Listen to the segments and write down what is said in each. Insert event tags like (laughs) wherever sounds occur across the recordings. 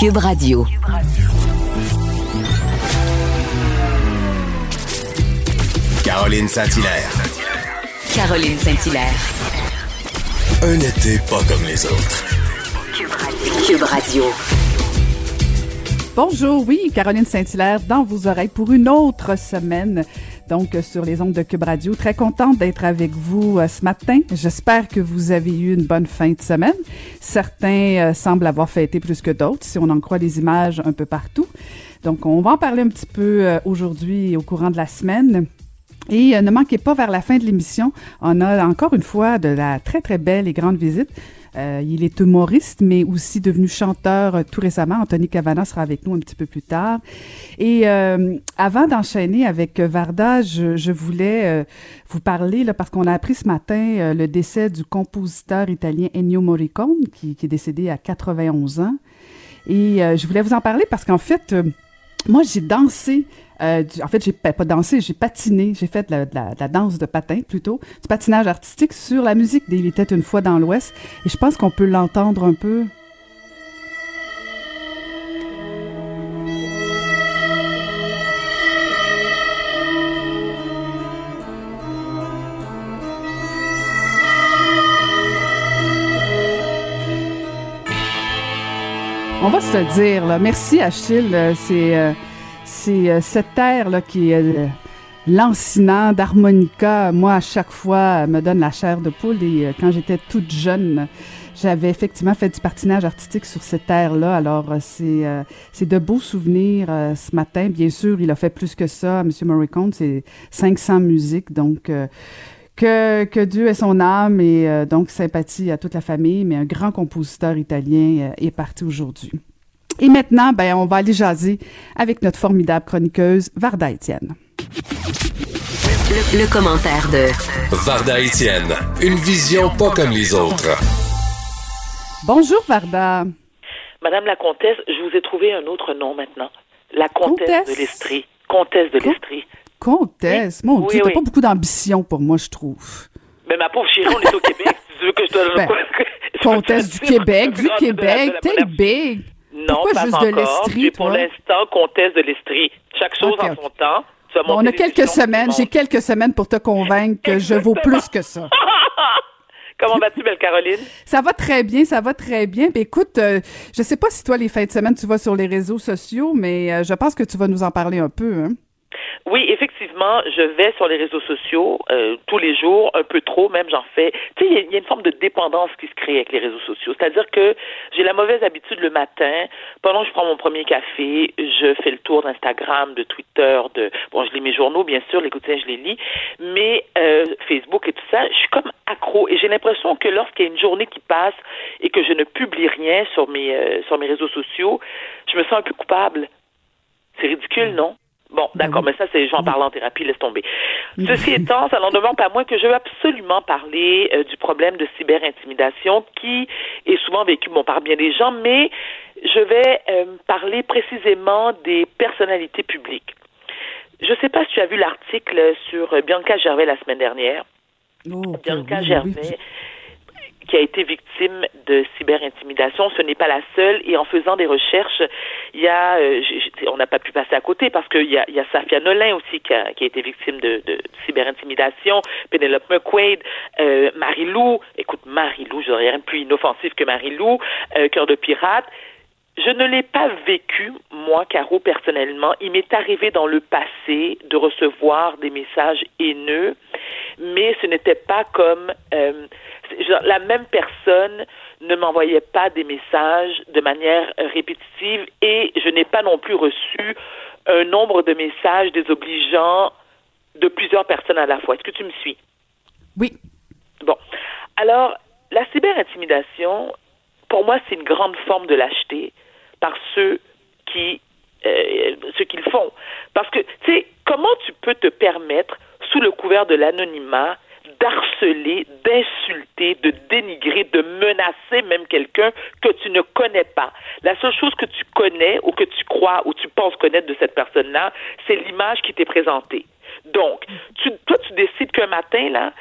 Cube Radio. Caroline Saint-Hilaire. Caroline Saint-Hilaire. Un été pas comme les autres. Cube Radio. Bonjour, oui, Caroline Saint-Hilaire dans vos oreilles pour une autre semaine. Donc, sur les ondes de Cube Radio. Très contente d'être avec vous euh, ce matin. J'espère que vous avez eu une bonne fin de semaine. Certains euh, semblent avoir fêté plus que d'autres, si on en croit les images un peu partout. Donc, on va en parler un petit peu euh, aujourd'hui au courant de la semaine. Et ne manquez pas vers la fin de l'émission, on a encore une fois de la très très belle et grande visite. Euh, il est humoriste, mais aussi devenu chanteur euh, tout récemment. Anthony Cavana sera avec nous un petit peu plus tard. Et euh, avant d'enchaîner avec Varda, je, voulais vous parler, parce qu'on a appris ce matin le décès du compositeur italien Ennio Morricone, qui, qui est décédé à 91 ans. Et je voulais vous en parler parce qu'en fait, moi, j'ai dansé euh, en fait, j'ai pas dansé, j'ai patiné, j'ai fait de la, danse de patin plutôt, du patinage artistique sur la musique d'Il était une fois dans l'Ouest. Et je pense qu'on peut l'entendre un peu. On va se le dire. Merci Achille. C'est euh, c'est euh, cette terre là qui est euh, lancinant d'harmonica. Moi, à chaque fois, me donne la chair de poule. Et euh, quand j'étais toute jeune, j'avais effectivement fait du patinage artistique sur cette terre-là. Alors, c'est c'est de beaux souvenirs ce matin. Bien sûr, il a fait plus que ça, M. Morricone. C'est 500 musiques, donc... que, que, Dieu ait son âme et donc sympathie à toute la famille, mais un grand compositeur italien est parti aujourd'hui. Et maintenant, ben, on va aller jaser avec notre formidable chroniqueuse Varda Étienne. Le, commentaire de Varda Étienne, une vision pas comme les autres. Bonjour Varda. Madame la comtesse, je vous ai trouvé un autre nom maintenant. La comtesse, de l'Estrie. Comtesse de l'Estrie. Comtesse, mon Dieu, t'as pas beaucoup d'ambition pour moi, je trouve. Mais ma pauvre chérie, on est au (laughs) Québec. tu veux que je te... Ben, (laughs) comtesse du (laughs) Québec, du Québec, t'es big. Non, pas juste de l'Estrie. pour l'instant comtesse de l'Estrie. Chaque chose en son temps. on a quelques semaines. J'ai quelques semaines pour te convaincre que je vaux plus que ça. (laughs) Comment vas-tu, belle Caroline? Ça va très bien, ça va très bien. Ben, écoute, euh, je sais pas si toi, les fins de semaine, tu vas sur les réseaux sociaux, mais euh, je pense que tu vas nous en parler un peu. Hein? Oui, effectivement, je vais sur les réseaux sociaux euh, tous les jours, un peu trop, même j'en fais. Tu sais, il y, a une forme de dépendance qui se crée avec les réseaux sociaux. C'est-à-dire que j'ai la mauvaise habitude le matin, pendant que je prends mon premier café, je fais le tour d'Instagram, de Twitter, de bon, je lis mes journaux, bien sûr, les quotidiens, je les lis, mais euh, Facebook et tout ça, je suis comme accro et j'ai l'impression que lorsqu'il y a une journée qui passe et que je ne publie rien sur mes euh, sur mes réseaux sociaux, je me sens un peu coupable. C'est ridicule, non? Bon, d'accord, mais ça, c'est j'en parle en thérapie, laisse tomber. Ceci étant, ça n'en demande pas moins que je veux absolument parler euh, du problème de cyberintimidation qui est souvent vécu bon, par bien des gens, mais je vais euh, parler précisément des personnalités publiques. Je ne sais pas si tu as vu l'article sur Bianca Gervais la semaine dernière. Oh, Bianca Gervais qui a été victime de cyberintimidation. Ce n'est pas la seule. Et en faisant des recherches, il y a, euh, on n'a pas pu passer à côté parce qu'il y a, il y a Safia Nolin aussi qui a, qui a été victime de, de cyberintimidation, Penelope McQuaid, euh, Marie-Lou. Écoute, Marie-Lou, je rien de plus inoffensif que Marie-Lou, euh, Cœur de pirate. Je ne l'ai pas vécu, moi, Caro, personnellement. Il m'est arrivé dans le passé de recevoir des messages haineux, mais ce n'était pas comme euh, la même personne ne m'envoyait pas des messages de manière répétitive et je n'ai pas non plus reçu un nombre de messages désobligeants de plusieurs personnes à la fois. Est-ce que tu me suis? Oui. Bon. Alors, la cyberintimidation, pour moi, c'est une grande forme de lâcheté par ceux qui euh, ce qu'ils font. Parce que, tu sais, comment tu peux te permettre, sous le couvert de l'anonymat, d'harceler, d'insulter, de dénigrer, de menacer même quelqu'un que tu ne connais pas. La seule chose que tu connais ou que tu crois ou tu penses connaître de cette personne-là, c'est l'image qui t'est présentée. Donc, tu, toi, tu décides qu'un matin, là,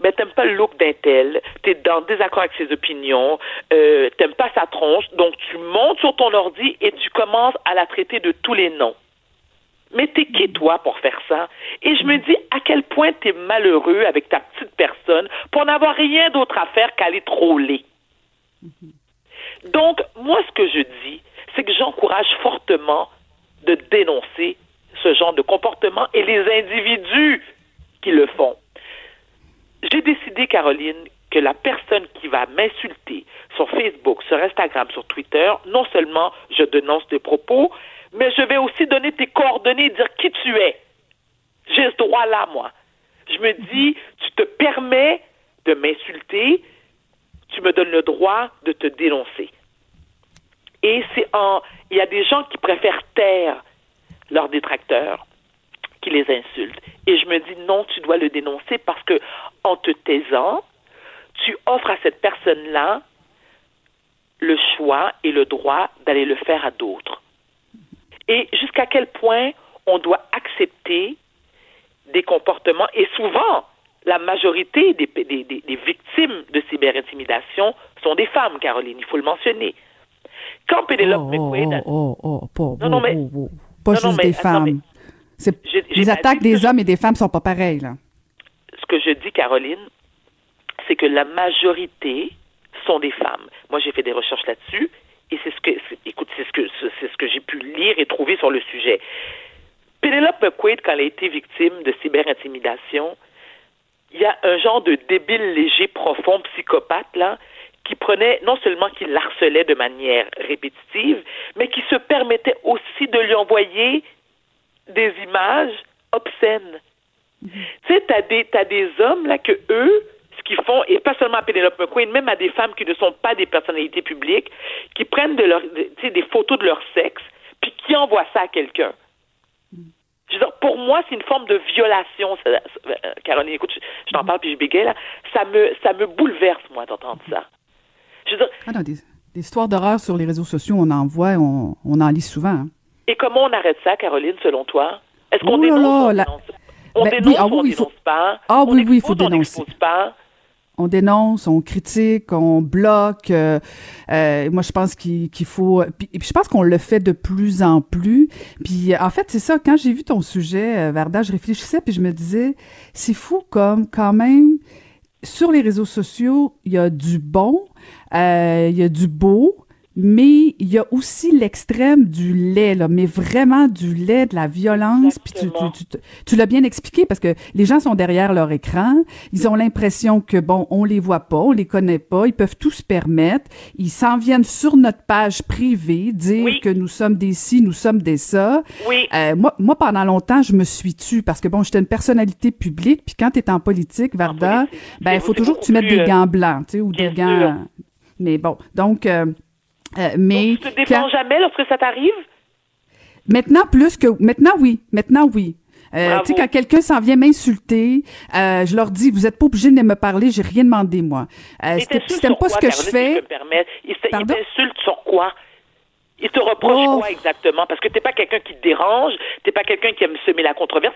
ben t'aimes pas le look d'un tel, t'es dans désaccord avec ses opinions, euh, t'aimes pas sa tronche. Donc, tu montes sur ton ordi et tu commences à la traiter de tous les noms. Mais t'es qui, toi, pour faire ça? Et je me dis à quel point t'es malheureux avec ta petite personne pour n'avoir rien d'autre à faire qu'aller troller. Donc, moi, ce que je dis, c'est que j'encourage fortement de dénoncer ce genre de comportement et les individus qui le font. J'ai décidé, Caroline, que la personne qui va m'insulter sur Facebook, sur Instagram, sur Twitter, non seulement je dénonce tes propos, mais je vais aussi donner tes coordonnées et dire qui tu es. J'ai ce droit-là, moi. Je me dis, tu te permets de m'insulter, tu me donnes le droit de te dénoncer. Et c'est en. Il y a des gens qui préfèrent taire leurs détracteurs, qui les insultent. Et je me dis, non, tu dois le dénoncer parce que, en te taisant, tu offres à cette personne-là le choix et le droit d'aller le faire à d'autres. Et jusqu'à quel point on doit accepter des comportements, et souvent, la majorité des, des, des, victimes de cyberintimidation sont des femmes, Caroline, il faut le mentionner. Quand Pénélope oh, McQuaid... Oh, oh, oh, non, non, mais, pas juste des femmes. les attaques des hommes et des femmes sont pas pareilles, là. Ce que je dis, Caroline, c'est que la majorité sont des femmes. Moi, j'ai fait des recherches là-dessus et c'est ce que, écoute, c'est ce que, c'est ce que j'ai pu lire et trouver sur le sujet. Penelope McQuaid, quand elle a été victime de cyberintimidation, il y a un genre de débile léger, profond, psychopathe, là, qui prenait, non seulement qui l'harcelait de manière répétitive, mais qui se permettait aussi de lui envoyer des images obscènes. Mm-hmm. Tu sais, t'as des, t'as des hommes, là, que eux, qu'ils font, et pas seulement à Penelope McQueen, même à des femmes qui ne sont pas des personnalités publiques, qui prennent de leur, des photos de leur sexe, puis qui envoient ça à quelqu'un. Je veux pour moi, c'est une forme de violation. Caroline, écoute, je, t'en parle puis je bégaye, là. Ça me, ça me bouleverse, moi, d'entendre ça. Je veux dire, ah non, des, histoires d'horreur sur les réseaux sociaux, on en voit, on, on en lit souvent. Hein. Et comment on arrête ça, Caroline, selon toi? Est-ce qu'on dénonce, on dénonce? On ben, dénonce, ah on oui, dénonce pas? Ah on oui, oui, il faut dénoncer. On pas? On dénonce, on critique, on bloque. Euh, euh, moi, je pense qu'il faut. Puis, je pense qu'on le fait de plus en plus. Puis en fait, c'est ça. Quand j'ai vu ton sujet, euh, Varda, je réfléchissais puis je me disais, c'est fou comme quand même sur les réseaux sociaux, il y a du bon, il y a du beau, mais il y a aussi l'extrême du lait, là, mais vraiment du lait, de la violence. Puis tu, tu, tu, tu l'as bien expliqué parce que les gens sont derrière leur écran. Ils ont l'impression que, bon, on les voit pas, on les connaît pas, ils peuvent tout se permettre. Ils s'en viennent sur notre page privée dire que nous sommes des ci, nous sommes des ça. Oui. Euh, moi, moi, pendant longtemps, je me suis tue parce que, bon, j'étais une personnalité publique. Puis quand tu es en politique, Varda, ben, il faut toujours que tu mettes des euh, gants blancs, tu sais, ou des gants... Mais bon, donc... Euh, euh, mais Donc, tu te défends jamais lorsque ça t'arrive? Maintenant, plus que. Maintenant, oui. Maintenant, oui. Euh, tu sais, quand quelqu'un s'en vient m'insulter, euh, je leur dis, vous n'êtes pas obligé de me parler, j'ai rien demandé, moi. Euh, si t'aimes pas ce que je fais... Si il t'insulte sur quoi? Il te reproche oh. quoi exactement? Parce que t'es pas quelqu'un qui te dérange, t'es pas quelqu'un qui aime semer la controverse.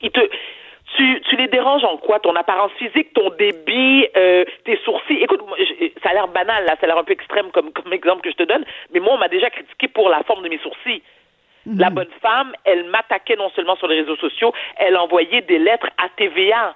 il te tu, tu les déranges en quoi? Ton apparence physique, ton débit, euh, tes sourcils? Écoute, ça a l'air banal, là, ça a l'air un peu extrême comme, comme exemple que je te donne, mais moi, on m'a déjà critiqué pour la forme de mes sourcils. Mhm. La bonne femme, elle m'attaquait non seulement sur les réseaux sociaux, elle envoyait des lettres à TVA.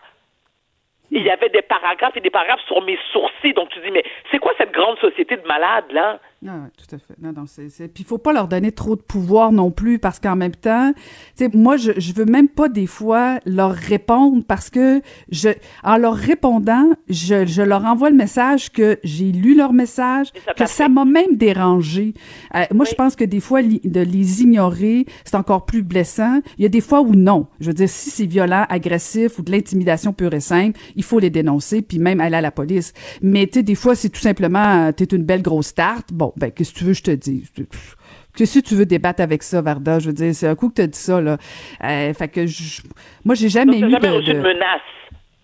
Il y avait des paragraphes et des paragraphes sur mes sourcils. Donc tu dis, mais c'est quoi cette grande société de malades, là? Non, tout à fait. Non, non, c'est, c'est... Puis il faut pas leur donner trop de pouvoir non plus parce qu'en même temps, tu sais, moi, je, je veux même pas des fois leur répondre parce que je, en leur répondant, je, je leur envoie le message que j'ai lu leur message, que ça m'a même dérangé. Euh, moi, je pense que des fois, de les ignorer, c'est encore plus blessant. Il y a des fois où non. Je veux dire, si c'est violent, agressif ou de l'intimidation pure et simple, il faut les dénoncer puis même aller à la police. Mais tu sais, des fois, c'est tout simplement, t'es une belle grosse tarte. Bon, ben, qu'est-ce que tu veux je te dise? Que si tu veux débattre avec ça, Varda, je veux dire, c'est un coup que tu as dit ça, là. Euh, fait que je, moi, j'ai jamais eu jamais de, de menace.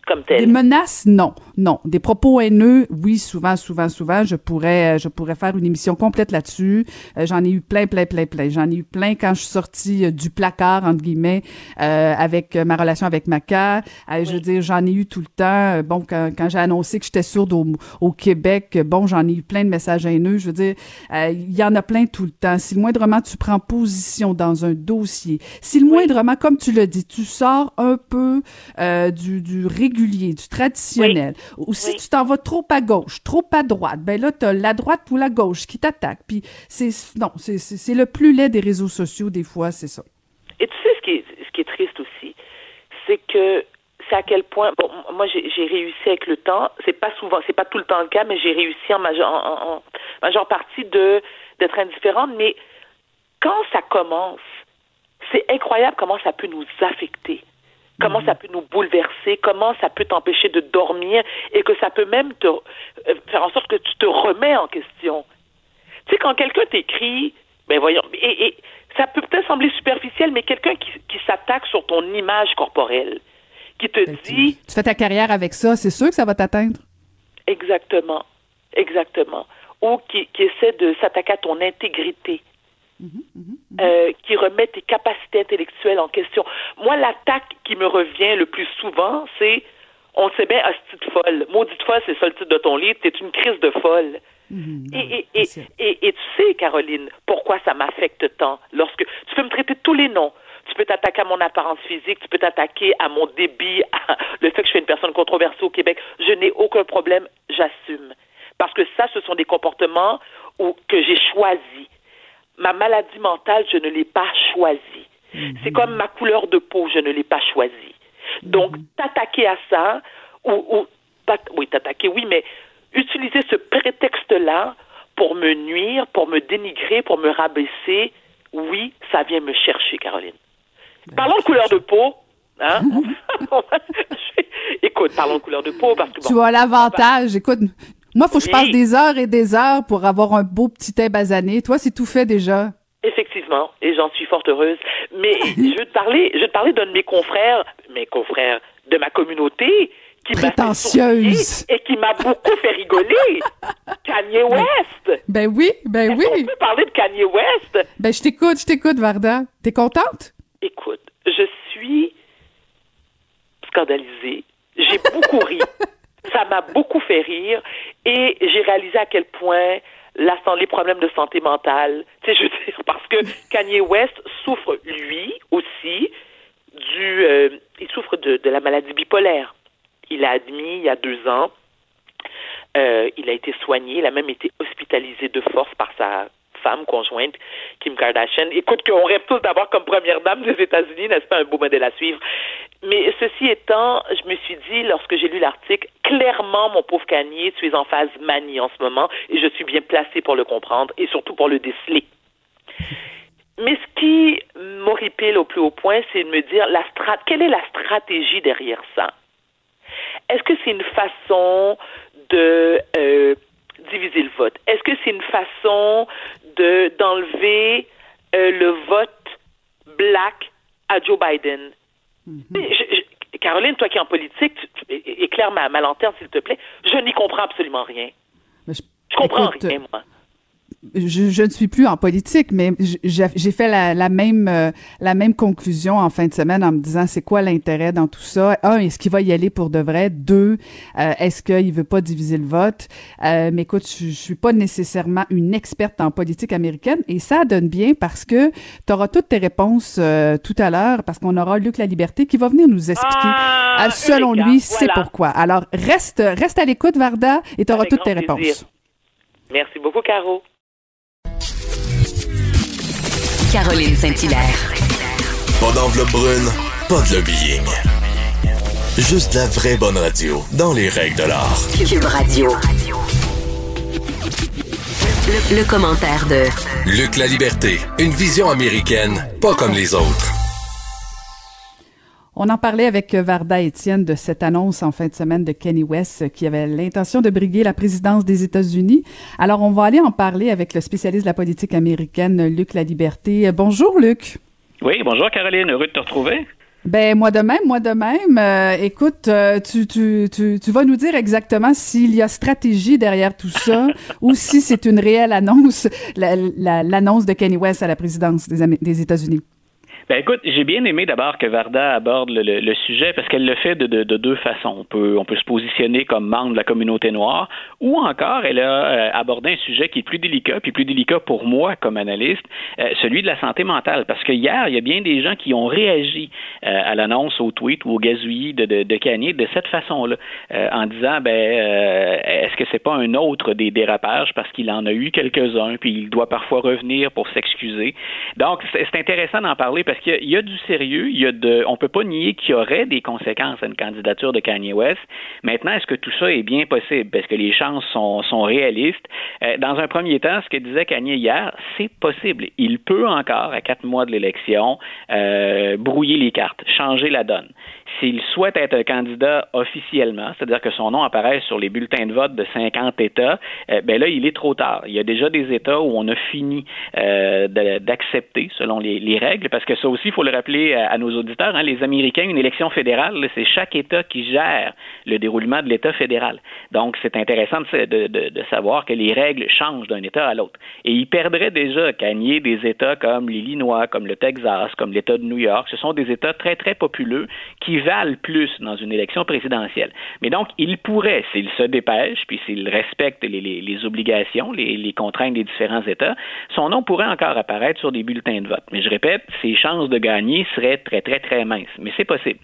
Comme. Des menaces, non, non. Des propos haineux, oui, souvent, souvent, souvent. Je pourrais, je pourrais faire une émission complète là-dessus. Euh, j'en ai eu plein, plein, plein, plein. J'en ai eu plein quand je suis sortie euh, du placard entre guillemets euh, avec ma relation avec Maca. Je veux dire, j'en ai eu tout le temps. Bon, quand, quand j'ai annoncé que j'étais sourde au, au, Québec, bon, j'en ai eu plein de messages haineux. Je veux dire, il y en a plein tout le temps. Si le moindrement tu prends position dans un dossier, si le moindrement, comme tu l'as dit, tu sors un peu du, du régulier, du traditionnel, ou si tu t'en vas trop à gauche, trop à droite, ben là, t'as la droite ou la gauche qui t'attaque. Puis c'est non, c'est le plus laid des réseaux sociaux des fois, c'est ça. Et tu sais ce qui est, ce qui est triste aussi, c'est que c'est à quel point bon moi j'ai réussi avec le temps. C'est pas souvent c'est pas tout le temps le cas mais j'ai réussi en majeure, en, majeure partie de d'être indifférente. Mais quand ça commence c'est incroyable comment ça peut nous affecter comment mhm. ça peut nous bouleverser, comment ça peut t'empêcher de dormir? Et que ça peut même te euh, faire en sorte que tu te remets en question. Tu sais, quand quelqu'un t'écrit, ben voyons, et, ça peut peut-être sembler superficiel, mais quelqu'un qui, qui s'attaque sur ton image corporelle, qui te ben, dit... Tu, fais ta carrière avec ça, c'est sûr que ça va t'atteindre. Exactement, exactement. Ou qui, qui essaie de s'attaquer à ton intégrité. Mhm, mhm, mhm. Euh, qui remet tes capacités intellectuelles en question. Moi, l'attaque qui me revient le plus souvent, c'est on sait bien, hostie folle. Maudite folle, c'est ça le titre de ton livre. T'es une crise de folle. et, et, et, et, tu sais, Caroline, pourquoi ça m'affecte tant? Lorsque tu peux me traiter de tous les noms. Tu peux t'attaquer à mon apparence physique, tu peux t'attaquer à mon débit, à (laughs) le fait que je suis une personne controversée au Québec. Je n'ai aucun problème, j'assume. Parce que ça, ce sont des comportements où, que j'ai choisis ma maladie mentale, je ne l'ai pas choisie. Mhm. C'est comme ma couleur de peau, je ne l'ai pas choisie. Donc, mhm. t'attaquer à ça, ou, ou oui, t'attaquer, oui, mais utiliser ce prétexte-là pour me nuire, pour me dénigrer, pour me rabaisser, oui, ça vient me chercher, Caroline. Ben, parlons de couleur de peau. Hein? (laughs) (laughs) écoute, parlons de couleur de peau parce que tu as l'avantage. Écoute, moi, faut que je passe des heures et des heures pour avoir un beau petit thé basané. Toi, c'est tout fait déjà. Effectivement, et j'en suis fort heureuse. Mais (laughs) je veux te parler, je veux te parler d'un de mes confrères, mes confrères de ma communauté, qui m'a et qui m'a beaucoup fait rigoler. (laughs) Kanye ben, West. Ben oui, ben oui. On peut parler de Kanye West? Ben je t'écoute, je t'écoute, Varda. T'es contente? Écoute, je suis scandalisée. J'ai beaucoup ri. (laughs) Ça m'a beaucoup fait rire et j'ai réalisé à quel point la, les problèmes de santé mentale, (laughs) tu sais, je veux dire, parce que Kanye West souffre, lui aussi, du, euh, il souffre de, de la maladie bipolaire. Il a admis il y a deux ans, euh, il a été soigné, il a même été hospitalisé de force par sa femme conjointe, Kim Kardashian. Écoute, qu'on rêve tous d'avoir comme première dame des États-Unis, n'est-ce pas? Un beau modèle à suivre? Mais ceci étant, je me suis dit, lorsque j'ai lu l'article, clairement, mon pauvre Kanye, tu es en phase manie en ce moment, et je suis bien placée pour le comprendre, et surtout pour le déceler. Mais ce qui m'horripile au plus haut point, c'est de me dire, la strat quelle est la stratégie derrière ça? Est-ce que c'est une façon de euh, diviser le vote? Est-ce que c'est une façon de d'enlever euh, le vote black à Joe Biden? Mm-hmm. Caroline, toi qui es en politique, éclaire ma, ma lanterne, s'il te plaît. Je n'y comprends absolument rien. je, comprends rien, moi je, ne suis plus en politique, mais j'ai fait la, même euh, la même conclusion en fin de semaine en me disant c'est quoi l'intérêt dans tout ça? Un, est-ce qu'il va y aller pour de vrai? Deux, euh, est-ce qu'il veut pas diviser le vote? Euh, Mais écoute, je, je suis pas nécessairement une experte en politique américaine et ça donne bien parce que tu auras toutes tes réponses tout à l'heure parce qu'on aura Luc La Liberté qui va venir nous expliquer ah, selon lui c'est pourquoi. Alors reste reste à l'écoute Varda et tu auras toutes tes réponses. Merci beaucoup Caro. Caroline Saint-Hilaire. Pas d'enveloppe brune, pas de lobbying. Juste la vraie bonne radio, dans les règles de l'art. Cube Radio. Le, commentaire de Luc La Liberté, une vision américaine, pas comme les autres. On en parlait avec Varda Étienne de cette annonce en fin de semaine de Kenny West qui avait l'intention de briguer la présidence des États-Unis. Alors, on va aller en parler avec le spécialiste de la politique américaine, Luc La Liberté. Bonjour, Luc. Oui, bonjour, Caroline. Heureux de te retrouver. Ben moi de même, moi de même. Euh, écoute, euh, tu, tu, tu, tu vas nous dire exactement s'il y a stratégie derrière tout ça (laughs) ou si c'est une réelle annonce, l'annonce de Kanye West à la présidence des, des États-Unis. Ben écoute, j'ai bien aimé d'abord que Varda aborde le, le, sujet parce qu'elle le fait de, de, de, deux façons. On peut, on peut se positionner comme membre de la communauté noire ou encore elle a euh, abordé un sujet qui est plus délicat, puis plus délicat pour moi comme analyste, euh, celui de la santé mentale. Parce que hier, il y a bien des gens qui ont réagi euh, à l'annonce au tweet ou au gazouillis de, de, de Kanye de cette façon-là, en disant ben est-ce que c'est pas un autre des dérapages parce qu'il en a eu quelques-uns, puis il doit parfois revenir pour s'excuser. Donc c'est intéressant d'en parler parce parce qu'il y a du sérieux, il y a de, on peut pas nier qu'il y aurait des conséquences à une candidature de Kanye West. Maintenant, est-ce que tout ça est bien possible? Parce que les chances sont, sont réalistes? Euh, dans un premier temps, ce que disait Kanye hier, c'est possible. Il peut encore, à quatre mois de l'élection, euh, brouiller les cartes, changer la donne s'il souhaite être candidat officiellement, c'est-à-dire que son nom apparaît sur les bulletins de vote de 50 États, euh, ben là, il est trop tard. Il y a déjà des États où on a fini euh, d'accepter selon les, règles, parce que ça aussi, il faut le rappeler à, nos auditeurs, hein, les Américains, une élection fédérale, c'est chaque État qui gère le déroulement de l'État fédéral. Donc, c'est intéressant de, savoir que les règles changent d'un État à l'autre. Et il perdrait déjà gagner des États comme l'Illinois, comme le Texas, comme l'État de New York. Ce sont des États très, très populeux qui valent plus dans une élection présidentielle. Mais donc, il pourrait, s'il se dépêche, puis s'il respecte les, obligations, les, contraintes des différents États, son nom pourrait encore apparaître sur des bulletins de vote. Mais je répète, ses chances de gagner seraient très, très, très minces. Mais c'est possible.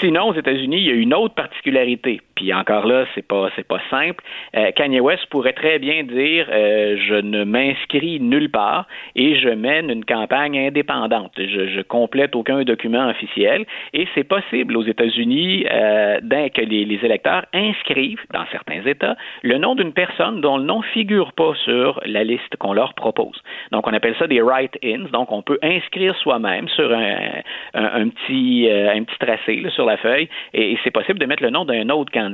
Sinon, aux États-Unis, il y a une autre particularité. Puis encore là, c'est pas c'est pas simple. Euh, Kanye West pourrait très bien dire euh, je ne m'inscris nulle part et je mène une campagne indépendante. Je, je complète aucun document officiel et c'est possible aux États-Unis euh, que les, les, électeurs inscrivent dans certains États le nom d'une personne dont le nom figure pas sur la liste qu'on leur propose. Donc on appelle ça des write-ins. Donc on peut inscrire soi-même sur un, un, petit euh, un petit tracé là, sur la feuille et, c'est possible de mettre le nom d'un autre candidat.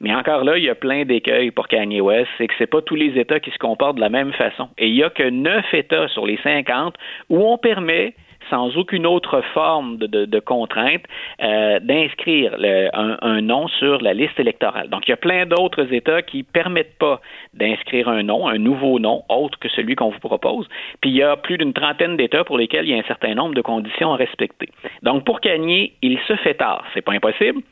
Mais encore là, il y a plein d'écueils pour Kanye West, c'est que c'est pas tous les États qui se comportent de la même façon. Et il y a que neuf États sur les 50 où on permet sans aucune autre forme de, contrainte, euh, d'inscrire un, nom sur la liste électorale. Donc, il y a plein d'autres États qui ne permettent pas d'inscrire un nom, un nouveau nom, autre que celui qu'on vous propose. Puis, il y a plus d'une trentaine d'États pour lesquels il y a un certain nombre de conditions à respecter. Donc, pour Kanye, il se fait tard. C'est pas impossible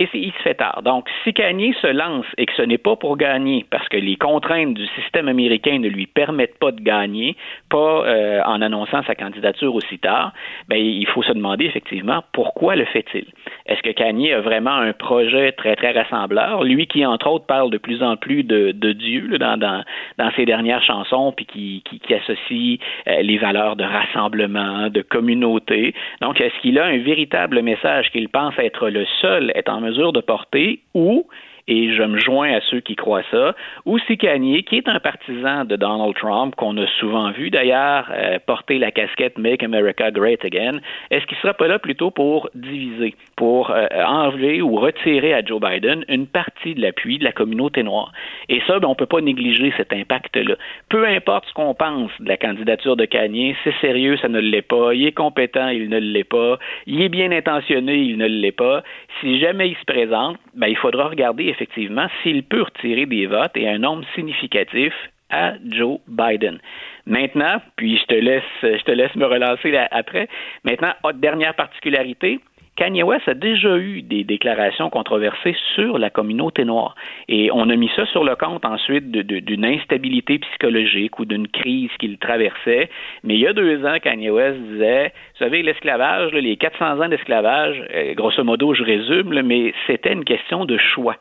et il se fait tard. Donc, si Kanye se lance et que ce n'est pas pour gagner, parce que les contraintes du système américain ne lui permettent pas de gagner, pas euh, en annonçant sa candidature aussi tard, ben, il faut se demander effectivement pourquoi le fait-il. Est-ce que Kanye a vraiment un projet très, très rassembleur? Lui qui, entre autres, parle de plus en plus de, de Dieu dans, dans, dans, ses dernières chansons, puis qui, qui, qui associe euh, les valeurs de rassemblement, de communauté. Donc, est-ce qu'il a un véritable message qu'il pense être le seul en mesure de porter ou et je me joins à ceux qui croient ça, ou si Kanye, qui est un partisan de Donald Trump, qu'on a souvent vu d'ailleurs euh, porter la casquette Make America Great Again, est-ce qu'il ne sera pas là plutôt pour diviser, pour euh, enlever ou retirer à Joe Biden une partie de l'appui de la communauté noire? Et ça, ben, on ne peut pas négliger cet impact-là. Peu importe ce qu'on pense de la candidature de Kanye, c'est sérieux, ça ne l'est pas, il est compétent, il ne l'est pas, il est bien intentionné, il ne l'est pas. Si jamais il se présente, ben, il faudra regarder effectivement s'il peut retirer des votes et un nombre significatif à Joe Biden. Maintenant, puis je te laisse, je te laisse me relancer après. Maintenant, dernière particularité, Kanye West a déjà eu des déclarations controversées sur la communauté noire. Et on a mis ça sur le compte ensuite d'une instabilité psychologique ou d'une crise qu'il traversait. Mais il y a deux ans, Kanye West disait, vous savez, l'esclavage, les 400 ans d'esclavage, euh, grosso modo, je résume, mais c'était une question de choix.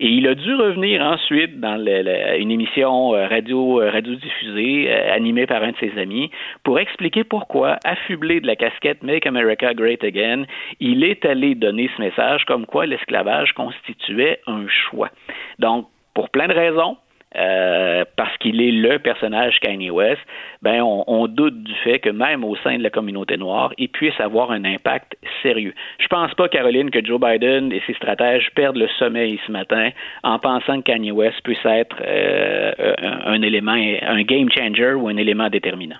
Et il a dû revenir ensuite dans une émission euh, radio euh, radiodiffusée euh, animée par un de ses amis pour expliquer pourquoi, affublé de la casquette Make America Great Again, il est allé donner ce message comme quoi l'esclavage constituait un choix. Donc, pour plein de raisons, euh, parce qu'il est le personnage Kanye West, ben on, doute du fait que même au sein de la communauté noire, il puisse avoir un impact sérieux. Je pense pas, Caroline, que Joe Biden et ses stratèges perdent le sommeil ce matin en pensant que Kanye West puisse être euh, un, élément, un game changer ou un élément déterminant.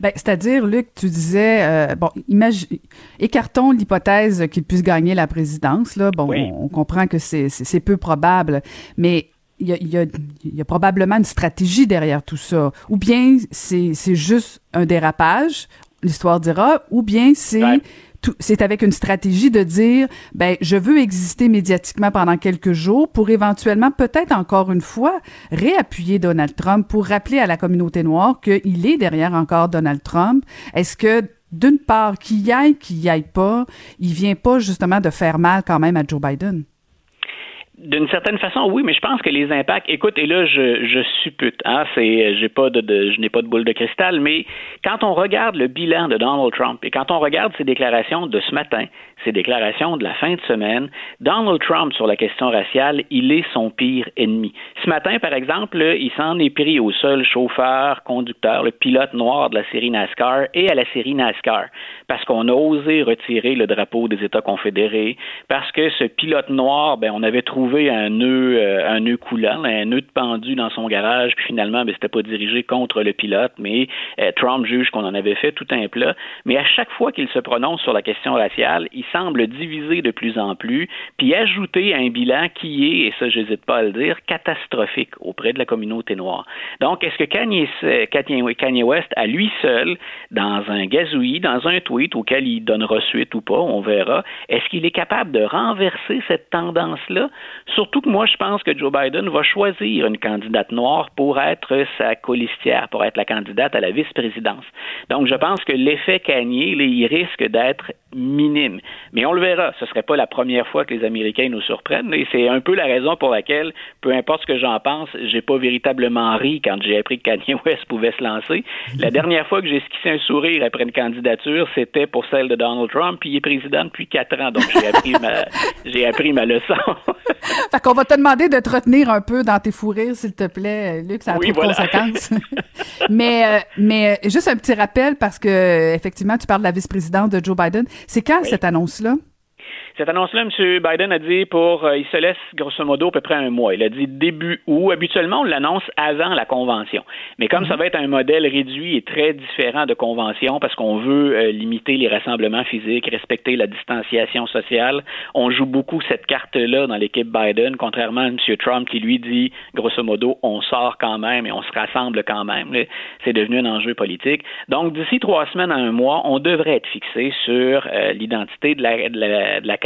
Ben, c'est-à-dire, Luc, tu disais, euh, bon, imagine, écartons l'hypothèse qu'il puisse gagner la présidence. Là, bon, on, on, comprend que c'est peu probable, mais il y, a, il, y a, il y a, probablement une stratégie derrière tout ça. Ou bien c'est juste un dérapage, l'histoire dira, ou bien c'est ouais c'est avec une stratégie de dire, ben, je veux exister médiatiquement pendant quelques jours pour éventuellement, peut-être encore une fois, réappuyer Donald Trump pour rappeler à la communauté noire qu'il est derrière encore Donald Trump. Est-ce que d'une part, qu'il y aille, qu'il y aille pas, il vient pas justement de faire mal quand même à Joe Biden? D'une certaine façon, oui, mais je pense que les impacts. Écoute, et là, je, je suppute. Hein, c'est, j'ai pas de, de je n'ai pas de boule de cristal, mais quand on regarde le bilan de Donald Trump et quand on regarde ses déclarations de ce matin, ses déclarations de la fin de semaine, Donald Trump sur la question raciale, il est son pire ennemi. Ce matin, par exemple, il s'en est pris au seul chauffeur, conducteur, le pilote noir de la série NASCAR et à la série NASCAR, parce qu'on a osé retirer le drapeau des États confédérés, parce que ce pilote noir, ben, on avait trouvé un nœud, euh, un nœud coulant, un nœud de pendu dans son garage, puis finalement, ben, c'était pas dirigé contre le pilote, mais euh, Trump juge qu'on en avait fait tout un plat. Mais à chaque fois qu'il se prononce sur la question raciale, il semble diviser de plus en plus, puis ajouter un bilan qui est, et ça j'hésite pas à le dire, catastrophique auprès de la communauté noire. Donc, est-ce que Kanye, Kanye West, à lui seul, dans un gazouillis, dans un tweet auquel il donnera suite ou pas, on verra, est-ce qu'il est capable de renverser cette tendance-là? Surtout que moi, je pense que Joe Biden va choisir une candidate noire pour être sa colistière, pour être la candidate à la vice-présidence. Donc, je pense que l'effet Kanye, il risque d'être minime. Mais on le verra. Ce ne serait pas la première fois que les Américains nous surprennent. Et c'est un peu la raison pour laquelle, peu importe ce que j'en pense, j'ai pas véritablement ri quand j'ai appris que Kanye West pouvait se lancer. La dernière fois que j'ai esquissé un sourire après une candidature, c'était pour celle de Donald Trump, puis il est président depuis quatre ans. Donc j'ai appris ma, (laughs) j'ai appris ma leçon. (laughs) (laughs) fait qu'on va te demander de te retenir un peu dans tes fous rires, s'il te plaît, Luc, ça a trop de conséquences. (laughs) mais, euh, mais juste un petit rappel parce que effectivement, tu parles de la vice-présidente de Joe Biden. C'est quand cette annonce-là? Cette annonce-là, M. Biden a dit pour, euh, il se laisse grosso modo à peu près un mois. Il a dit début août. Habituellement, on l'annonce avant la convention. Mais comme ça mhm. va être un modèle réduit et très différent de convention parce qu'on veut euh, limiter les rassemblements physiques, respecter la distanciation sociale, on joue beaucoup cette carte-là dans l'équipe Biden, contrairement à M. Trump qui lui dit grosso modo, on sort quand même et on se rassemble quand même. C'est devenu un enjeu politique. Donc, d'ici trois semaines à un mois, on devrait être fixé sur euh, l'identité de la, de la, de la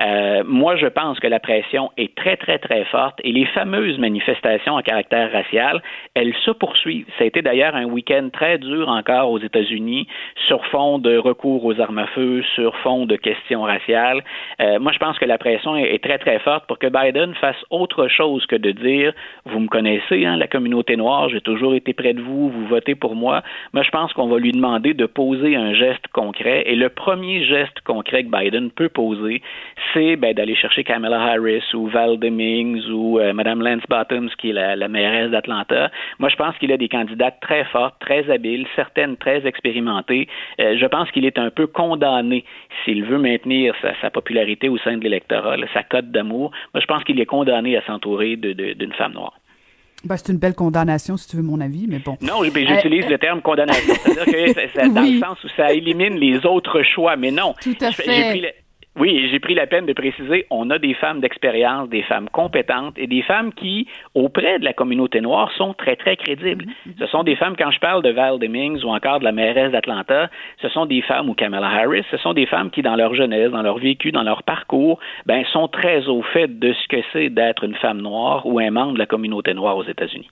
Euh, moi, je pense que la pression est très, très, très forte et les fameuses manifestations à caractère racial, elles se poursuivent. Ça a été d'ailleurs un week-end très dur encore aux États-Unis sur fond de recours aux armes à feu, sur fond de questions raciales. Euh, moi, je pense que la pression est, très, très forte pour que Biden fasse autre chose que de dire, vous me connaissez, hein, la communauté noire, j'ai toujours été près de vous, vous votez pour moi. Moi, je pense qu'on va lui demander de poser un geste concret et le premier geste concret que Biden peut poser, c'est ben, d'aller chercher Kamala Harris ou Val Demings ou euh, Mme Lance Bottoms, qui est la, mairesse d'Atlanta. Moi, je pense qu'il a des candidates très fortes, très habiles, certaines très expérimentées. Euh, je pense qu'il est un peu condamné s'il veut maintenir sa, popularité au sein de l'électorat, sa cote d'amour. Moi, je pense qu'il est condamné à s'entourer d'une femme noire. Ben, c'est une belle condamnation, si tu veux mon avis, mais bon. Non, j'utilise euh, le terme condamnation. C'est-à-dire que (laughs) c'est dans le sens où ça élimine les autres choix, mais non. Tout à fait. Oui, j'ai pris la peine de préciser, on a des femmes d'expérience, des femmes compétentes et des femmes qui, auprès de la communauté noire, sont très, très crédibles. Mm-hmm. Ce sont des femmes, quand je parle de Val Demings ou encore de la mairesse d'Atlanta, ce sont des femmes, ou Kamala Harris, ce sont des femmes qui, dans leur jeunesse, dans leur vécu, dans leur parcours, ben, sont très au fait de ce que c'est d'être une femme noire ou un membre de la communauté noire aux États-Unis.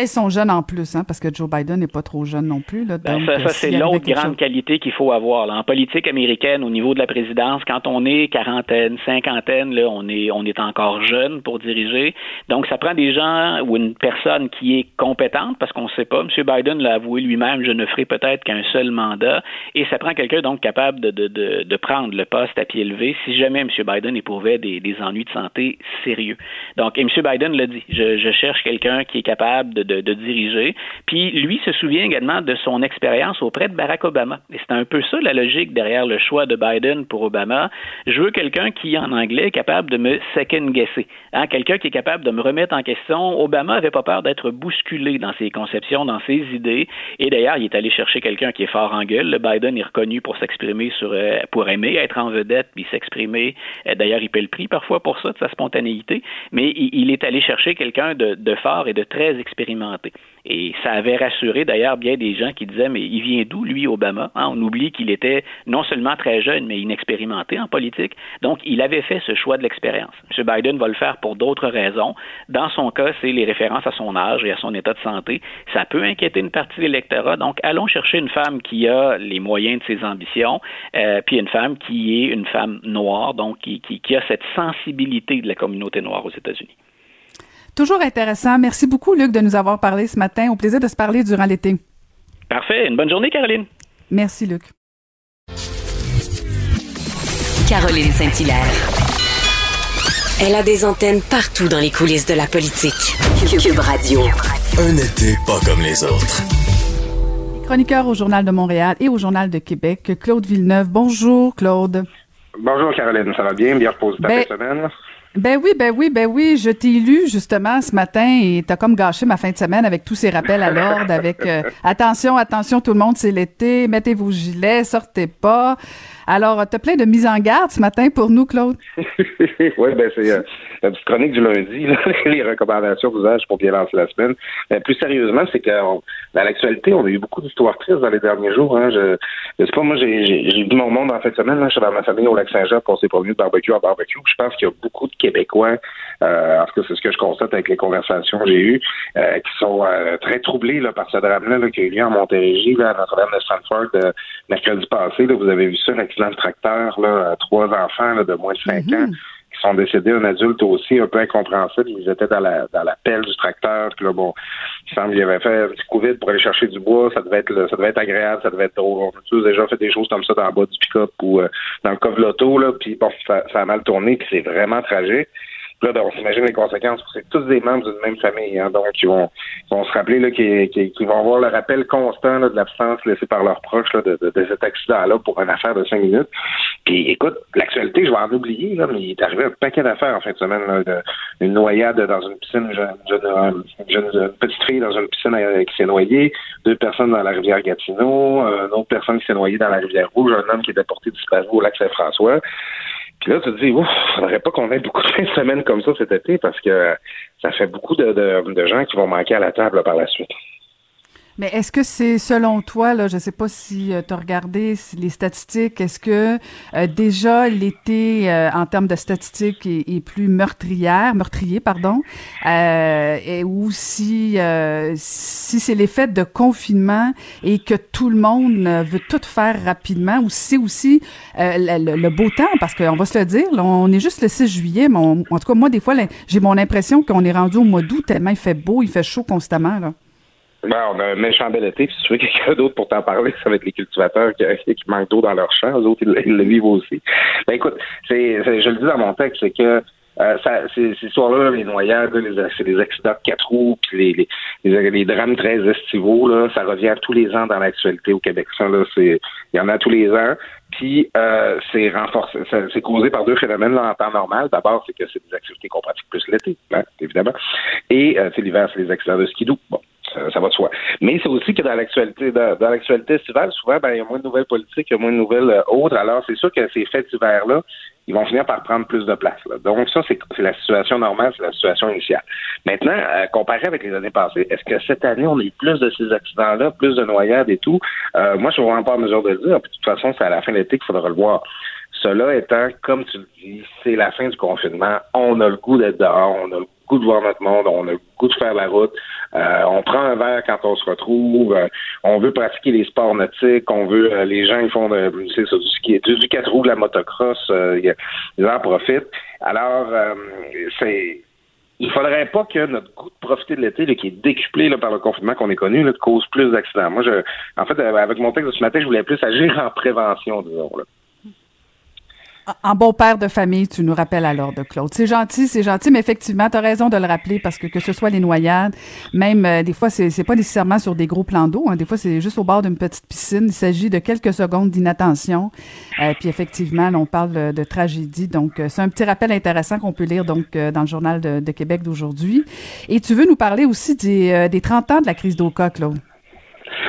Ils sont jeunes en plus, hein, parce que Joe Biden n'est pas trop jeune non plus. Là, ben, ça, ça c'est l'autre grande qualité qu'il faut avoir. En politique américaine, au niveau de la présidence, quand on est quarantaine, cinquantaine, là, on est on est encore jeune pour diriger. Donc, ça prend des gens ou une personne qui est compétente, parce qu'on ne sait pas. M. Biden l'a avoué lui-même, je ne ferai peut-être qu'un seul mandat. Et ça prend quelqu'un donc capable de, de, de, de, prendre le poste à pied levé si jamais M. Biden éprouvait des, des ennuis de santé sérieux. Donc, et M. Biden l'a dit, je, je cherche quelqu'un qui est capable de de, de, diriger. Puis lui se souvient également de son expérience auprès de Barack Obama. Et c'est un peu ça la logique derrière le choix de Biden pour Obama. Je veux quelqu'un qui, en anglais, est capable de me second-guesser. Hein, quelqu'un qui est capable de me remettre en question. Obama avait pas peur d'être bousculé dans ses conceptions, dans ses idées. Et d'ailleurs, il est allé chercher quelqu'un qui est fort en gueule. Le Biden est reconnu pour s'exprimer sur, euh, pour aimer être en vedette, puis s'exprimer. Euh, d'ailleurs, il paie le prix parfois pour ça, de sa spontanéité. Mais il, est allé chercher quelqu'un de, de fort et de très expérimenté. Et ça avait rassuré d'ailleurs bien des gens qui disaient mais il vient d'où lui Obama? Hein? On oublie qu'il était non seulement très jeune mais inexpérimenté en politique. Donc il avait fait ce choix de l'expérience. M. Biden va le faire pour d'autres raisons. Dans son cas, c'est les références à son âge et à son état de santé. Ça peut inquiéter une partie de l'électorat. Donc allons chercher une femme qui a les moyens de ses ambitions, euh, puis une femme qui est une femme noire, donc qui a cette sensibilité de la communauté noire aux États-Unis. Toujours intéressant. Merci beaucoup, Luc, de nous avoir parlé ce matin. Au plaisir de se parler durant l'été. Parfait. Une bonne journée, Caroline. Merci, Luc. Caroline Saint-Hilaire. Elle a des antennes partout dans les coulisses de la politique. Cube Radio. Un été pas comme les autres. Chroniqueur au Journal de Montréal et au Journal de Québec, Claude Villeneuve. Bonjour, Claude. Bonjour, Caroline. Ça va bien? Bien reposé ta ben, semaine? Ben oui, ben oui, ben oui. Je t'ai lu justement ce matin et t'as comme gâché ma fin de semaine avec tous ces rappels à l'ordre, avec euh, attention, attention, tout le monde, c'est l'été, mettez vos gilets, sortez pas. Alors, tu as plein de mises en garde ce matin pour nous, Claude? (laughs) oui, ben c'est euh, la petite chronique du lundi, (laughs) les recommandations d'usage pour bien lancer la semaine. Plus sérieusement, c'est que dans l'actualité, on a eu beaucoup d'histoires tristes dans les derniers jours. Hein. Je, sais pas, moi, j'ai vu mon monde en fin de semaine. Là, je suis dans ma famille au Lac-Saint-Jean, on s'est promené de barbecue à barbecue. Je pense qu'il y a beaucoup de Québécois, euh, en tout cas, c'est ce que je constate avec les conversations que j'ai eues, euh, qui sont euh, très troublés là, par ce drame-là qui a eu lieu en Montérégie, là, à Notre-Dame de Stanford, euh, mercredi passé. Là, vous avez vu ça, dans le tracteur, là, trois enfants là, de moins de 5 mhm. ans qui sont décédés, un adulte aussi, un peu incompréhensible. Ils étaient dans la dans la pelle du tracteur. Puis là, bon, il semble qu'il avait fait un petit coup pour aller chercher du bois. Ça devait être ça devait être agréable, ça devait être drôle. On a tous déjà fait des choses comme ça dans le bas du pick-up ou euh, dans le coffre l'auto, là, puis bon, ça, ça, a mal tourné, puis c'est vraiment tragique. Là, ben, on s'imagine les conséquences. C'est tous des membres d'une même famille, hein, donc ils vont, vont se rappeler là, qu'ils, vont avoir le rappel constant de l'absence laissée par leurs proches là, de, de, cet accident-là pour une affaire de cinq minutes. Puis écoute, l'actualité, je vais en oublier, là, mais il est arrivé un paquet d'affaires en fin de semaine. Là, une noyade dans une piscine, une, jeune, petite fille dans une piscine euh, qui s'est noyée, deux personnes dans la rivière Gatineau, euh, une autre personne qui s'est noyée dans la rivière Rouge, un homme qui était porté disparu au lac Saint-François. Puis là, tu te dis, ouf, faudrait pas qu'on ait beaucoup de fins de semaine comme ça cet été parce que ça fait beaucoup de, de gens qui vont manquer à la table par la suite. Mais est-ce que c'est selon toi, là, je ne sais pas si euh, tu as regardé les statistiques, est-ce que euh, déjà l'été euh, en termes de statistiques est, plus meurtrière, meurtrier, pardon, et, ou si si c'est l'effet de confinement et que tout le monde veut tout faire rapidement, ou si c'est aussi le, beau temps, parce qu'on va se le dire, on est juste le 6 juillet, mais en tout cas moi des fois j'ai mon impression qu'on est rendu au mois d'août tellement il fait beau, il fait chaud constamment là. Ben, on a un méchant bel été, si tu veux quelqu'un d'autre pour t'en parler, ça va être les cultivateurs qui, (laughs) manquent d'eau dans leurs champs. Eux autres, ils, le vivent aussi. Ben écoute, c'est, je le dis dans mon texte, c'est que euh, ces, histoires-là, les noyades, les, des accidents de quatre roues, puis les, les, les, drames très estivaux, ça revient tous les ans dans l'actualité au Québec. Il y en a tous les ans. Puis euh, c'est renforcé, c'est causé par deux phénomènes là, en temps normal. D'abord, c'est que c'est des activités qu'on pratique plus l'été, hein, évidemment. Et euh, c'est l'hiver, c'est les accidents de skidoo. Bon, ça, va de soi. Mais c'est aussi que dans l'actualité, dans, l'actualité estivale, souvent, ben, il y a moins de nouvelles politiques, il y a moins de nouvelles euh, autres. Alors, c'est sûr que ces fêtes d'hiver-là, ils vont finir par prendre plus de place. Donc, ça, c'est la situation normale, c'est la situation initiale. Maintenant, euh, comparé avec les années passées, est-ce que cette année, on a eu plus de ces accidents-là, plus de noyades et tout? Euh, moi, je suis vraiment pas en mesure de le dire. de toute façon, c'est à la fin de l'été qu'il faudra le voir. Cela étant, comme tu le dis, c'est la fin du confinement. On a le goût d'être dehors, on a le goût de voir notre monde, on a le goût de faire la route. Euh, on prend un verre quand on se retrouve. Euh, on veut pratiquer les sports nautiques. On veut, euh, les gens ils font de, ça, du ski, du, du quatre roues, de la motocross. ils en profitent. Alors, c'est il faudrait pas que notre goût de profiter de l'été, qui est décuplé là, par le confinement qu'on est connu, là, cause plus d'accidents. Moi, je, en fait, avec mon texte de ce matin, je voulais plus agir en prévention, disons. Là. En bon père de famille, tu nous rappelles alors de Claude. C'est gentil, c'est gentil, mais effectivement, tu as raison de le rappeler parce que que ce soit les noyades, même euh, des fois, c'est pas nécessairement sur des gros plans d'eau. Hein, des fois, c'est juste au bord d'une petite piscine. Il s'agit de quelques secondes d'inattention. Euh, puis effectivement, on parle de, tragédie. Donc, euh, c'est un petit rappel intéressant qu'on peut lire donc dans le journal de, Québec d'aujourd'hui. Et tu veux nous parler aussi des, des 30 ans de la crise d'Oka, Claude?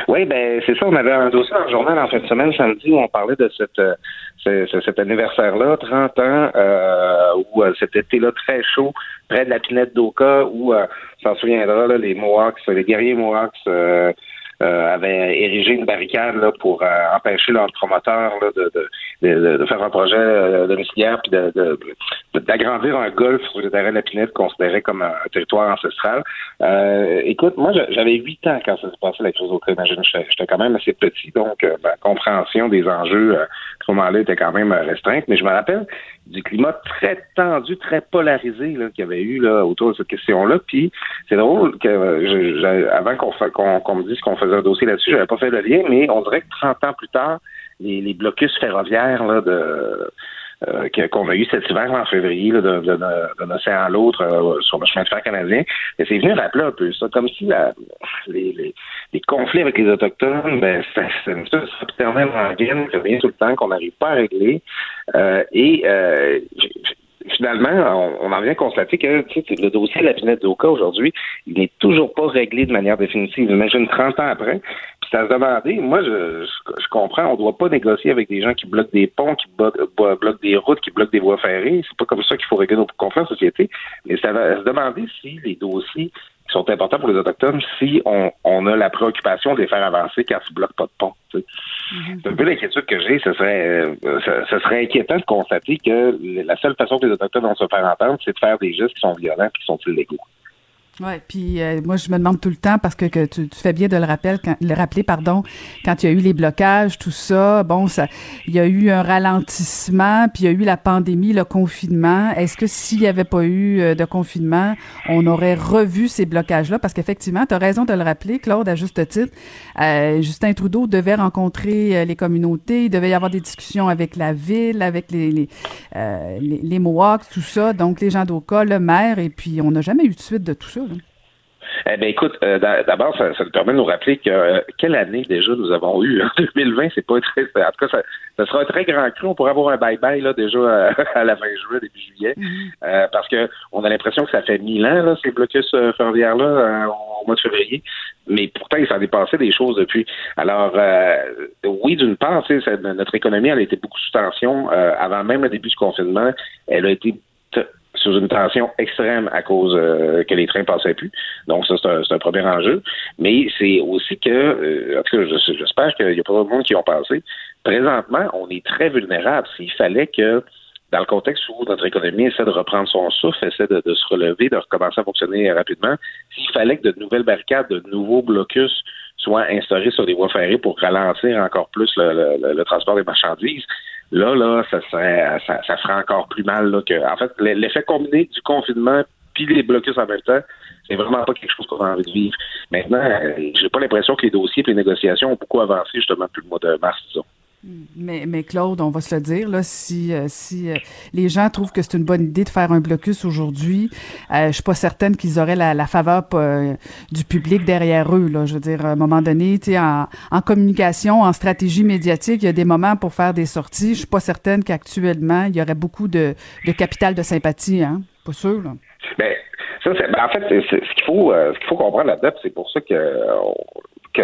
Oui, ben c'est ça. On avait un dossier dans journal en fin de semaine, samedi, où on parlait de cette cet anniversaire-là, 30 ans, euh, où euh, cet été-là très chaud, près de la pinette d'Oka, où, euh, s'en souviendra, là, les Mohawks, les guerriers Mohawks euh, euh, avaient érigé une barricade là, pour empêcher leurs promoteurs là, de, de, de, faire un projet euh, domiciliaire puis d'agrandir un golf sur le terrain de la Pinette considéré comme un, territoire ancestral. Euh, écoute, moi j'avais huit ans quand ça s'est passé la crise au Imagine, j'étais quand même assez petit, donc euh, ma compréhension des enjeux à ce moment-là était quand même restreinte. Mais je me rappelle du climat très tendu, très polarisé qu'il y avait eu là, autour de cette question-là. Puis c'est drôle que avant qu'on qu'on me dise qu'on faisait un dossier là-dessus, j'avais pas fait le lien, mais on dirait que 30 ans plus tard, les, les blocus ferroviaires là, de euh, qu'on a eu cet hiver en février d'un océan à l'autre euh, sur le chemin de fer canadien. C'est venu rappeler un peu ça, comme si la, les, les, les, conflits avec les Autochtones, ben, c'est une espèce éternelle rengaine qui revient tout le temps, qu'on n'arrive pas à régler. Euh, et euh, finalement, on, en vient constater que le dossier de la pinette d'Oka aujourd'hui, il n'est toujours pas réglé de manière définitive. Imagine 30 ans après, puis ça se demandait, moi je, je, comprends, on ne doit pas négocier avec des gens qui bloquent des ponts, qui bloquent, des routes, qui bloquent des voies ferrées. C'est pas comme ça qu'il faut régler nos conflits en société. Mais ça va se demander si les dossiers qui sont importants pour les Autochtones si on, on a la préoccupation de les faire avancer quand ils ne bloquent pas de pont. Mm-hmm. C'est un peu l'inquiétude que j'ai. Ce serait, euh, ce, serait inquiétant de constater que la seule façon que les Autochtones vont se faire entendre, c'est de faire des gestes qui sont violents et qui sont illégaux. Oui, puis euh, moi je me demande tout le temps parce que, que tu, fais bien de le rappeler, quand, le rappeler, pardon, quand il y a eu les blocages, tout ça, bon, ça, il y a eu un ralentissement, puis il y a eu la pandémie, le confinement. Est-ce que s'il n'y avait pas eu euh, de confinement, on aurait revu ces blocages-là? Parce qu'effectivement, tu as raison de le rappeler, Claude, à juste titre. Euh, Justin Trudeau devait rencontrer les communautés, il devait y avoir des discussions avec la ville, avec les les, les, les Mohawks, tout ça, donc les gens d'Oka, le maire, et puis on n'a jamais eu de suite de tout ça. Eh bien, écoute, euh, d'abord, ça, ça, nous permet de nous rappeler que euh, quelle année déjà nous avons eu. (laughs) En 2020, c'est pas très. En tout cas, ça, ça, sera un très grand cru. On pourrait avoir un bye-bye là déjà euh, (laughs) à, la fin juillet, début juillet, mm-hmm. parce que on a l'impression que ça fait mille ans là, ces blocus ferroviaires-là au mois de février. Mais pourtant, il s'en est passé des choses depuis. Alors, oui, d'une part, notre économie, elle a été beaucoup sous tension avant même le début du confinement. Elle a été sous une tension extrême à cause euh, que les trains passaient plus. Donc ça, c'est un, un, premier enjeu. Mais c'est aussi que, euh, en tout cas, j'espère qu'il n'y a pas de monde qui ont passé. Présentement, on est très vulnérable. S'il fallait que, dans le contexte où notre économie essaie de reprendre son souffle, essaie de, se relever, de recommencer à fonctionner rapidement, s'il fallait que de nouvelles barricades, de nouveaux blocus soient instaurés sur des voies ferrées pour ralentir encore plus le transport des marchandises, Là, là, ça serait, ça, ça ferait encore plus mal. Là, que, en fait, l'effet combiné du confinement puis les blocus en même temps, c'est vraiment pas quelque chose qu'on a envie de vivre. Maintenant, euh, j'ai pas l'impression que les dossiers et les négociations ont beaucoup avancé justement depuis le mois de mars, disons. Mais, mais Claude, on va se le dire, là, si, euh, si euh, les gens trouvent que c'est une bonne idée de faire un blocus aujourd'hui, euh, je suis pas certaine qu'ils auraient la, faveur du public derrière eux. Là. Je veux dire, à un moment donné, en, en communication, en stratégie médiatique, il y a des moments pour faire des sorties. Je suis pas certaine qu'actuellement, il y aurait beaucoup de, capital de sympathie. Hein? Pas sûr. Là. Ben, ça, ben, en fait, ce qu'il faut, qu'il faut comprendre là-dedans, c'est pour ça que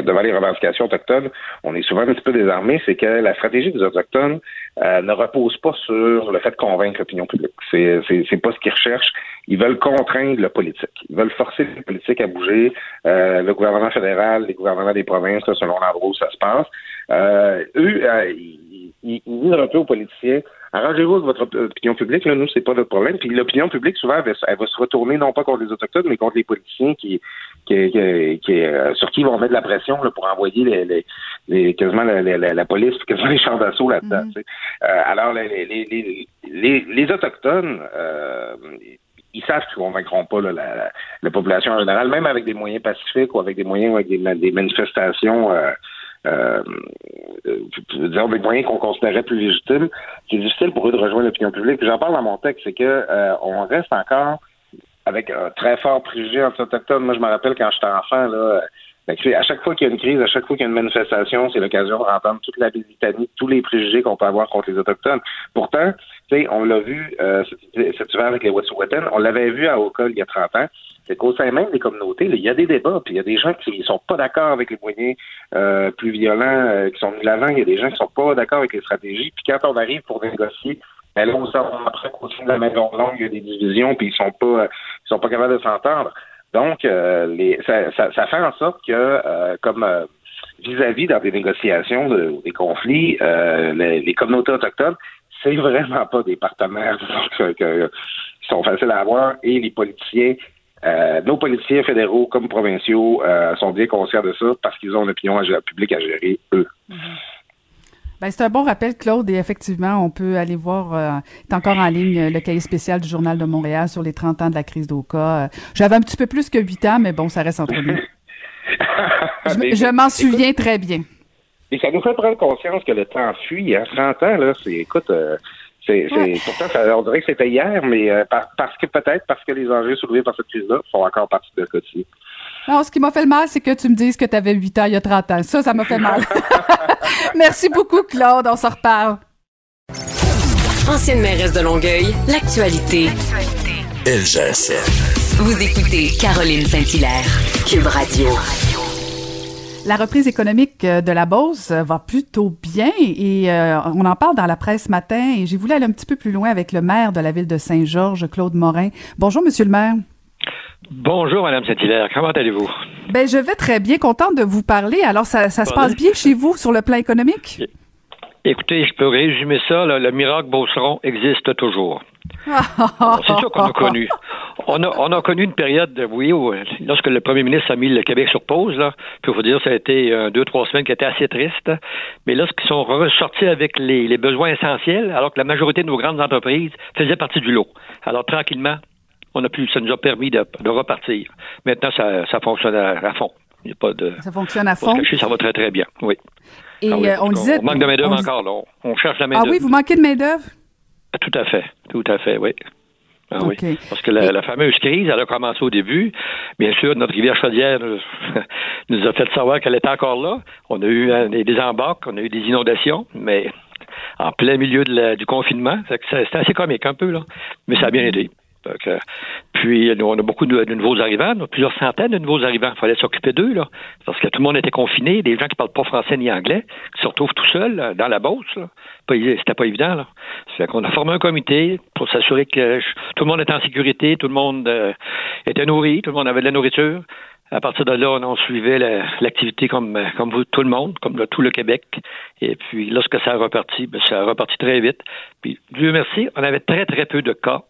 devant les revendications autochtones, on est souvent un petit peu désarmé, c'est que la stratégie des autochtones euh, ne repose pas sur le fait de convaincre l'opinion publique. C'est, c'est, pas ce qu'ils recherchent. Ils veulent contraindre le politique. Ils veulent forcer le politique à bouger. Euh, le gouvernement fédéral, les gouvernements des provinces, selon l'endroit où ça se passe. Euh, eux, ils, ils, un peu aux politiciens Arrangez-vous avec votre opinion publique, là, nous, c'est pas notre problème. Puis l'opinion publique, souvent, elle va, se retourner non pas contre les Autochtones, mais contre les politiciens qui, qui, qui, euh, sur qui ils vont mettre de la pression là, pour envoyer les, les, quasiment la, la, la, police, quasiment les champs d'assaut là-dedans. Mm-hmm. euh, alors, les, les, les, les Autochtones, euh, ils savent qu'ils ne convaincront pas là, la, la, population en général, même avec des moyens pacifiques ou avec des moyens avec des, des manifestations euh, euh, disons, des moyens qu'on considérait plus légitimes, c'est difficile pour eux de rejoindre l'opinion publique. J'en parle dans mon texte, c'est que on reste encore avec un très fort préjugé anti-autochtone. Moi, je me rappelle quand j'étais enfant, là, à chaque fois qu'il y a une crise, à chaque fois qu'il y a une manifestation, c'est l'occasion de entendre toute la Britannie, tous les préjugés qu'on peut avoir contre les Autochtones. Pourtant, on l'a vu euh, cet hiver avec les Wet'suwet'en, on l'avait vu à Oka il y a 30 ans, c'est qu'au sein même des communautés, il y a des débats, puis il y a des gens qui sont pas d'accord avec les moyens euh, plus violents euh, qui sont mis l'avant, il y a des gens qui sont pas d'accord avec les stratégies, puis quand on arrive pour négocier, ben là, on sent après qu'au sein de la maison longue, il y a des divisions, puis ils sont pas ils sont pas capables de s'entendre. Donc, euh, les, ça, ça, fait en sorte que, euh, comme euh, vis-à-vis dans des négociations, de, des conflits, les, les, communautés autochtones, c'est vraiment pas des partenaires (laughs) qui sont faciles à avoir et les politiciens nos politiciens fédéraux comme provinciaux sont bien conscients de ça parce qu'ils ont une opinion publique à gérer, eux. Ben, c'est un bon rappel, Claude, et effectivement, on peut aller voir, euh, est encore en ligne le cahier spécial du Journal de Montréal sur les 30 ans de la crise d'Oka. J'avais un petit peu plus que 8 ans, mais bon, ça reste entre nous. (laughs) je, m'en souviens très bien. Et ça nous fait prendre conscience que le temps fuit. Hein. 30 ans, là, c'est, écoute, c'est, pourtant, ça, on dirait que c'était hier, mais euh, parce que peut-être parce que les enjeux soulevés par cette crise-là font encore partie de notre quotidien. Non, ce qui m'a fait le mal, c'est que tu me dises que tu avais 8 ans il y a 30 ans. Ça, ça m'a fait mal. (laughs) (laughs) Merci beaucoup, Claude. On se reparle. Ancienne mairesse de Longueuil, l'actualité. LGSN. Vous écoutez Caroline Saint-Hilaire, Cube Radio. La reprise économique euh, de la Beauce euh, va plutôt bien et euh, on en parle dans la presse ce matin et j'ai voulu aller un petit peu plus loin avec le maire de la ville de Saint-Georges, Claude Morin. Bonjour, monsieur le maire. Bonjour, Madame Saint-Hilaire. Comment allez-vous? Ben, je vais très bien, contente de vous parler. Alors, ça, ça se passe bien chez vous sur le plan économique? Écoutez, je peux résumer ça. le miracle Beauceron existe toujours. C'est sûr qu'on a connu. On a, on a connu une période, oui, où, lorsque le premier ministre a mis le Québec sur pause, là, puis vous dire, ça a été euh, deux, trois semaines qui étaient assez tristes. Mais lorsqu'ils sont ressortis avec les, les besoins essentiels, alors que la majorité de nos grandes entreprises faisaient partie du lot. Alors, tranquillement, on a pu, ça nous a permis de, repartir. Maintenant, ça, ça fonctionne à, fond. Il a pas de. Ça fonctionne à fond. ça va très, très bien, oui. Et ah euh, on disait. On manque de main-d'œuvre encore, là. On cherche la main-d'œuvre. Ah oui, vous manquez de main-d'œuvre? Tout à fait, tout à fait, oui. Ah oui. Parce que la, fameuse crise, elle a commencé au début. Bien sûr, notre rivière chaudière nous (laughs) a fait savoir qu'elle était encore là. On a eu euh, des embarques, on a eu des inondations, mais en plein milieu du confinement, c'était assez comique un peu, là. Mais ça a bien aidé puis, on a beaucoup de, nouveaux arrivants, plusieurs centaines de nouveaux arrivants. Il fallait s'occuper d'eux, là, parce que tout le monde était confiné, des gens qui parlent pas français ni anglais, qui se retrouvent tout seuls euh, dans la bosse. C'était pas évident. Là. C'est qu'on a formé un comité pour s'assurer que tout le monde était en sécurité, tout le monde euh, était nourri, tout le monde avait de la nourriture. À partir de là, on, suivait l'activité comme, comme vous, tout le monde, comme tout le Québec. Et puis, lorsque ça a reparti, ben, ça a reparti très vite. Puis, Dieu merci, on avait très, très peu de cas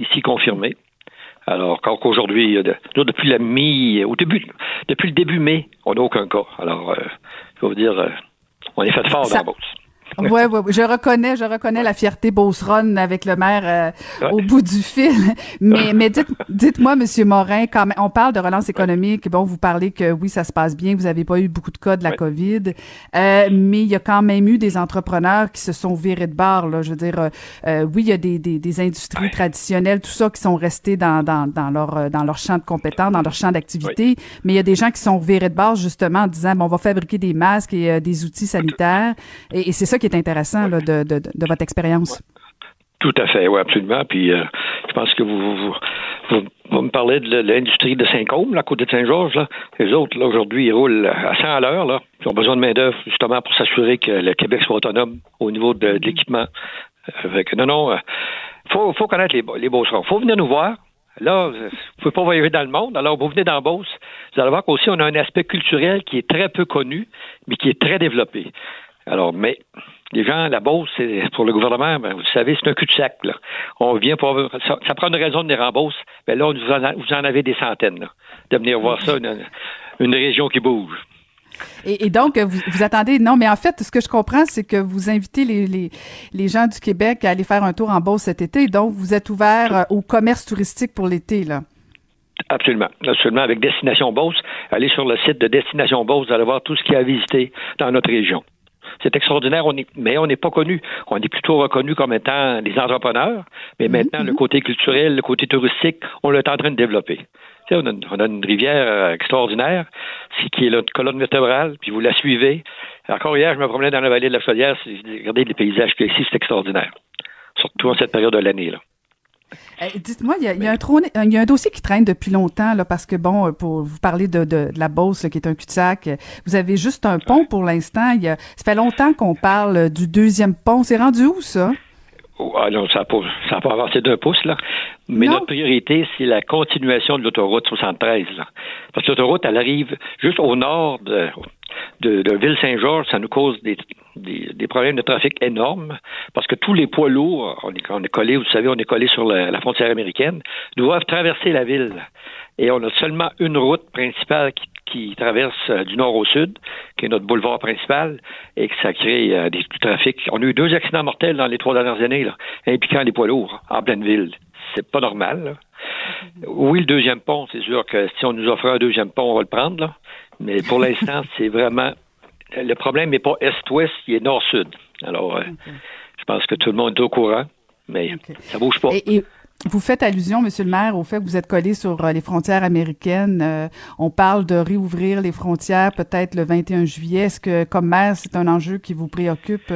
ici confirmé. Alors, qu'aujourd'hui, depuis la mi, au début, depuis le début mai, on n'a aucun cas. Alors, euh, faut vous dire, euh, on est fait fort dans la bourse. Oui, ouais, ouais, je reconnais, je reconnais la fierté Beauceronne avec le maire euh, au bout du fil. (laughs) Mais, mais dites, dites-moi, Monsieur Morin, quand même, on parle de relance économique. Bon, vous parlez que oui, ça se passe bien. Vous n'avez pas eu beaucoup de cas de la COVID, euh, mais il y a quand même eu des entrepreneurs qui se sont virés de barre. Là. Je veux dire, euh, oui, il y a des, des, des industries traditionnelles, tout ça, qui sont restés dans, dans, dans leur dans leur champ de compétences, dans leur champ d'activité. Mais il y a des gens qui sont virés de barre justement en disant, bon, on va fabriquer des masques et des outils sanitaires. Et, et c'est ça qui est intéressant de, votre expérience. Tout à fait, oui, absolument. Puis euh, je pense que vous, me parlez de l'industrie de Saint-Côme, la côte de Saint-Georges. Les autres, là, aujourd'hui, ils roulent à 100 à l'heure. Ils ont besoin de main-d'œuvre, justement, pour s'assurer que le Québec soit autonome au niveau de, l'équipement. Non, non, il euh, faut, connaître les, les Il faut venir nous voir. Là, vous ne pouvez pas voyager dans le monde. Alors, vous venez dans Beauce, vous allez voir qu'aussi, on a un aspect culturel qui est très peu connu, mais qui est très développé. Alors, mais les gens, la Beauce, c'est pour le gouvernement, ben, vous savez, c'est un cul-de-sac. On vient pour ça, prend une raison de les rembourser. Mais là, vous en, vous en avez des centaines de venir voir ça, une, région qui bouge. Et, donc, vous, attendez. Non, mais en fait, ce que je comprends, c'est que vous invitez les, les, les, gens du Québec à aller faire un tour en Beauce cet été. Donc, vous êtes ouvert euh, au commerce touristique pour l'été, là. Absolument. Absolument. Avec Destination Beauce, allez sur le site de Destination Beauce, vous allez voir tout ce qu'il y a à visiter dans notre région. C'est extraordinaire, on est, mais on n'est pas connu. On est plutôt reconnu comme étant des entrepreneurs, mais mhm, maintenant, le côté culturel, le côté touristique, on l'est en train de développer. On a, on a, une rivière euh, extraordinaire, qui est notre colonne vertébrale, puis vous la suivez. Encore hier, je me promenais dans la vallée de la Chaudière, regardez les paysages qu'il y a ici, c'est extraordinaire. Surtout en cette période de l'année. là. Euh, dites-moi, il y, a, il, y a un il y a un dossier qui traîne depuis longtemps, là, parce que, bon, pour vous parler de, de, de la Beauce, qui est un cul-de-sac, vous avez juste un pont pour l'instant. Ça fait longtemps qu'on parle du deuxième pont. C'est rendu où, ça? Oh, ah non, ça n'a pas, pas avancé d'un pouce, là. Mais notre priorité, c'est la continuation de l'autoroute 73, là. Parce que l'autoroute, elle arrive juste au nord de, de, de Ville-Saint-Georges, ça nous cause des, des, problèmes de trafic énormes parce que tous les poids lourds, on est, on est collé, vous savez, on est collé sur la, frontière américaine, doivent traverser la ville. Et on a seulement une route principale qui, qui traverse euh, du nord au sud, qui est notre boulevard principal, et que ça crée euh, des, du trafic. On a eu deux accidents mortels dans les trois dernières années, là, impliquant les poids lourds en pleine ville. C'est pas normal. Oui, le deuxième pont, c'est sûr que si on nous offre un deuxième pont, on va le prendre. Là. Mais pour l'instant, (laughs) c'est vraiment. Le problème n'est pas est-ouest, il est nord-sud. Alors, euh, je pense que tout le monde est au courant, mais ça bouge pas. Et, vous faites allusion, Monsieur le maire, au fait que vous êtes collé sur euh, les frontières américaines. Euh, on parle de réouvrir les frontières peut-être le 21 juillet. Est-ce que, comme maire, c'est un enjeu qui vous préoccupe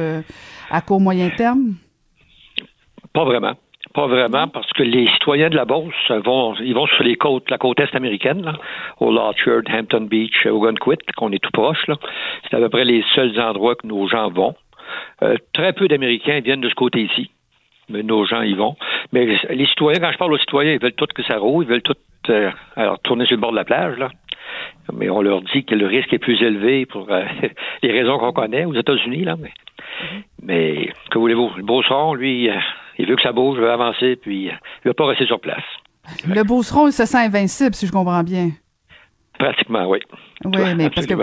à court moyen terme? Pas vraiment. Pas vraiment, parce que les citoyens de la Beauce vont, ils vont sur les côtes, la côte est américaine, là, au Lorchard, Hampton Beach, Ogunquit, qu'on est tout proche. C'est à peu près les seuls endroits que nos gens vont. Euh, très peu d'Américains viennent de ce côté-ci, mais nos gens y vont. Mais les citoyens, quand je parle aux citoyens, ils veulent tout que ça roule, ils veulent tout euh, alors, tourner sur le bord de la plage, là. Mais on leur dit que le risque est plus élevé pour euh, (laughs) les raisons qu'on connaît aux États-Unis, là. Mais, que voulez-vous? Le beau son, lui, il veut que ça bouge, il veut avancer, puis euh, il veut pas rester sur place. Le Beauceron, il se sent invincible, si je comprends bien. Pratiquement, oui. Oui, mais parce que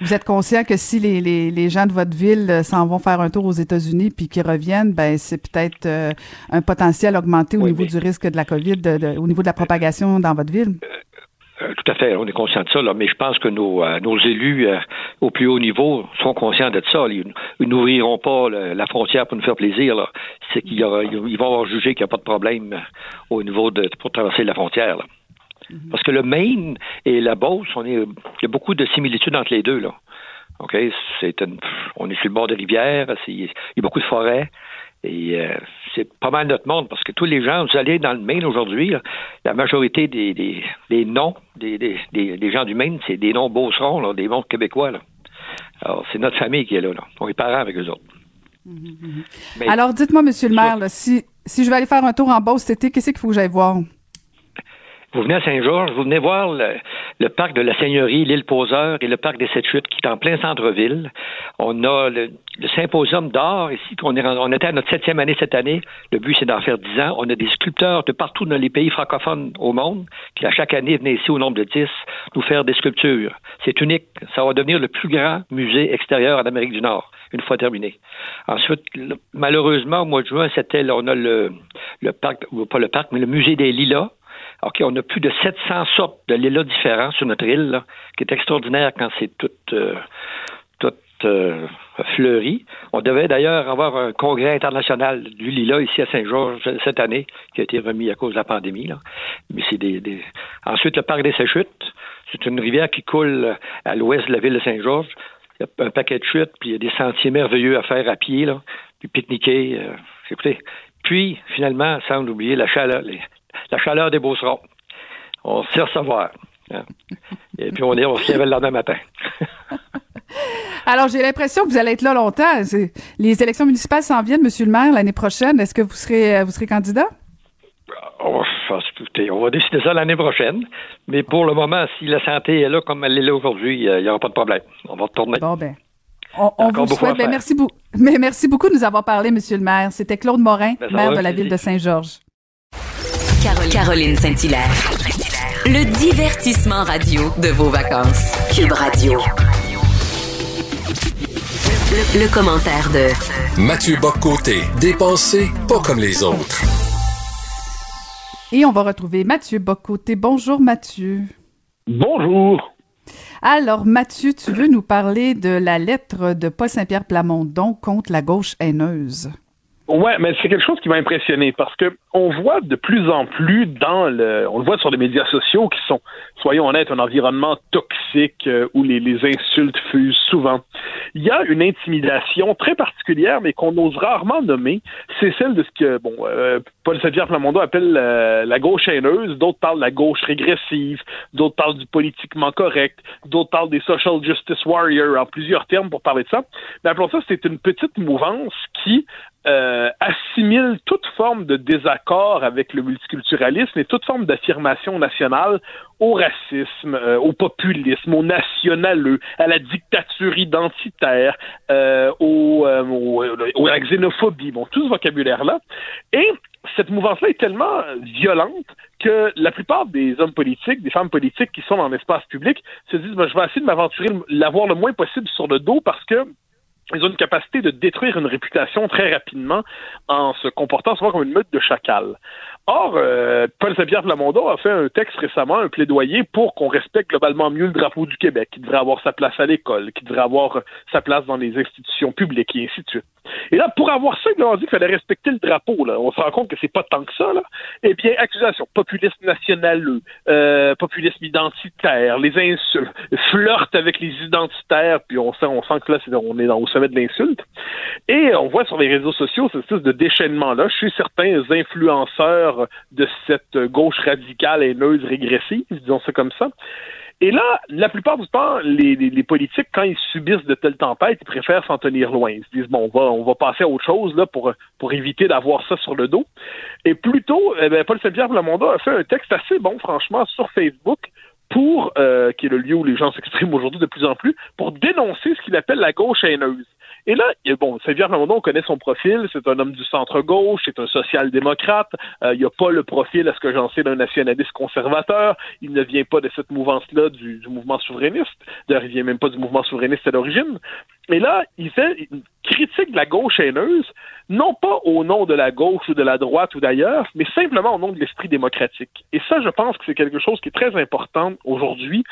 vous êtes conscient que si les, les, les gens de votre ville euh, s'en vont faire un tour aux États-Unis puis qu'ils reviennent, ben c'est peut-être euh, un potentiel augmenté au niveau du risque de la COVID, au niveau de la propagation dans votre ville. Euh, tout à fait, on est conscient de ça, là, mais je pense que nos, euh, nos élus euh, au plus haut niveau sont conscients de ça. Ils, n'ouvriront pas la frontière pour nous faire plaisir. C'est qu'ils ils vont avoir jugé qu'il n'y a pas de problème au niveau de pour traverser la frontière. Mm-hmm. Parce que le Maine et la Beauce, on est, il y a beaucoup de similitudes entre les deux. Là. OK? C'est on est sur le bord de rivière, il y a beaucoup de forêts. Et euh, c'est pas mal notre monde parce que tous les gens, vous allez dans le Maine aujourd'hui, la majorité des, des, des noms des, des, gens du Maine, c'est des noms beaucerons, des noms québécois. Là. Alors, c'est notre famille qui est là. là. On est parents avec eux autres. Mm-hmm. Alors, dites-moi, Monsieur le maire, si, si je vais aller faire un tour en Beauce cet été, qu'est-ce qu'il faut que j'aille voir? Vous venez à Saint-Georges, vous venez voir le, parc de la Seigneurie, l'île Poseur et le parc des Sept-Chutes qui est en plein centre-ville. On a le, symposium d'art ici, on, est, on était à notre septième année cette année. Le but, c'est d'en faire dix ans. On a des sculpteurs de partout dans les pays francophones au monde qui, à chaque année, venaient ici au nombre de dix nous faire des sculptures. C'est unique. Ça va devenir le plus grand musée extérieur en Amérique du Nord une fois terminé. Ensuite, malheureusement, au mois de juin, c'était, on a le, le parc, pas le parc, mais le musée des Lilas, OK, on a plus de 700 sortes de lilas différents sur notre île, là, qui est extraordinaire quand c'est tout, euh, tout euh, fleuri. On devait d'ailleurs avoir un congrès international du lilas ici à Saint-Georges cette année, qui a été remis à cause de la pandémie. Là. Mais c'est des, des... Ensuite, le parc des Séchutes, c'est une rivière qui coule à l'ouest de la ville de Saint-Georges. Il y a un paquet de chutes, puis il y a des sentiers merveilleux à faire à pied, là, puis pique-niquer. Euh, écoutez, puis, finalement, sans oublier la chaleur, les, la chaleur des Beaucerons. On sait recevoir. Hein. Et puis on est, on se le lendemain matin. (laughs) Alors, j'ai l'impression que vous allez être là longtemps. Les élections municipales s'en viennent, Monsieur le maire, l'année prochaine. Est-ce que vous serez, vous serez candidat? Oh, on va décider ça l'année prochaine. Mais pour le moment, si la santé est là comme elle est là aujourd'hui, il n'y aura pas de problème. On va retourner. Bon, ben. On, vous souhaite. Ben, merci, beaucoup. (laughs) Mais merci beaucoup de nous avoir parlé, Monsieur le maire. C'était Claude Morin, ben, maire de la ville de Saint-Georges. Caroline, Saint-Hilaire. Le divertissement radio de vos vacances. Cube Radio. Le, commentaire de Mathieu Boccoté, dépensé pas comme les autres. Et on va retrouver Mathieu Bocoté. Bonjour Mathieu. Bonjour. Alors Mathieu, tu veux nous parler de la lettre de Paul Saint-Pierre Plamondon contre la gauche haineuse? Ouais, mais c'est quelque chose qui m'a impressionné parce que on voit de plus en plus dans le, on le voit sur les médias sociaux qui sont, soyons honnêtes, un environnement toxique euh, où les, insultes fusent souvent. Il y a une intimidation très particulière, mais qu'on ose rarement nommer. C'est celle de ce que, bon, euh, Paul Saint-Pierre Plamondon appelle euh, la gauche haineuse. D'autres parlent de la gauche régressive. D'autres parlent du politiquement correct. D'autres parlent des social justice warriors en plusieurs termes pour parler de ça. Mais appelons ça, c'est une petite mouvance qui euh, assimile toute forme de désaccord avec le multiculturalisme et toute forme d'affirmation nationale au racisme, euh, au populisme, au nationaleux, à la dictature identitaire, euh, au, au, à la xénophobie, bon, tout ce vocabulaire-là. Et cette mouvance-là est tellement violente que la plupart des hommes politiques, des femmes politiques qui sont dans l'espace public se disent ben, je vais essayer de m'aventurer, l'avoir le moins possible sur le dos parce que ils ont une capacité de détruire une réputation très rapidement en se comportant souvent comme une meute de chacal. Or, euh, Paul Saint-Pierre Plamondon a fait un texte récemment, un plaidoyer pour qu'on respecte globalement mieux le drapeau du Québec, qui devrait avoir sa place à l'école, qui devrait avoir sa place dans les institutions publiques et ainsi de suite. Et là, pour avoir simplement dit qu'il fallait respecter le drapeau, là, on se rend compte que c'est pas tant que ça, là. Eh bien, accusation, populisme national, euh, populisme identitaire, les insultes, flirt avec les identitaires, puis on sent, on sent que là, on est dans, au sommet de l'insulte. Et on voit sur les réseaux sociaux cette espèce de déchaînement-là chez certains influenceurs de cette gauche radicale haineuse régressive, disons ça comme ça. Et là, la plupart du temps, les, politiques, quand ils subissent de telles tempêtes, ils préfèrent s'en tenir loin. Ils se disent bon, on va, on va passer à autre chose là pour pour éviter d'avoir ça sur le dos. Et plutôt, eh bien, Paul Saint-Pierre Plamondon a fait un texte assez bon, franchement, sur Facebook pour, euh, qui est le lieu où les gens s'expriment aujourd'hui de plus en plus, pour dénoncer ce qu'il appelle la gauche haineuse. Et là, bon, Saint-Pierre Plamondon, on connaît son profil, c'est un homme du centre-gauche, c'est un social-démocrate, euh, il n'a pas le profil, à ce que j'en sais, d'un nationaliste conservateur, il ne vient pas de cette mouvance-là du, du, mouvement souverainiste, d'ailleurs, il vient même pas du mouvement souverainiste à l'origine, et là, il fait une critique de la gauche haineuse, non pas au nom de la gauche ou de la droite ou d'ailleurs, mais simplement au nom de l'esprit démocratique. Et ça, je pense que c'est quelque chose qui est très important aujourd'hui,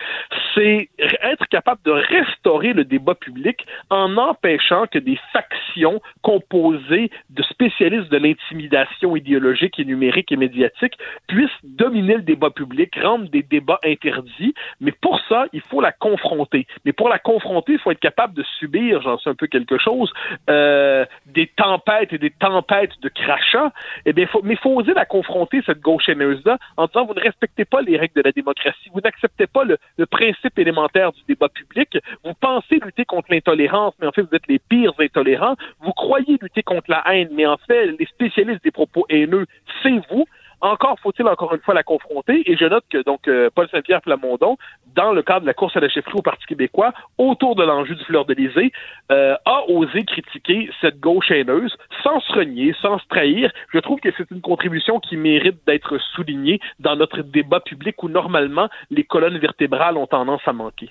c'est être capable de restaurer le débat public en empêchant que des factions composées de spécialistes de l'intimidation idéologique et numérique et médiatique puissent dominer le débat public, rendre des débats interdits, mais pour ça, il faut la confronter. Mais pour la confronter, il faut être capable de subir, j'en sais un peu quelque chose, euh, des tempêtes et des tempêtes de crachats, eh bien, faut, mais faut oser la confronter, cette gauche haineuse-là, en disant vous ne respectez pas les règles de la démocratie, vous n'acceptez pas le, principe élémentaire du débat public, vous pensez lutter contre l'intolérance, mais en fait, vous êtes les pires intolérants, vous croyez lutter contre la haine, mais en fait, les spécialistes des propos haineux, c'est vous. Encore faut-il encore une fois la confronter. Et je note que donc euh, Paul Saint-Pierre Plamondon, dans le cadre de la course à la chefferie au Parti québécois, autour de l'enjeu du fleur de euh, a osé critiquer cette gauche haineuse sans se renier, sans se trahir. Je trouve que c'est une contribution qui mérite d'être soulignée dans notre débat public où normalement les colonnes vertébrales ont tendance à manquer.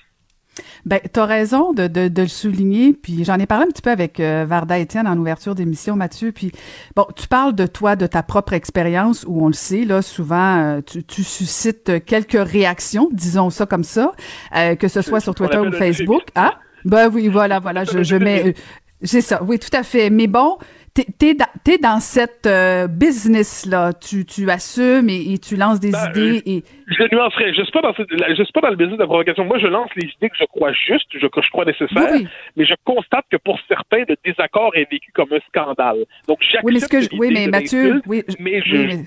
Ben, t'as raison de, de, de, le souligner. Puis j'en ai parlé un petit peu avec euh, Varda Étienne en ouverture d'émission, Mathieu. Puis bon, tu parles de toi, de ta propre expérience, où on le sait, là, souvent, euh, tu, tu, suscites quelques réactions, disons ça comme ça, euh, que ce soit sur Twitter ou Facebook. Ah, ben oui, voilà, voilà, je, je mets. (laughs) C'est ça, oui, tout à fait. Mais bon, t'es dans, es dans cette euh, business là, tu, tu assumes et, tu lances des ben, idées et je nuancerais. Je suis pas dans je suis pas dans le business de la provocation. Moi, je lance les idées que je crois justes, je, que je crois nécessaires, mais je constate que pour certains, le désaccord est vécu comme un scandale. Donc j'accepte oui, mais ce que je, oui, mais Mathieu, oui, mais je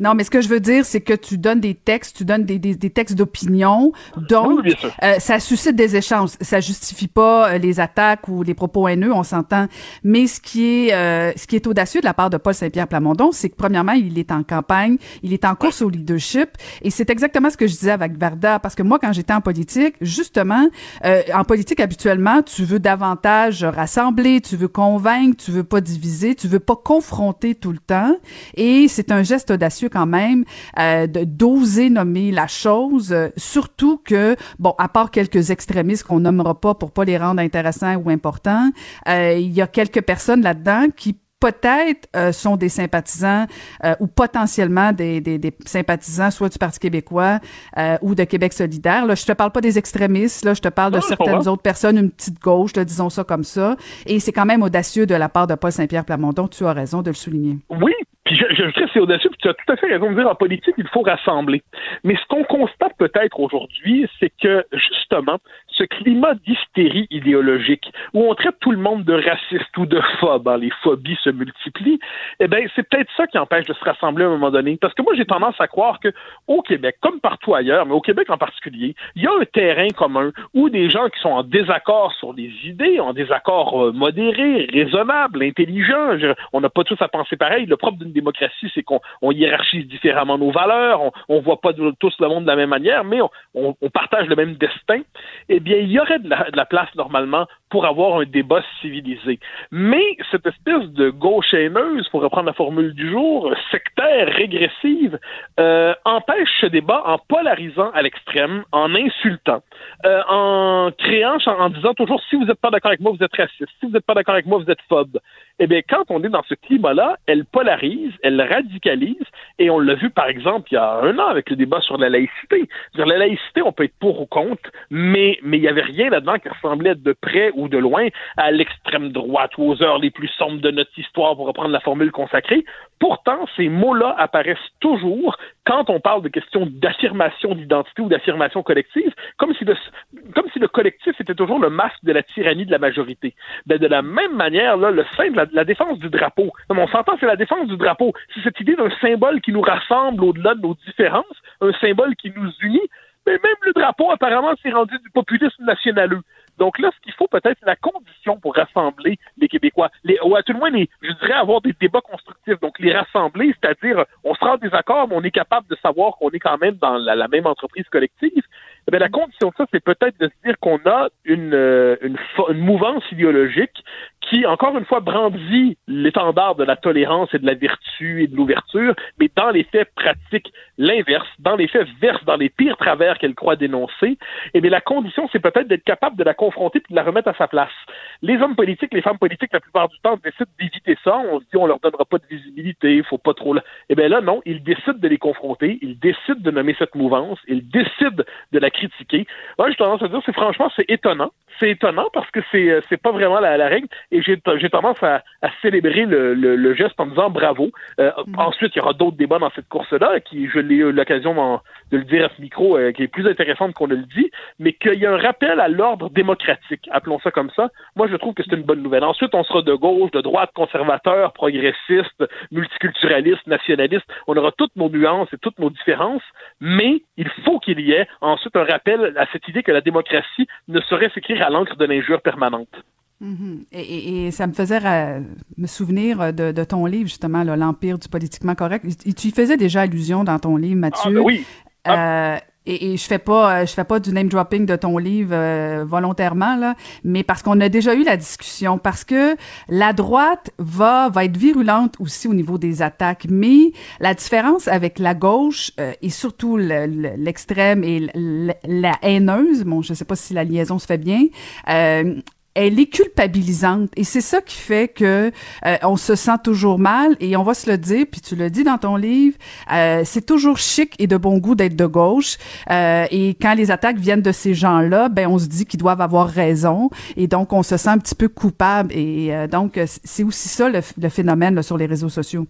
non, mais ce que je veux dire, c'est que tu donnes des textes, tu donnes des, des, des textes d'opinion, donc euh, ça suscite des échanges. Ça justifie pas euh, les attaques ou les propos haineux, on s'entend. Mais ce qui est euh, ce qui est audacieux de la part de Paul Saint-Pierre Plamondon, c'est que premièrement, il est en campagne, il est en course au leadership, et c'est exactement ce que je disais avec Varda, parce que moi, quand j'étais en politique, justement, en politique habituellement, tu veux davantage rassembler, tu veux convaincre, tu veux pas diviser, tu veux pas confronter tout le temps, et c'est un geste audacieux quand même euh, d'oser nommer la chose, euh, surtout que, bon, à part quelques extrémistes qu'on nommera pas pour pas les rendre intéressants ou importants, euh, il y a quelques personnes là-dedans qui peut-être euh, sont des sympathisants euh, ou potentiellement des, des, des, sympathisants soit du Parti québécois euh, ou de Québec solidaire. Là, je te parle pas des extrémistes, là, je te parle de certaines autres personnes, une petite gauche, là, disons ça comme ça. Et c'est quand même audacieux de la part de Paul Saint-Pierre Plamondon, tu as raison de le souligner. Oui, puis je, je, je c'est audacieux, puis tu as tout à fait raison de dire en politique, il faut rassembler. Mais ce qu'on constate peut-être aujourd'hui, c'est que justement, ce climat d'hystérie idéologique où on traite tout le monde de raciste ou de phobe, hein, les phobies se multiplient, eh bien, c'est peut-être ça qui empêche de se rassembler à un moment donné. Parce que moi, j'ai tendance à croire que au Québec, comme partout ailleurs, mais au Québec en particulier, il y a un terrain commun où des gens qui sont en désaccord sur des idées, en désaccord euh, modéré, raisonnable, intelligent, on n'a pas tous à penser pareil. Le propre d'une démocratie, c'est qu'on hiérarchise différemment nos valeurs, on ne voit pas tous le monde de la même manière, mais on, partage le même destin. Eh bien, il y aurait la, de la place normalement pour avoir un débat civilisé. Mais cette espèce de gauche haineuse, pour reprendre la formule du jour, sectaire, régressive, euh, empêche ce débat en polarisant à l'extrême, en insultant, euh, en créant, en, disant toujours si vous n'êtes pas d'accord avec moi, vous êtes raciste, si vous n'êtes pas d'accord avec moi, vous êtes phobe. Eh bien, quand on est dans ce climat-là, elle polarise, elle radicalise, et on l'a vu par exemple il y a un an avec le débat sur la laïcité. Sur la laïcité, on peut être pour ou contre, mais mais il n'y avait rien là-dedans qui ressemblait de près ou de loin à l'extrême droite ou aux heures les plus sombres de notre histoire, pour reprendre la formule consacrée. Pourtant, ces mots-là apparaissent toujours quand on parle de questions d'affirmation d'identité ou d'affirmation collective, comme si, le, collectif était toujours le masque de la tyrannie de la majorité. Ben, de la même manière, le la, défense du drapeau, on s'entend, c'est la défense du drapeau. C'est cette idée d'un symbole qui nous rassemble au-delà de nos différences, un symbole qui nous unit. Mais même le drapeau, apparemment, s'est rendu du populisme nationaleux. Donc là, ce qu'il faut peut-être, c'est la condition pour rassembler les Québécois, les, ou à tout le moins, les, je dirais, avoir des débats constructifs. Donc les rassembler, c'est-à-dire, on sera en désaccord, mais on est capable de savoir qu'on est quand même dans la, même entreprise collective. Eh la condition de ça, c'est peut-être de se dire qu'on a une, euh, une, une mouvance idéologique qui, encore une fois, brandit l'étendard de la tolérance et de la vertu et de l'ouverture, mais dans les faits pratique l'inverse, dans les faits verse dans les pires travers qu'elle croit dénoncer, et eh bien la condition, c'est peut-être d'être capable de la confronter puis de la remettre à sa place. Les hommes politiques, les femmes politiques, la plupart du temps, décident d'éviter ça. On se dit, on leur donnera pas de visibilité, il faut pas trop... Eh bien là, non, ils décident de les confronter, ils décident de nommer cette mouvance, ils décident de la critiquer. Moi, j'ai tendance à dire, c'est franchement, c'est étonnant. C'est étonnant parce que c'est, euh, c'est pas vraiment la, la règle et j'ai, tendance à, à célébrer le, le, geste en disant bravo. Euh, mm. Ensuite, il y aura d'autres débats dans cette course-là qui, je l'ai eu l'occasion de le dire à ce micro, euh, qui est plus intéressante qu'on ne le dit, mais qu'il y a un rappel à l'ordre démocratique, appelons ça comme ça. Moi, je trouve que c'est une bonne nouvelle. Ensuite, on sera de gauche, de droite, conservateur, progressiste, multiculturaliste, nationaliste. On aura toutes nos nuances et toutes nos différences, mais il faut qu'il y ait ensuite un rappel à cette idée que la démocratie ne saurait s'écrire à l'encre de l'injure permanente. Mm-hmm. et, ça me faisait me souvenir de, ton livre, justement, L'Empire du politiquement correct. Tu y faisais déjà allusion dans ton livre, Mathieu. Ah, ben oui. Euh, et, je fais pas je fais pas du name dropping de ton livre euh, volontairement là, mais parce qu'on a déjà eu la discussion parce que la droite va va être virulente aussi au niveau des attaques, mais la différence avec la gauche euh, et surtout l'extrême et la haineuse, bon je sais pas si la liaison se fait bien, euh, elle est culpabilisante. Et c'est ça qui fait que euh, on se sent toujours mal. Et on va se le dire puis tu le dis dans ton livre euh, c'est toujours chic et de bon goût d'être de gauche. Euh, et quand les attaques viennent de ces gens-là ben on se dit qu'ils doivent avoir raison. Et donc on se sent un petit peu coupable. Et donc c'est aussi ça le, phénomène sur les réseaux sociaux.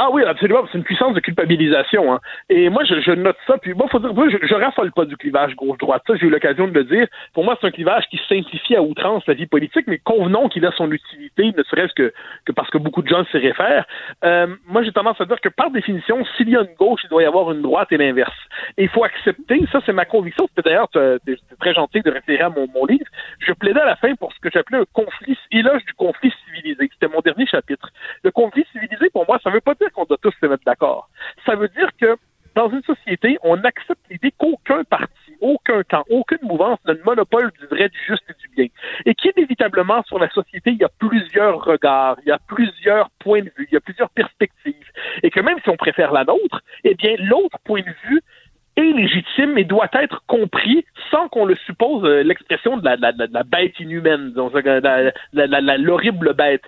Ah oui, absolument. C'est une puissance de culpabilisation. Hein. Et moi, je, je, note ça. Puis moi, faut dire, je, je raffole pas du clivage gauche-droite. Ça, j'ai eu l'occasion de le dire. Pour moi, c'est un clivage qui simplifie à outrance la vie politique, mais convenons qu'il a son utilité, ne serait-ce que, que parce que beaucoup de gens s'y réfèrent. Euh, moi, j'ai tendance à dire que par définition, s'il y a une gauche, il doit y avoir une droite et l'inverse. Et il faut accepter, ça c'est ma conviction, c'était d'ailleurs très gentil de référer à mon, mon livre. Je plaidais à la fin pour ce que j'appelais un conflit, éloge du conflit civilisé. C'était mon dernier chapitre. Le conflit civilisé, pour moi, ça veut pas dire qu'on doit tous se mettre d'accord. Ça veut dire que dans une société, on accepte l'idée qu'aucun parti, aucun camp, aucune mouvance n'a le monopole du vrai, du juste et du bien. Et qu'inévitablement, sur la société, il y a plusieurs regards, il y a plusieurs points de vue, il y a plusieurs perspectives. Et que même si on préfère la nôtre, eh bien, l'autre point de vue est légitime et doit être compris sans qu'on le suppose euh, l'expression de la, bête inhumaine, l'horrible bête.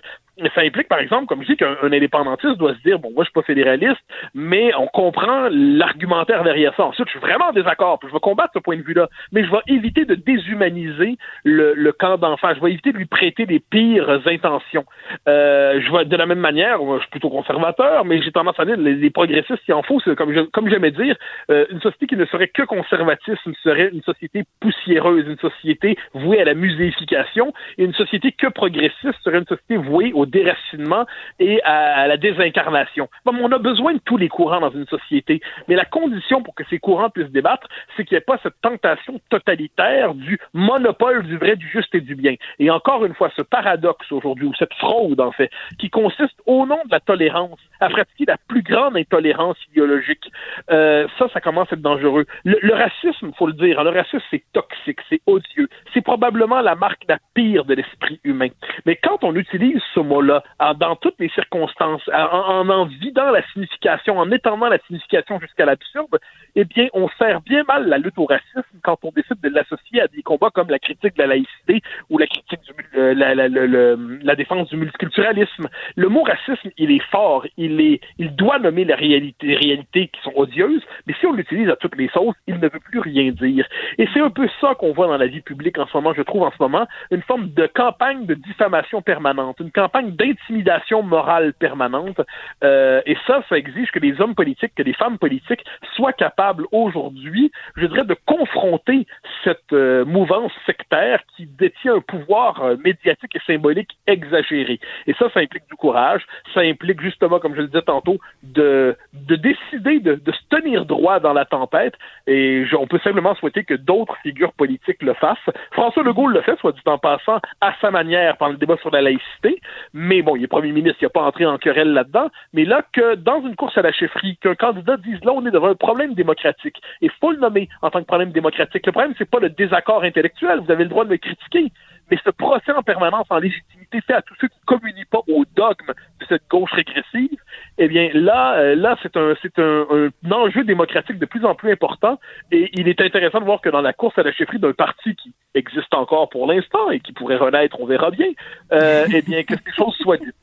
Ça implique, par exemple, comme je dis, qu'un indépendantiste doit se dire, bon, moi, je suis pas fédéraliste, mais on comprend l'argumentaire derrière ça. Ensuite, je suis vraiment en désaccord, je vais combattre ce point de vue-là, mais je vais éviter de déshumaniser le, le camp d'enfants. Je vais éviter de lui prêter des pires intentions. Euh, je vais, de la même manière, je suis plutôt conservateur, mais j'ai tendance à dire, les, les progressistes, il en faut, comme, je, comme j'aimais dire, euh, une société qui ne serait que conservatisme serait une société poussiéreuse, une société vouée à la muséification, et une société que progressiste serait une société vouée au déracinement et à la désincarnation. Bon, on a besoin de tous les courants dans une société, mais la condition pour que ces courants puissent débattre, c'est qu'il n'y ait pas cette tentation totalitaire du monopole du vrai, du juste et du bien. Et encore une fois, ce paradoxe aujourd'hui, ou cette fraude en fait, qui consiste au nom de la tolérance à pratiquer la plus grande intolérance idéologique. Euh, ça, ça commence à être dangereux. Le, le racisme, faut le dire, hein, le racisme, c'est toxique, c'est odieux. C'est probablement la marque la pire de l'esprit humain. Mais quand on utilise ce mot-là dans toutes les circonstances, en, en, vidant la signification, en étendant la signification jusqu'à l'absurde, eh bien, on sert bien mal la lutte au racisme quand on décide de l'associer à des combats comme la critique de la laïcité ou la critique du, euh, la, défense du multiculturalisme. Le mot racisme, il est fort, il est, il doit nommer les réalités qui sont odieuses, mais si on l'utilise à toutes les sauces, il ne veut plus rien dire. Et c'est un peu ça qu'on voit dans la vie publique en ce moment, je trouve en ce moment, une forme de campagne de diffamation permanente, une campagne d'intimidation morale permanente. Euh, et ça, ça exige que les hommes politiques, que les femmes politiques soient capables aujourd'hui, je dirais, de confronter cette euh, mouvance sectaire qui détient un pouvoir euh, médiatique et symbolique exagéré. Et ça, ça implique du courage, ça implique justement, comme je le disais tantôt, de, de décider de, de se tenir droit dans la tempête. Et on peut simplement souhaiter que d'autres figures politiques le fassent. François Legault le fait, soit dit en passant, à sa manière pendant le débat sur la laïcité. Mais bon, il est premier ministre, il n'a pas entré en querelle là-dedans. Mais là, que dans une course à la chefferie, qu'un candidat dise là, on est devant un problème démocratique. Et faut le nommer en tant que problème démocratique. Le problème, c'est pas le désaccord intellectuel. Vous avez le droit de me critiquer. Mais ce procès en permanence en légitimité fait à tous ceux qui ne communient pas au dogme de cette gauche régressive, eh bien là, euh, là c'est un, c'est un, un, enjeu démocratique de plus en plus important. Et il est intéressant de voir que dans la course à la chefferie d'un parti qui existe encore pour l'instant et qui pourrait renaître, on verra bien, euh, eh bien que ces choses soient dites.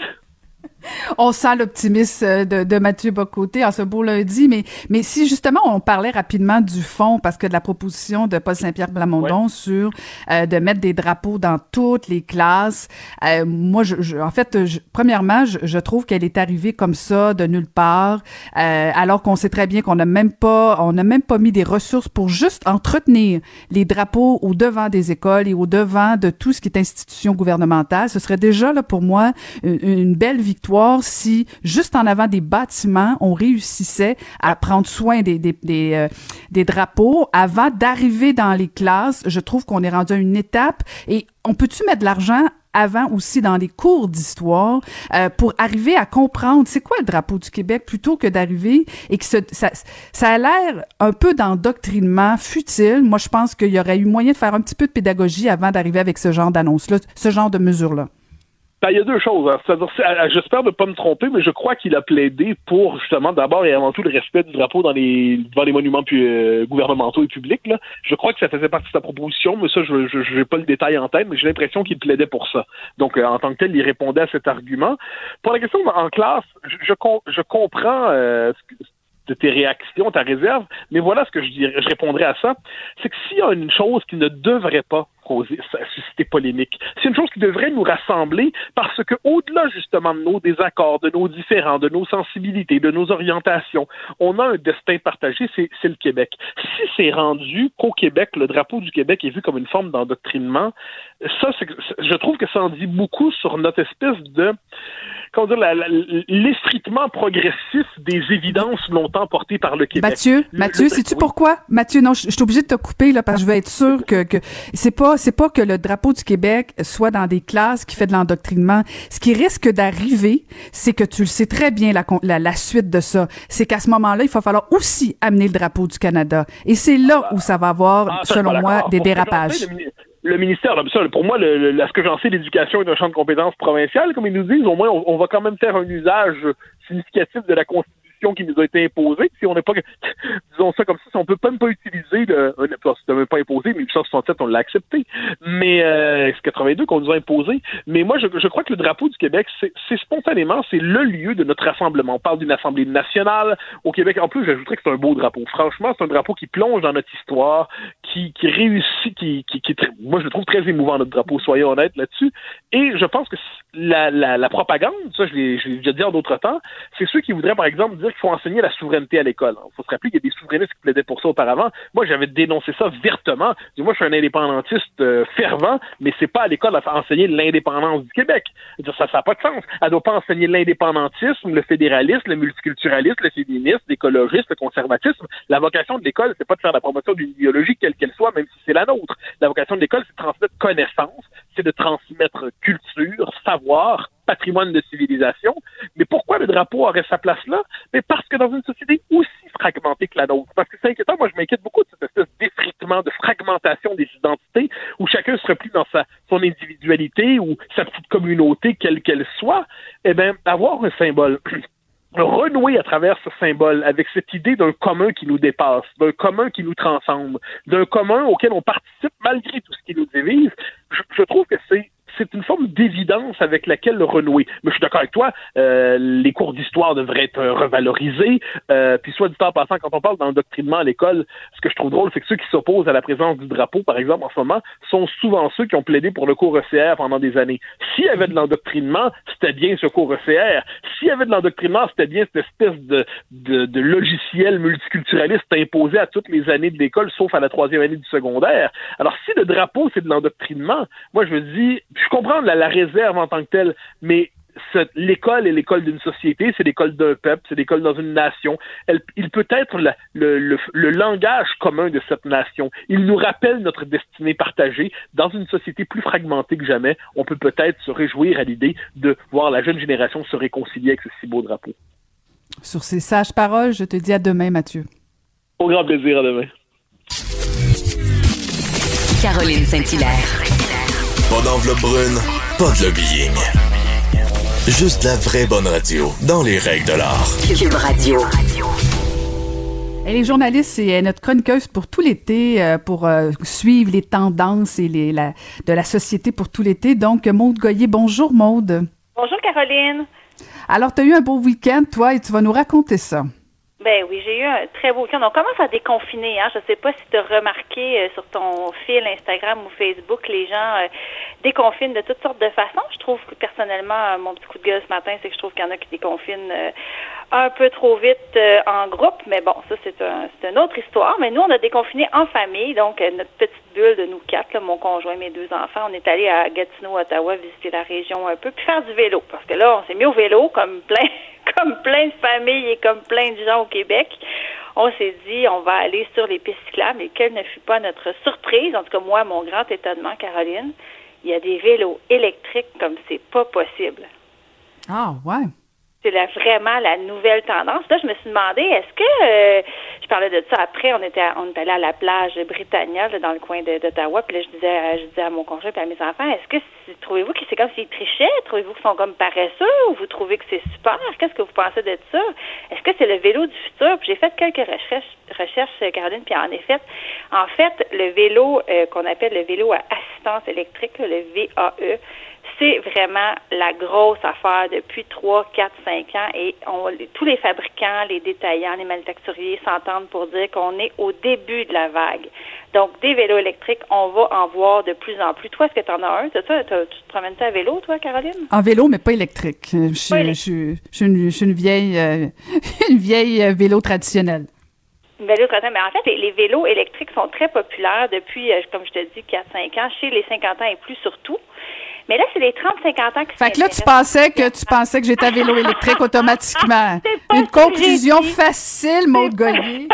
(laughs) On sent l'optimisme euh, de, de, Mathieu Bocoté en ce beau lundi, mais, mais si justement on parlait rapidement du fond, parce que de la proposition de Paul Saint-Pierre Blamondon ouais. sur euh, de mettre des drapeaux dans toutes les classes, euh, moi, je, je, en fait, je, premièrement, je, je trouve qu'elle est arrivée comme ça de nulle part, euh, alors qu'on sait très bien qu'on n'a même pas, on n'a même pas mis des ressources pour juste entretenir les drapeaux au devant des écoles et au devant de tout ce qui est institution gouvernementale. Ce serait déjà là pour moi une, une belle victoire si, juste en avant des bâtiments, on réussissait à prendre soin des, des, des, euh, des drapeaux avant d'arriver dans les classes. Je trouve qu'on est rendu à une étape et on peut-tu mettre de l'argent avant aussi dans les cours d'histoire euh, pour arriver à comprendre c'est quoi le drapeau du Québec plutôt que d'arriver et que ça, ça a l'air un peu d'endoctrinement futile. Moi, je pense qu'il y aurait eu moyen de faire un petit peu de pédagogie avant d'arriver avec ce genre d'annonce-là, ce genre de mesures-là. Ben, il y a deux choses. Hein. J'espère ne pas me tromper, mais je crois qu'il a plaidé pour justement d'abord et avant tout le respect du drapeau dans les devant les monuments euh, gouvernementaux et publics. Là. Je crois que ça faisait partie de sa proposition, mais ça, je n'ai pas le détail en tête, mais j'ai l'impression qu'il plaidait pour ça. Donc, euh, en tant que tel, il répondait à cet argument. Pour la question en classe, je, je, je comprends euh, de tes réactions, ta réserve, mais voilà ce que je, dirais, je répondrais à ça. C'est que s'il y a une chose qui ne devrait pas causer, susciter polémique. C'est une chose qui devrait nous rassembler parce que au-delà justement de nos désaccords, de nos différends, de nos sensibilités, de nos orientations, on a un destin partagé, c'est le Québec. Si c'est rendu qu'au Québec, le drapeau du Québec est vu comme une forme d'endoctrinement, ça, je trouve que ça en dit beaucoup sur notre espèce de comment dire, l'effritement progressif des évidences longtemps portées par le Québec. Mathieu, le, Mathieu, sais-tu oui. pourquoi? Mathieu, non, je, suis obligé de te couper, là, parce que je veux être sûr que, que c'est pas, c'est pas que le drapeau du Québec soit dans des classes qui fait de l'endoctrinement. Ce qui risque d'arriver, c'est que tu le sais très bien, la, la, la suite de ça. C'est qu'à ce moment-là, il va falloir aussi amener le drapeau du Canada. Et c'est là où ça va avoir, ah, selon moi, des dérapages le ministère, pour moi, le, le, ce que j'en sais, l'éducation est un champ de compétences provincial, comme ils nous disent, au moins, on, on, va quand même faire un usage significatif de la Constitution qui nous a été imposée. Si on n'est pas, (laughs) disons ça comme ça, si on peut même pas utiliser le, c'est même pas imposé, mais 1867, on l'a accepté. Mais euh, 82 qu'on nous a imposé. Mais moi, je, je crois que le drapeau du Québec, c'est spontanément, c'est le lieu de notre rassemblement. On parle d'une assemblée nationale au Québec. En plus, j'ajouterais que c'est un beau drapeau. Franchement, c'est un drapeau qui plonge dans notre histoire, qui, qui réussit, qui, qui, qui, moi, je le trouve très émouvant, notre drapeau, soyons honnêtes là-dessus. Et je pense que la, la, la propagande, ça, je l'ai déjà dit en d'autres temps, c'est ceux qui voudraient, par exemple, dire qu'il faut enseigner la souveraineté à l'école. Il faut se rappeler qu'il y a des souverainistes qui plaidaient pour ça auparavant. Moi, j'avais dénoncé ça vertement. Moi, je suis un indépendantiste euh, fervent, mais c'est pas à l'école à enseigner l'indépendance du Québec. Ça n'a pas de sens. Elle doit pas enseigner l'indépendantisme, le fédéralisme, le multiculturalisme, le féminisme, l'écologisme, le conservatisme. La vocation de l'école, c'est pas de faire la promotion d'une idéologie quelle qu'elle soit, même si c'est la nôtre. La vocation de l'école, c'est de transmettre connaissance, c'est de transmettre culture, savoir, patrimoine de civilisation. Mais pourquoi le drapeau aurait sa place là? Mais parce que dans une société aussi fragmentée que la nôtre, parce que c'est inquiétant, moi je m'inquiète beaucoup de cette espèce d'effritement, de fragmentation des identités, où chacun se replie dans sa, son individualité ou sa petite communauté, quelle qu'elle soit, eh bien, avoir un symbole (clears throat) renouer à travers ce symbole avec cette idée d'un commun qui nous dépasse, d'un commun qui nous transcende, d'un commun auquel on participe malgré tout ce qui nous divise, je trouve que c'est c'est une forme d'évidence avec laquelle le renouer. Mais je suis d'accord avec toi, euh, les cours d'histoire devraient être revalorisés. Euh, puis soit du temps passant, quand on parle d'endoctrinement à l'école, ce que je trouve drôle, c'est que ceux qui s'opposent à la présence du drapeau, par exemple, en ce moment, sont souvent ceux qui ont plaidé pour le cours ECR pendant des années. S'il y avait de l'endoctrinement, c'était bien ce cours ECR. S'il y avait de l'endoctrinement, c'était bien cette espèce de, logiciel multiculturaliste imposé à toutes les années de l'école, sauf à la troisième année du secondaire. Alors si le drapeau, c'est de l'endoctrinement, moi je me dis, comprends la, réserve en tant que telle, mais l'école est l'école d'une société, c'est l'école d'un peuple, c'est l'école dans une nation. il peut être le, langage commun de cette nation. Il nous rappelle notre destinée partagée. Dans une société plus fragmentée que jamais, on peut peut-être se réjouir à l'idée de voir la jeune génération se réconcilier avec ce si beau drapeau. Sur ces sages paroles, je te dis à demain, Mathieu. Au grand plaisir, à demain. Caroline Saint-Hilaire. Pas d'enveloppe brune, pas de lobbying. Juste la vraie bonne radio, dans les règles de l'art. Cube Radio. Elle est journaliste et notre chroniqueuse pour tout l'été, euh, pour euh, suivre les tendances et les, la, de la société pour tout l'été. Donc, Maude Goyer, bonjour Maude. Bonjour Caroline. Alors, tu as eu un beau week-end, toi, et tu vas nous raconter ça. Ben oui, j'ai eu un très beau week-end. On commence à déconfiner. Hein. Je ne sais pas si tu as remarqué euh, sur ton fil Instagram ou Facebook, les gens euh, déconfinent de toutes sortes de façons. Je trouve que personnellement, euh, mon petit coup de gueule ce matin, c'est que je trouve qu'il y en a qui déconfinent un peu trop vite en groupe. Mais bon, ça, c'est un, une autre histoire. Mais nous, on a déconfiné en famille. Donc, notre petite bulle de nous quatre, mon conjoint, mes deux enfants, on est allé à Gatineau, Ottawa, visiter la région un peu, puis faire du vélo. Parce que là, on s'est mis au vélo comme plein (laughs) comme plein de familles et comme plein de gens au Québec, on s'est dit on va aller sur les pistes cyclables et quelle ne fut pas notre surprise, en tout cas moi, mon grand étonnement, Caroline, il y a des vélos électriques comme c'est pas possible. Ah ouais. C'est vraiment la nouvelle tendance. Là, je me suis demandé, est-ce que euh, je parlais de ça après, on était on est allé à la plage Britannia dans le coin d'Ottawa, puis là je disais je disais à mon conjoint et à mes enfants, est-ce que trouvez-vous que c'est comme s'ils trichaient? Trouvez-vous qu'ils sont comme paresseux ou vous trouvez que c'est super? Qu'est-ce que vous pensez de ça? Est-ce que c'est le vélo du futur? j'ai fait quelques recherches, recherches, Caroline, puis en effet, en fait, le vélo euh, qu'on appelle le vélo à assistance électrique, le VAE, c'est vraiment la grosse affaire depuis 3, 4, 5 ans et on, tous les fabricants, les détaillants, les manufacturiers s'entendent pour dire qu'on est au début de la vague. Donc, des vélos électriques, on va en voir de plus en plus. Toi, est-ce que tu en as un? tu te promènes à vélo, toi, Caroline? En vélo, mais pas électrique. Je, suis une, vieille, euh, (laughs) une vieille euh, vélo traditionnelle. Mais en fait, les, vélos électriques sont très populaires depuis, euh, comme je te dis, 4-5 ans, chez les 50 ans et plus surtout. Mais là, c'est les 30-50 ans qui Fait que là, tu pensais que tu pensais que j'étais à vélo électrique automatiquement. Une conclusion facile, Maud (laughs) Gagné.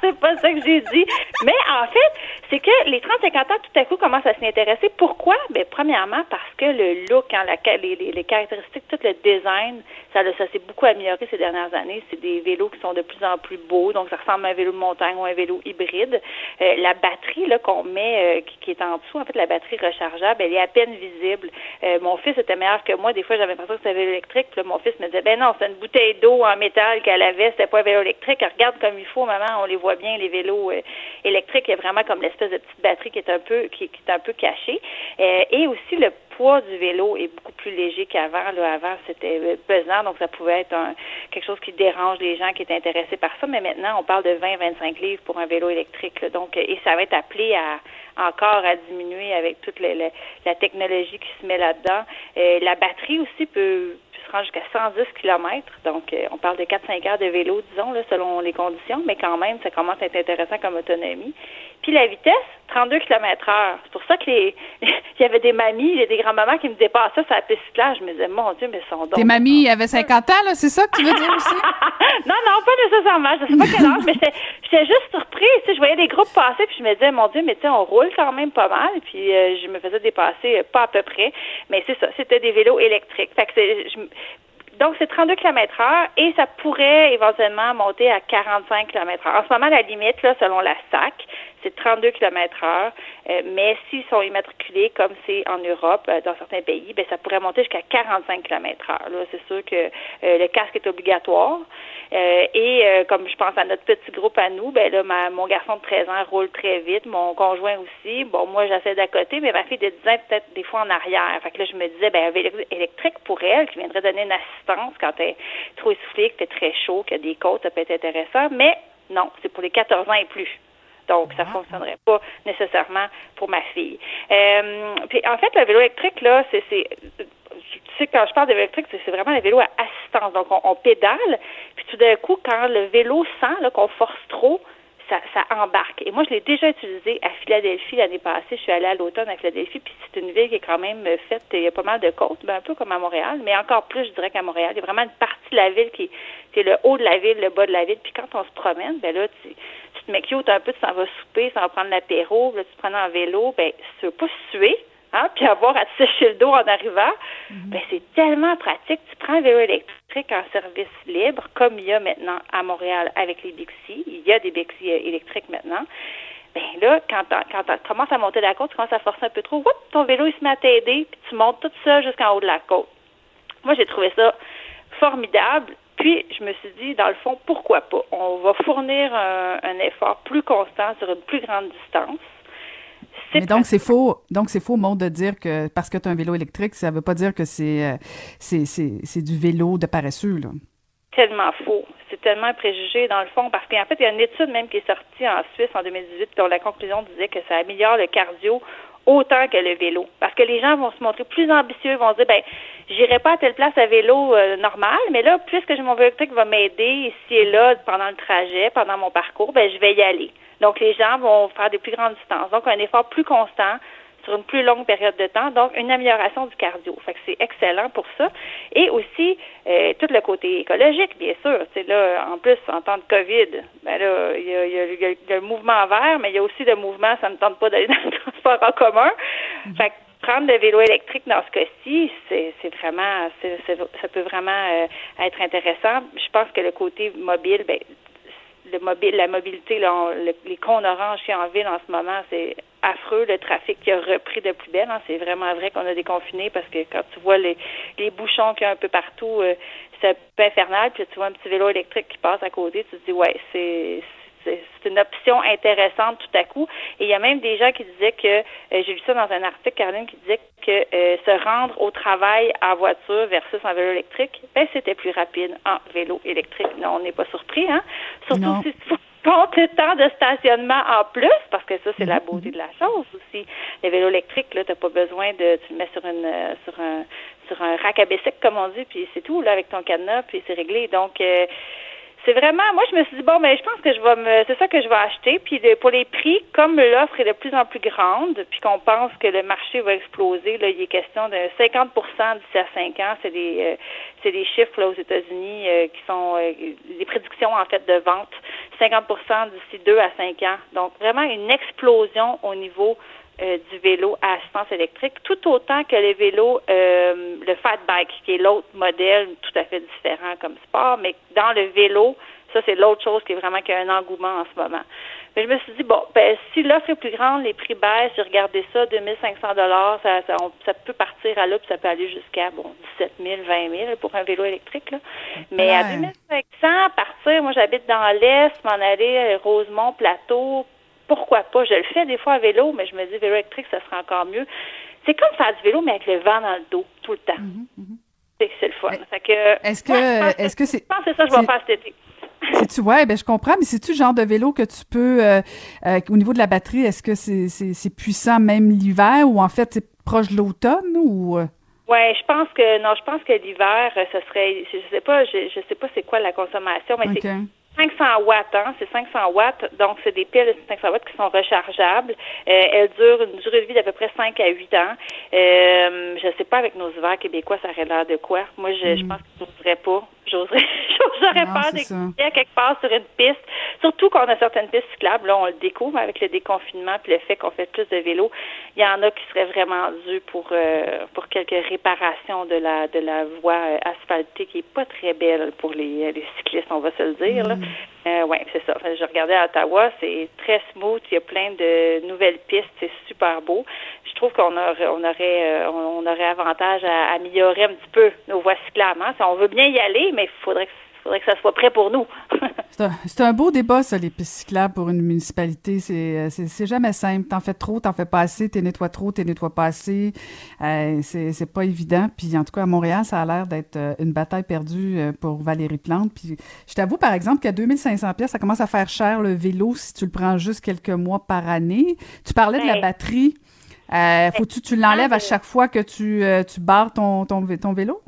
c'est pas ça (laughs) que j'ai dit. Mais en fait, c'est que les 30-50 ans, tout à coup, commencent à s'y intéresser. Pourquoi? Ben, premièrement, parce que le look, hein, les, les, caractéristiques, tout le design, ça, s'est beaucoup amélioré ces dernières années. C'est des vélos qui sont de plus en plus beaux, donc ça ressemble à un vélo de montagne ou un vélo hybride. Euh, la batterie là qu'on met, euh, qui, est en dessous, en fait, la batterie rechargeable, elle est à peine visible euh, mon fils était meilleur que moi. Des fois, j'avais l'impression que c'était un vélo électrique. Puis mon fils me disait, ben non, c'est une bouteille d'eau en métal qu'elle avait. C'était pas un vélo électrique. regarde comme il faut, maman. On les voit bien, les vélos euh, électriques. Il y a vraiment comme l'espèce espèce de petite batterie qui est un peu qui, est un peu cachée. Euh, et aussi le poids du vélo est beaucoup plus léger qu'avant. Là, avant, c'était euh, pesant, donc ça pouvait être un, quelque chose qui dérange les gens qui étaient intéressés par ça. Mais maintenant, on parle de 20-25 livres pour un vélo électrique. donc, et ça va être appelé à encore à diminuer avec toute la technologie qui se met là-dedans. la batterie aussi peut jusqu'à 110 km. Donc, euh, on parle de 4-5 heures de vélo, disons, là, selon les conditions, mais quand même, ça commence à être intéressant comme autonomie. Puis la vitesse, 32 km heure. C'est pour ça que les, (laughs) il y avait des mamies, des grands-mamans qui me dépassaient sur la piste là. Je me disais, mon Dieu, mais son donc. Tes mamies avaient (laughs) 50 ans, là, c'est ça que tu veux dire aussi? (laughs) non, non, pas nécessairement. Je sais pas quel âge, mais j'étais juste surprise. Tu sais, je voyais des groupes passer, puis je me disais, mon Dieu, mais tu sais, on roule quand même pas mal. Puis euh, je me faisais dépasser, euh, pas à peu près. Mais c'est ça, c'était des vélos électriques. Fait que c'est, donc, c'est 32 km heure et ça pourrait éventuellement monter à 45 km heure. En ce moment, la limite, là, selon la SAC, c'est 32 km heure. Euh, mais s'ils sont immatriculés, comme c'est en Europe, euh, dans certains pays, ben, ça pourrait monter jusqu'à 45 km heure. Là, c'est sûr que euh, le casque est obligatoire. et comme je pense à notre petit groupe à nous, ben là, mon garçon de 13 ans roule très vite, mon conjoint aussi. Bon, moi, j'essaie d'à côté, mais ma fille de 10 ans peut-être des fois en arrière. Fait que là, je me disais, ben, un vélo électrique pour elle, qui viendrait donner une assistance quand elle est trop essoufflée, que c'est très chaud, qu'il y a des côtes, ça peut être intéressant. Mais non, c'est pour les 14 ans et plus. Donc, ça ne ah. fonctionnerait pas nécessairement pour ma fille. Euh, puis, en fait, le vélo électrique, là, c'est tu sais, quand je parle de vélo électrique, c'est vraiment un vélo à assistance. Donc, on, pédale, puis tout d'un coup, quand le vélo sent qu'on force trop, ça, ça, embarque. Et moi, je l'ai déjà utilisé à Philadelphie l'année passée. Je suis allée à l'automne à Philadelphie, puis c'est une ville qui est quand même faite, il y a pas mal de côtes, ben, un peu comme à Montréal, mais encore plus, je dirais qu'à Montréal. Il y a vraiment une partie de la ville qui est le haut de la ville, le bas de la ville. Puis quand on se promène, ben là, tu, te mets cute un peu, tu s'en vas souper, tu s'en vas prendre l'apéro, là, tu te prends en vélo, ben, tu veux pas suer, hein, puis avoir à te sécher le dos en arrivant, mhm. ben, c'est tellement pratique. Tu prends un vélo électrique en service libre, comme il y a maintenant à Montréal avec les Bixi. Il y a des Bixi euh, électriques maintenant. Ben là, quand, quand tu commences à monter la côte, tu commences à forcer un peu trop, ton vélo, il se met à t'aider, puis tu montes tout ça jusqu'en haut de la côte. Moi, j'ai trouvé ça formidable. Puis, je me suis dit, dans le fond, pourquoi pas? On va fournir un, un effort plus constant sur une plus grande distance mais donc, c'est faux. Donc, c'est faux, monde, de dire que parce que tu as un vélo électrique, ça ne veut pas dire que euh, c'est, c'est, du vélo de paresseux, là. Tellement faux. C'est tellement un préjugé, dans le fond, parce qu'en fait, il y a une étude même qui est sortie en Suisse en 2018 dont la conclusion disait que ça améliore le cardio autant que le vélo. Parce que les gens vont se montrer plus ambitieux, vont dire, ben, j'irai pas à telle place à vélo euh, normal, mais là, puisque mon vélo électrique va m'aider ici et là pendant le trajet, pendant mon parcours, ben, je vais y aller. Donc, les gens vont faire des plus grandes distances. Donc, un effort plus constant sur une plus longue période de temps. Donc, une amélioration du cardio. Fait que c'est excellent pour ça. Et aussi, euh, tout le côté écologique, bien sûr. C'est là, en plus, en temps de COVID, ben là, il y a, y, a, le mouvement vert, mais il y a aussi le mouvement, ça ne tente pas d'aller (laughs) dans le transport en commun. Mm-hmm. Fait que prendre le vélo électrique dans ce cas-ci, c'est, vraiment, ça peut vraiment euh, être intéressant. Je pense que le côté mobile, ben, le la mobilité, les cônes oranges qui en ville en ce moment, c'est affreux. Le trafic qui a repris de plus belle. Hein. C'est vraiment vrai qu'on a déconfiné parce que quand tu vois les, les bouchons qu'il y a un peu partout, euh, c'est un peu infernal. Puis tu vois un petit vélo électrique qui passe à côté, tu te dis ouais, c'est c'est une option intéressante tout à coup. Et il y a même des gens qui disaient que, euh, j'ai lu ça dans un article, Caroline, qui disait que euh, se rendre au travail en voiture versus en vélo électrique, ben, c'était plus rapide en vélo électrique. Non, on n'est pas surpris, hein? Surtout si tu comptes le temps de stationnement en plus, parce que ça, c'est la mm-hmm. beauté de la chose aussi. Les vélos électriques, là, t'as pas besoin de, tu le mets sur une, euh, sur un, sur un rack à comme on dit, puis c'est tout, là, avec ton cadenas, puis c'est réglé. Donc, c'est vraiment, moi, je me suis dit, bon, mais je pense que je vais me, c'est ça que je vais acheter. Puis pour les prix, comme l'offre est de plus en plus grande, puis qu'on pense que le marché va exploser, là, il est question de 50% d'ici à 5 ans. C'est des, euh, c'est des chiffres, là, aux États-Unis, euh, qui sont euh, des prédictions, en fait, de vente. 50% d'ici 2 à 5 ans. Donc, vraiment une explosion au niveau euh, du vélo à assistance électrique, tout autant que les vélos, euh, le fat bike, qui est l'autre modèle tout à fait différent comme sport, mais dans le vélo, ça c'est l'autre chose qui est vraiment qui a un engouement en ce moment. Mais je me suis dit bon, ben si l'offre est plus grande, les prix baissent, j'ai regardé ça, 2500 dollars, ça, ça, ça, peut partir à là, puis ça peut aller jusqu'à bon 17 000, 20 000 pour un vélo électrique là. Mais à 2500 partir, moi j'habite dans l'est, m'en aller Rosemont, Plateau, pourquoi pas? Je le fais des fois à vélo, mais je me dis vélo électrique, ça serait encore mieux. C'est comme faire du vélo, mais avec le vent dans le dos, tout le temps. Mm-hmm, mm-hmm. C'est le fun. Est-ce que, (laughs) est-ce que c'est. Je pense que c'est ça que je vais faire cet été. (laughs) tu ouais, ben je comprends, mais c'est-tu le genre de vélo que tu peux, euh, euh, au niveau de la batterie, est-ce que c'est puissant même l'hiver ou en fait c'est proche de l'automne ou? Euh? Ouais, je pense que non, je pense que l'hiver, ce serait, je sais pas, je, je sais pas c'est quoi la consommation, mais c'est 500 watts, hein, c'est 500 watts, donc c'est des piles de 500 watts qui sont rechargeables. Euh, elles durent une durée de vie d'à peu près 5 à 8 ans. Euh, je sais pas avec nos hivers québécois, ça aurait l'air de quoi. Moi, je, je mm. pense que je n'oserais pas. J'oserais, (laughs) j'aurais peur d'écouter quelque part sur une piste. Surtout qu'on a certaines pistes cyclables, là, on le découvre avec le déconfinement puis le fait qu'on fait plus de vélo. Il y en a qui seraient vraiment dus pour euh, pour quelques réparations de la de la voie euh, asphaltée qui est pas très belle pour les, les cyclistes, on va se le dire. Là. Mm. Euh, oui, c'est ça. Je regardais à Ottawa, c'est très smooth, il y a plein de nouvelles pistes, c'est super beau. Je trouve qu'on aurait, on aurait, euh, avantage à améliorer un petit peu nos voies cyclables. Hein. on veut bien y aller, mais il faudrait que faudrait que ça soit prêt pour nous. (laughs) c'est un, beau débat, ça, les pistes cyclables pour une municipalité. C'est euh, jamais simple. T'en fais trop, t'en fais pas assez, t'es nettoies trop, t'es nettoies pas assez. Euh, c'est pas évident. Puis en tout cas, à Montréal, ça a l'air d'être euh, une bataille perdue euh, pour Valérie Plante. Puis je t'avoue, par exemple, qu'à 2500 pièces, ça commence à faire cher le vélo si tu le prends juste quelques mois par année. Tu parlais de la batterie. Faut-tu tu l'enlèves à chaque fois que tu, tu barres ton, ton, ton vélo?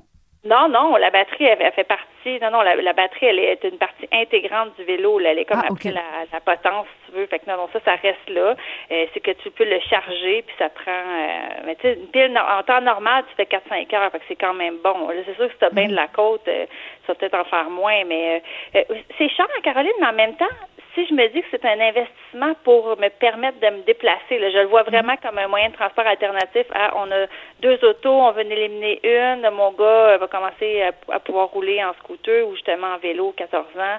Non, non, la batterie, elle, fait partie. Non, non, la, batterie, elle est une partie intégrante du vélo. Là. Elle est comme ah, après la, potence, si tu veux. Fait que non, non, ça, ça reste là. Euh, c'est que tu peux le charger, puis ça prend. Euh, mais tu sais, une pile en temps normal, tu fais 4-5 heures, fait que c'est quand même bon. Là, c'est sûr que si tu as bien de la côte, euh, ça va peut-être en faire moins, mais c'est cher, Caroline, mais en même temps, si je me dis que c'est un investissement pour me permettre de me déplacer, là, je le vois vraiment comme un moyen de transport alternatif à on a deux autos, on veut en éliminer une, mon gars va commencer à, pouvoir rouler en ou justement en vélo, 14 ans,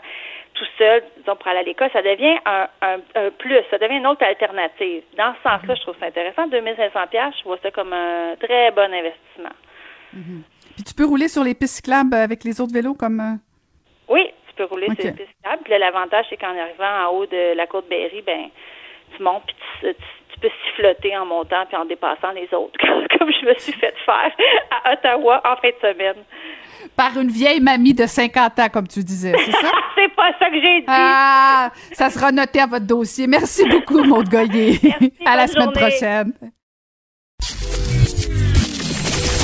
tout seul, disons, pour aller à l'école, ça devient un, plus, ça devient une autre alternative. Dans ce sens-là, je trouve ça intéressant. 2500 je vois ça comme un très bon investissement. Mm-hmm. Puis tu peux rouler sur les pistes cyclables avec les autres vélos comme... Euh, oui, tu peux rouler sur les pistes cyclables. Puis l'avantage, c'est qu'en arrivant en haut de la côte Berry, ben tu montes puis tu, peux siffloter en montant puis en dépassant les autres, (laughs) comme je me suis fait faire à Ottawa en fin de semaine. Par une vieille mamie de 50 ans, comme tu disais, c'est ça? (laughs) c'est pas ça que j'ai dit. Ah, ça sera noté à votre dossier. Merci beaucoup, Maud (laughs) Goyer. à la semaine prochaine.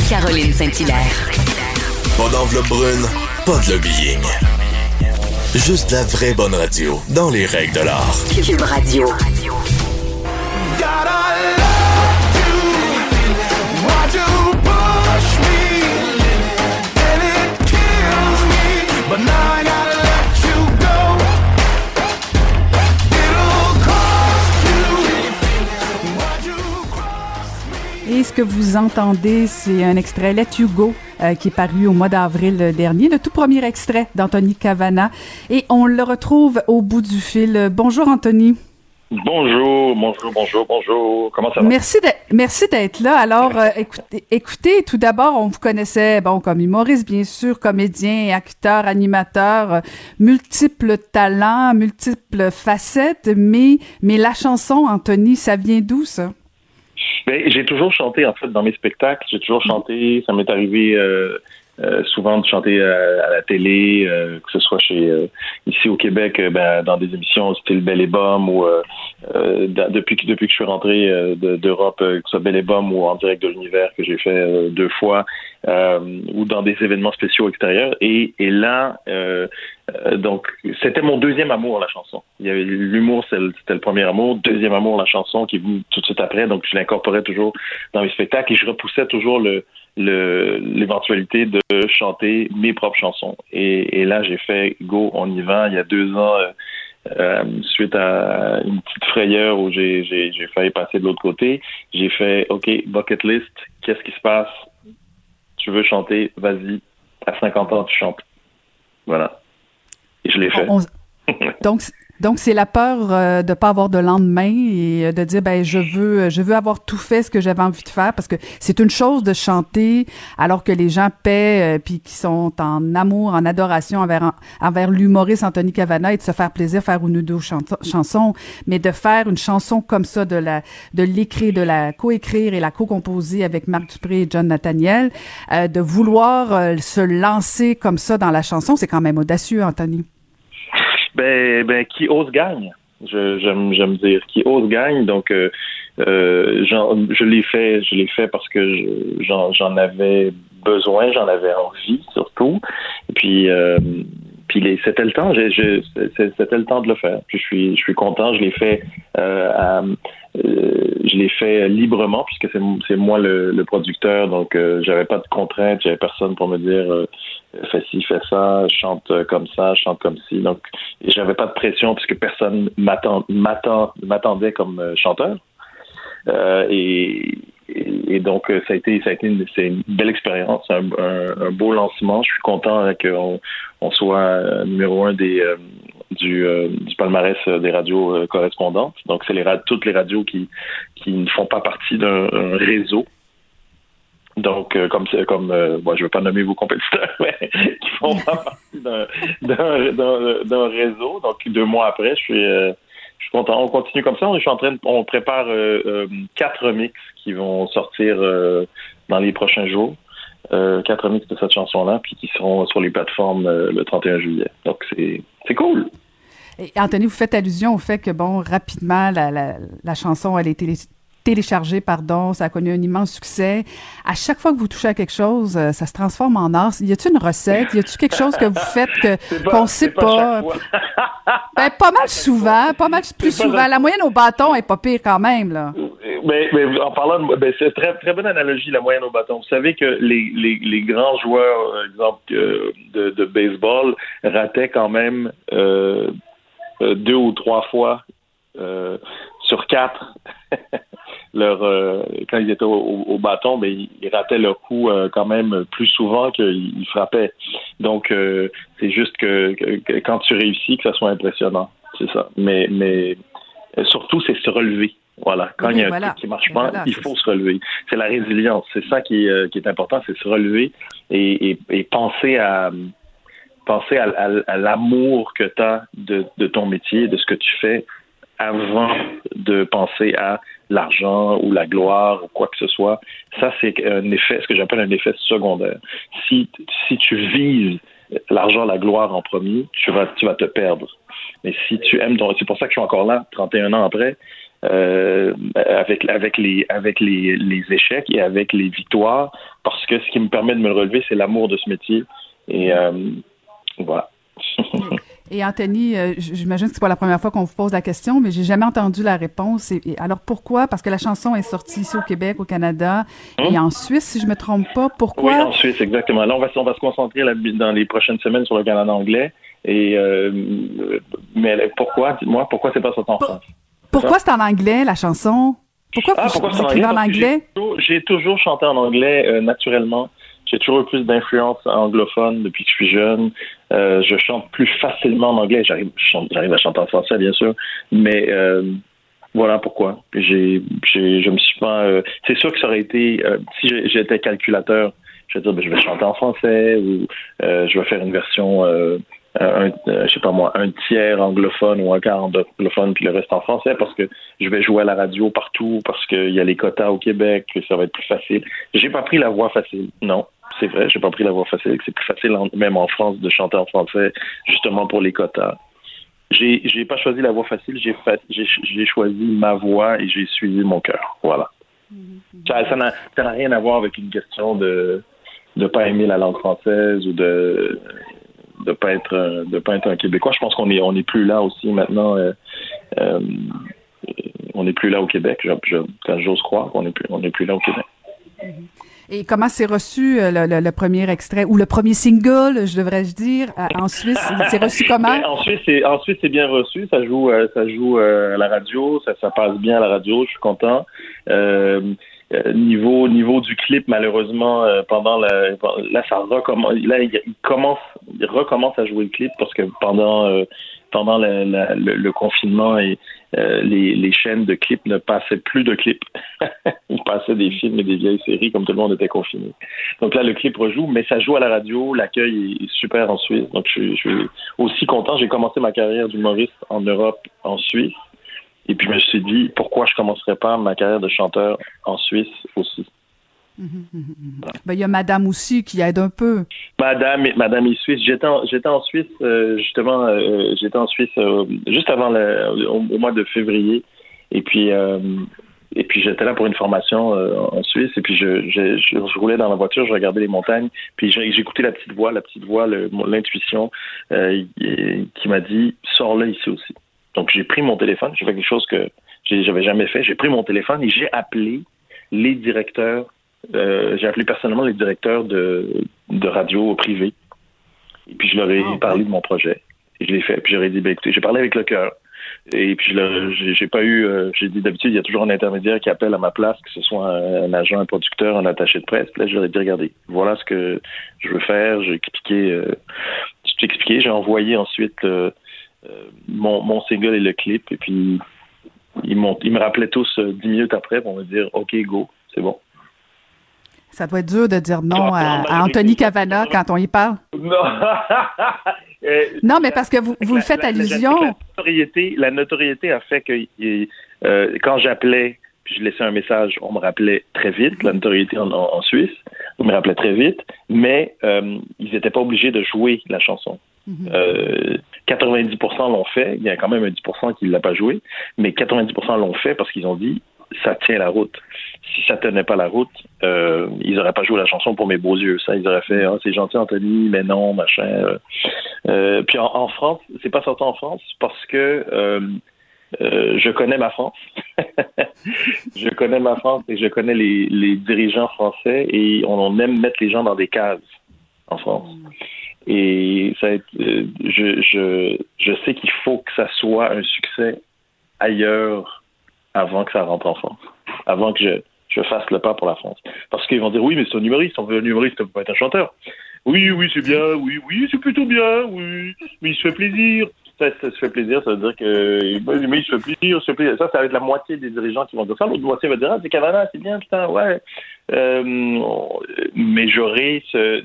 Caroline Saint-Hilaire. Pas d'enveloppe brune, pas de lobbying. Juste la vraie bonne radio, dans les règles de l'art. Cube Radio. Et ce que vous entendez, c'est un extrait Let You Go euh, qui est paru au mois d'avril dernier, le tout premier extrait d'Anthony Cavana. Et on le retrouve au bout du fil. Bonjour Anthony. Bonjour, bonjour, bonjour, bonjour. Comment ça va? Merci merci d'être là. Alors, euh, écoutez, écoutez, tout d'abord, on vous connaissait, bon, comme humoriste, bien sûr, comédien, acteur, animateur, euh, multiples talents, multiples facettes, mais, mais la chanson, Anthony, ça vient d'où, ça? Ben, j'ai toujours chanté en fait dans mes spectacles. J'ai toujours chanté. Ça m'est arrivé euh, euh, souvent de chanter à, la télé, euh, que ce soit chez ici au Québec, ben, dans des émissions style Belle et Bum ou depuis que depuis que je suis rentré d'Europe, que ce soit Belle et Bum ou en direct de l'univers que j'ai fait deux fois, ou dans des événements spéciaux extérieurs. Et, et là, euh, donc, c'était mon deuxième amour, la chanson. L'humour, c'était le premier amour. Deuxième amour, la chanson qui est venue tout de suite après. Donc, je l'incorporais toujours dans mes spectacles et je repoussais toujours le l'éventualité de chanter mes propres chansons. Et, là, j'ai fait Go, on y va. Il y a deux ans, euh, suite à une petite frayeur où j'ai failli passer de l'autre côté, j'ai fait OK, bucket list. Qu'est-ce qui se passe? Tu veux chanter? Vas-y. À 50 ans, tu chantes. Voilà je l'ai fait. (laughs) donc, Donc c'est la peur euh, de pas avoir de lendemain et euh, de dire ben je veux je veux avoir tout fait ce que j'avais envie de faire parce que c'est une chose de chanter alors que les gens paient euh, puis qui sont en amour en adoration envers envers l'humoriste Anthony Cavana et de se faire plaisir faire une ou deux chansons mais de faire une chanson comme ça de la de l'écrire de la coécrire et la co-composer avec Marc Dupré et John Nathaniel de vouloir se lancer comme ça dans la chanson c'est quand même audacieux Anthony. Ben, ben, qui ose gagne. J'aime, dire qui ose gagne. Donc, euh, euh, je l'ai fait, je l'ai fait parce que j'en, avais besoin, j'en avais envie surtout. Et puis, euh, puis c'était le temps, c'était le temps de le faire. Puis je suis, je suis content, je l'ai fait, euh, je l'ai fait librement puisque c'est moi le, le, producteur, donc j'avais pas de contraintes, j'avais personne pour me dire fais ci, fais ça, chante comme ça, chante comme ci. Donc, j'avais pas de pression puisque personne m'attendait comme euh, chanteur. Euh, et, et, donc, ça a été, ça a été une, une belle expérience, un, beau lancement. Je suis content qu'on on soit euh, numéro un des, du, du, palmarès des radios correspondantes. Donc, c'est les, toutes les radios qui, qui ne font pas partie d'un réseau donc, euh, comme c'est comme euh, je veux pas nommer vos compétiteurs, (laughs) mais qui font (laughs) partie d'un réseau. Donc, deux mois après, je suis euh, je suis content. On continue comme ça. On, est en train on prépare quatre remix qui vont sortir dans les prochains jours. quatre remix de cette chanson-là, puis qui seront sur les plateformes le 31 juillet. Donc, c'est cool. Et Anthony, vous faites allusion au fait que, bon, rapidement, la, la, la chanson, elle a été téléchargé, pardon, ça a connu un immense succès. À chaque fois que vous touchez à quelque chose, euh, ça se transforme en art. Y a-t-il une recette? Y a-t-il quelque chose que vous faites que (laughs) qu'on sait pas? (laughs) ben, pas mal souvent, pas mal plus souvent. La moyenne au bâton est pas pire quand même, là. Mais, mais en parlant de, ben, c'est très très bonne analogie la moyenne au bâton. Vous savez que les, les, les grands joueurs, euh, exemple de, de baseball, rataient quand même euh, deux ou trois fois euh, sur quatre (laughs) leur euh, quand ils étaient au, bâton, mais ils, rataient leur coup euh, quand même plus souvent qu'ils frappaient. Donc euh, c'est juste que, quand tu réussis, que ça soit impressionnant, c'est ça. Mais mais surtout c'est se relever. Voilà. Quand il y a un truc qui marche pas, il faut se relever. C'est la résilience. C'est ça qui, qui est important, c'est se relever et, et, penser à penser à, l'amour que tu as de, de ton métier, de ce que tu fais avant de penser à l'argent ou la gloire ou quoi que ce soit. Ça, c'est un effet, ce que j'appelle un effet secondaire. Si, si tu vises l'argent, la gloire en premier, tu vas, tu vas te perdre. Mais si tu aimes c'est pour ça que je suis encore là, 31 ans après, euh, avec avec les avec les, les échecs et avec les victoires, parce que ce qui me permet de me relever, c'est l'amour de ce métier. Et euh, voilà. (laughs) Et Anthony, euh, j'imagine que c'est pas la première fois qu'on vous pose la question, mais j'ai jamais entendu la réponse. Et, alors pourquoi? Parce que la chanson est sortie ici au Québec, au Canada et hum? en Suisse, si je me trompe pas. Pourquoi? Oui, en Suisse, exactement. Là, on va, on va se concentrer dans les prochaines semaines sur le Canada anglais. Et euh, mais pourquoi? Dites-moi, pourquoi c'est pas sorti en France? Pourquoi c'est en anglais la chanson? Pourquoi ah, vous, pourquoi en anglais? J'ai toujours, chanté en anglais euh, naturellement. J'ai toujours eu plus d'influence anglophone depuis que je suis jeune. Euh, je chante plus facilement en anglais. J'arrive, j'arrive à chanter en français, bien sûr, mais euh, voilà pourquoi. J'ai, j'ai, je me suis pas. Euh, c'est sûr que ça aurait été euh, si j'étais calculateur, je vais dire, ben, je vais chanter en français ou je vais faire une version. Un, je sais pas moi, un tiers anglophone ou un quart anglophone puis le reste en français parce que je vais jouer à la radio partout parce qu'il y a les quotas au Québec, que ça va être plus facile. J'ai pas pris la voix facile, non c'est vrai, j'ai pas pris la voix facile, c'est plus facile, même en France, de chanter en français, justement pour les quotas. J'ai, j'ai pas choisi la voix facile, j'ai, choisi ma voix et j'ai suivi mon cœur. Voilà. Ça, n'a, rien à voir avec une question de ne pas aimer la langue française ou de de pas être de pas être un Québécois. Je pense qu'on est on est plus là aussi maintenant. Euh, euh, on n'est plus là au Québec. Je, j'ose croire qu'on est plus on n'est plus là au Québec. Mm-hmm. Et comment s'est reçu euh, le, premier extrait ou le premier single, je devrais-je dire, en Suisse? C'est reçu (laughs) comment? Ben, En Suisse, c'est en Suisse c'est bien reçu. Ça joue, euh, ça joue euh, à la radio, ça, ça passe bien à la radio. Je suis content. Niveau niveau du clip, malheureusement, pendant la là ça recommence. Là il, commence, il recommence à jouer le clip parce que pendant pendant le, confinement et euh, les, chaînes de clips ne passaient plus de clips. (laughs) Ils passaient des films et des vieilles séries comme tout le monde était confiné. Donc là, le clip rejoue, mais ça joue à la radio. L'accueil est super en Suisse. Donc je, je suis aussi content. J'ai commencé ma carrière d'humoriste en Europe, en Suisse. Et puis je me suis dit, pourquoi je commencerais pas ma carrière de chanteur en Suisse aussi? Ben, il y a Madame aussi qui aide un peu. Madame, Madame est suisse. J'étais en, j'étais en Suisse euh, justement. Euh, j'étais en Suisse euh, juste avant le, au, mois de février. Et puis et puis j'étais là pour une formation en Suisse. Et puis je, je, je, roulais dans la voiture, je regardais les montagnes. Puis j'écoutais la petite voix, la petite voix, l'intuition qui m'a dit sors là ici aussi. Donc j'ai pris mon téléphone. J'ai fait quelque chose que j'avais jamais fait. J'ai pris mon téléphone et j'ai appelé les directeurs euh, j'ai appelé personnellement les directeurs de, de radio privés. Et puis je leur ai ah, parlé de mon projet. Et je l'ai fait. Puis j'aurais dit, ben, écoutez, j'ai parlé avec le cœur. Et puis j'ai pas eu, euh, j'ai dit d'habitude, il y a toujours un intermédiaire qui appelle à ma place, que ce soit un, agent, un producteur, un attaché de presse. Là, j'aurais dit, regardez, voilà ce que je veux faire. J'ai expliqué, euh, expliqué, j'ai envoyé ensuite euh, mon, mon single et le clip. Et puis ils, me rappelaient tous dix minutes après pour me dire, OK, go, c'est bon. Ça doit être dur de dire non à, Anthony Cavana quand on y parle. Non. (laughs) Euh, non, mais parce que vous, vous faites allusion. La, notoriété, la notoriété a fait que euh, quand j'appelais, puis je laissais un message, on me rappelait très vite, la notoriété en, Suisse, on me rappelait très vite, mais euh, ils n'étaient pas obligés de jouer la chanson. 90% mhm. l'ont fait, il y a quand même un 10% qui ne l'a pas joué, mais 90% l'ont fait parce qu'ils ont dit ça tient la route. Si ça tenait pas la route, euh, ils n'auraient pas joué la chanson pour mes beaux yeux. Ça, ils auraient fait ah, c'est gentil Anthony, mais non, machin. Euh, euh puis en, France, c'est pas sorti en France parce que euh, euh je connais ma France. (laughs) je connais ma France et je connais les dirigeants français et on, aime mettre les gens dans des cases en France. Et ça, je, je, je sais qu'il faut que ça soit un succès ailleurs avant que ça rentre en France, avant que je, je fasse le pas pour la France. Parce qu'ils vont dire oui, mais c'est un humoriste, on veut un humoriste, on peut pas être un chanteur. Oui, oui, c'est bien, oui, oui, c'est plutôt bien, oui, mais il se fait plaisir. Ça, ça, se fait plaisir, ça veut dire que mais il se fait plaisir, se fait plaisir. Ça, ça va être la moitié des dirigeants qui vont dire ça. L'autre moitié va dire ah, c'est Cavana, c'est bien, putain, ouais. Euh, mais j'aurais ce,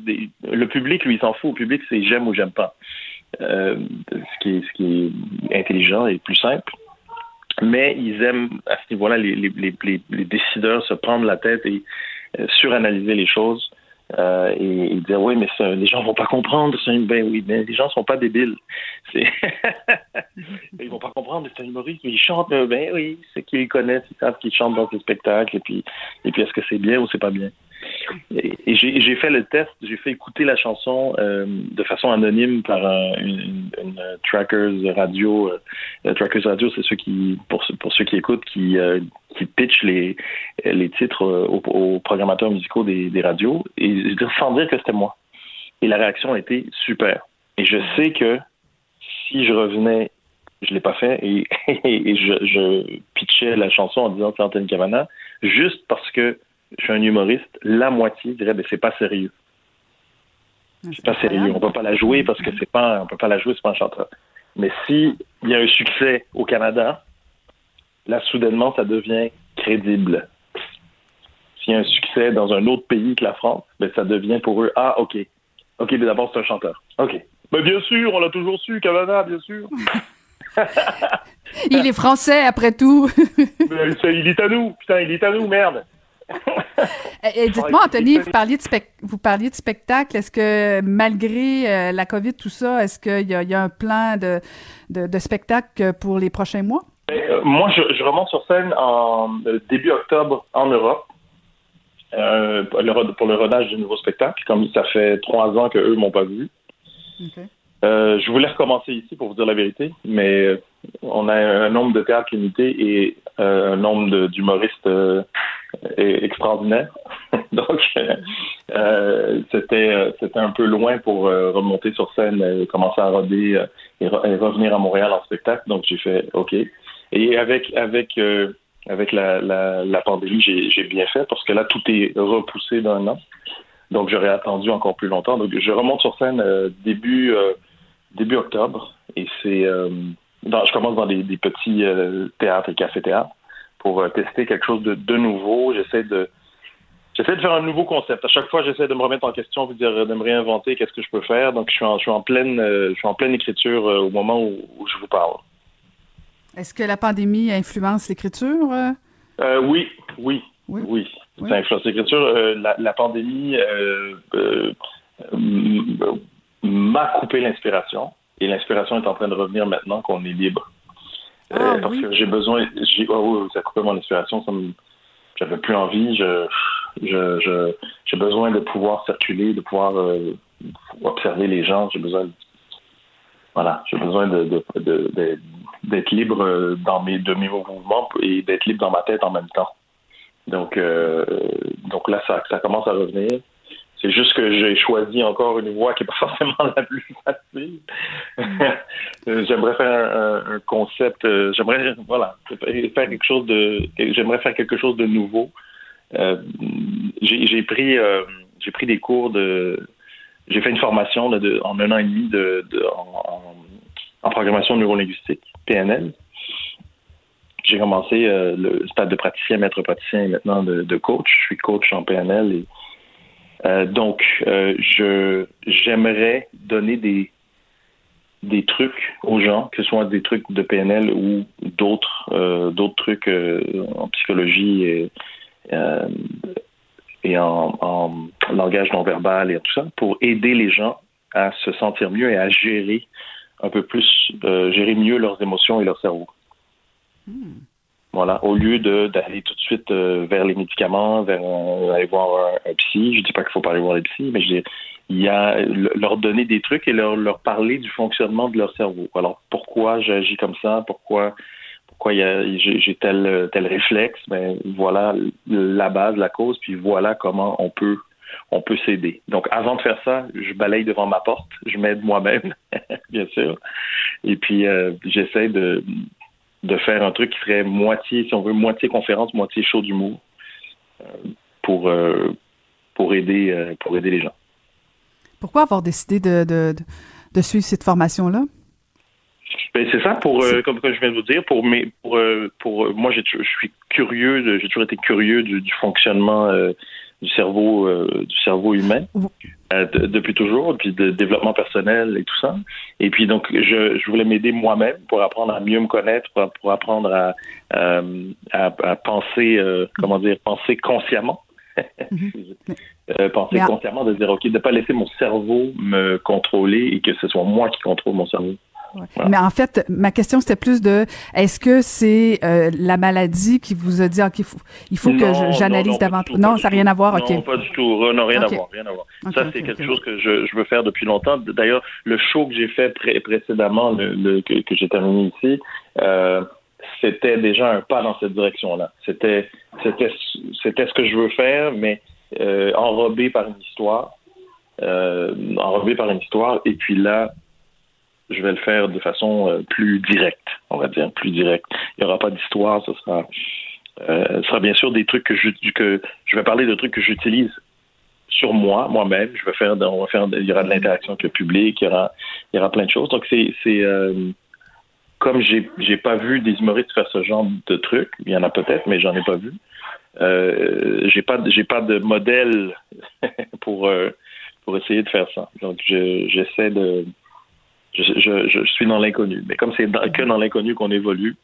le public, lui, il s'en fout. Le public, c'est j'aime ou j'aime pas. Euh, ce, qui est, ce qui est intelligent et plus simple mais ils aiment à ce niveau-là les, les, les, les, décideurs se prendre la tête et euh, suranalyser les choses euh, et, dire oui mais ça, les gens vont pas comprendre ben oui mais les gens sont pas débiles. (laughs) Ils vont pas comprendre c'est un humoriste mais ils chantent ben oui c'est qu'ils connaissent ils savent qu'ils chantent dans ces spectacles et puis et puis est-ce que c'est bien ou c'est pas bien? Et, j'ai fait le test, j'ai fait écouter la chanson euh, de façon anonyme par une, une, trackers radio. Euh, trackers radio, c'est ceux qui, pour, ceux qui écoutent, qui, euh, pitchent les, titres aux, programmateurs musicaux des, radios, et sans dire que c'était moi. Et la réaction a été super. Et je sais que si je revenais, je l'ai pas fait, et, (laughs) et je, je pitchais la chanson en disant c'est Anthony Cavana, juste parce que je suis un humoriste, la moitié dirait ben c'est pas sérieux. Ah, c'est pas sérieux. On peut pas la jouer parce que c'est pas, on peut pas la jouer, c'est pas un chanteur. Mais si il y a un succès au Canada, là soudainement ça devient crédible. S'il y a un succès dans un autre pays que la France, ben ça devient pour eux ah ok, ok mais d'abord c'est un chanteur. Ok. Mais bien sûr, on l'a toujours su, Canada, bien sûr. (laughs) il est français après tout. (laughs) il est à nous, putain, il est à nous, merde. (laughs) (laughs) Et dites-moi, Anthony, vous parliez, de vous parliez de spectacle. Est-ce que malgré euh, la COVID, tout ça, est-ce qu'il y, y, a un plan de, de, spectacle pour les prochains mois? Ben, euh, moi, je, remonte sur scène en euh, début octobre en Europe. pour le rodage du nouveau spectacle, comme ça fait trois ans qu'eux m'ont pas vu. je voulais recommencer ici pour vous dire la vérité, mais on a un nombre de théâtres limité et un nombre d'humoristes extraordinaire. (laughs) Donc, euh, c'était c'était un peu loin pour euh, remonter sur scène, commencer à roder et, revenir à Montréal en spectacle. Donc, j'ai fait OK. Et avec avec euh, avec la, la, la pandémie, j'ai bien fait parce que là, tout est repoussé d'un an. Donc, j'aurais attendu encore plus longtemps. Donc, je remonte sur scène début début octobre et c'est je commence dans des, petits théâtres et cafés-théâtres pour tester quelque chose de, de nouveau. J'essaie de J'essaie de faire un nouveau concept. À chaque fois, j'essaie de me remettre en question, de, dire, de me réinventer, qu'est-ce que je peux faire. Donc, je suis en, je suis en pleine, je suis en pleine écriture au moment où, je vous parle. Est-ce que la pandémie influence l'écriture? oui, oui, oui, oui. Ça influence l'écriture. Euh, la, pandémie euh, euh, m'a coupé l'inspiration et l'inspiration est en train de revenir maintenant qu'on est libre. Ah, parce que j'ai besoin. J'ai, oh, ça a coupé mon inspiration. Ça j'avais plus envie. Je, je, j'ai besoin de pouvoir circuler, de pouvoir observer les gens. J'ai besoin. voilà, j'ai besoin de, d'être libre dans mes, de mes mouvements et d'être libre dans ma tête en même temps. Donc, euh, donc là, ça, ça commence à revenir. C'est juste que j'ai choisi encore une voie qui n'est pas (laughs) forcément la plus facile. (laughs) j'aimerais faire un, concept, euh, j'aimerais voilà faire quelque chose de, j'aimerais faire quelque chose de nouveau. Euh, j'ai pris j'ai pris des cours de, j'ai fait une formation de, en un an et demi de, en, en, programmation neurolinguistique PNL j'ai commencé euh, le stade de praticien, maître praticien et maintenant de, coach. Je suis coach en PNL. Et, euh, donc, euh, je j'aimerais donner des des trucs aux gens, que ce soit des trucs de PNL ou d'autres d'autres trucs en psychologie et, et en, en, langage non verbal et tout ça, pour aider les gens à se sentir mieux et à gérer un peu plus, gérer mieux leurs émotions et leur cerveau. Voilà, au lieu d'aller tout de suite euh, vers les médicaments, vers euh, aller voir un, psy. Je dis pas qu'il faut pas aller voir les psys, mais je dis, il y a leur donner des trucs et leur, leur parler du fonctionnement de leur cerveau. Alors pourquoi j'agis comme ça, pourquoi pourquoi j'ai tel tel réflexe, ben voilà la base, la cause, puis voilà comment on peut on peut s'aider. Donc, avant de faire ça, je balaye devant ma porte, je m'aide moi-même, (laughs) bien sûr, et puis euh, j'essaie de, de faire un truc qui serait moitié, si on veut, moitié conférence, moitié show d'humour euh, pour, euh, pour, aider, euh, pour aider les gens. Pourquoi avoir décidé de, de, de suivre cette formation-là? Ben, c'est ça pour comme, je viens de vous dire pour mes pour pour moi je suis curieux j'ai toujours été curieux du, du fonctionnement du cerveau du cerveau humain euh, depuis toujours, puis de développement personnel et tout ça. Et puis donc je, je voulais m'aider moi-même pour apprendre à mieux me connaître, pour, apprendre à, euh, à, penser comment dire penser consciemment. Mhm. (laughs) penser consciemment de dire ok de pas laisser mon cerveau me contrôler et que ce soit moi qui contrôle mon cerveau. Mais en fait, ma question c'était plus de est-ce que c'est euh, la maladie qui vous a dit qu'il faut, il faut que j'analyse davantage? Non, ça n'a rien à voir. Non, pas du tout. Non, rien à voir. Rien à voir. ça, c'est quelque chose que je, je, veux faire depuis longtemps. D'ailleurs, le show que j'ai fait précédemment, le, que, que j'ai terminé ici, euh, c'était déjà un pas dans cette direction-là. C'était, c'était, c'était ce que je veux faire, mais euh, enrobé par une histoire. Euh, enrobé par une histoire. Et puis là, je vais le faire de façon euh, plus directe, on va dire, plus directe. Il n'y aura pas d'histoire, ce sera, euh, sera bien sûr des trucs que je, que je vais parler de trucs que j'utilise sur moi, moi-même. Je vais faire, on va faire, il y aura de l'interaction avec le public, il y aura, il y aura plein de choses. Donc c'est, c'est euh, comme j'ai, j'ai pas vu des humoristes faire ce genre de trucs, il y en a peut-être, mais j'en ai pas vu. Euh, j'ai pas, j'ai pas de modèle (laughs) pour pour essayer de faire ça. Donc j'essaie de je, suis dans l'inconnu. Mais comme c'est que dans l'inconnu qu'on évolue,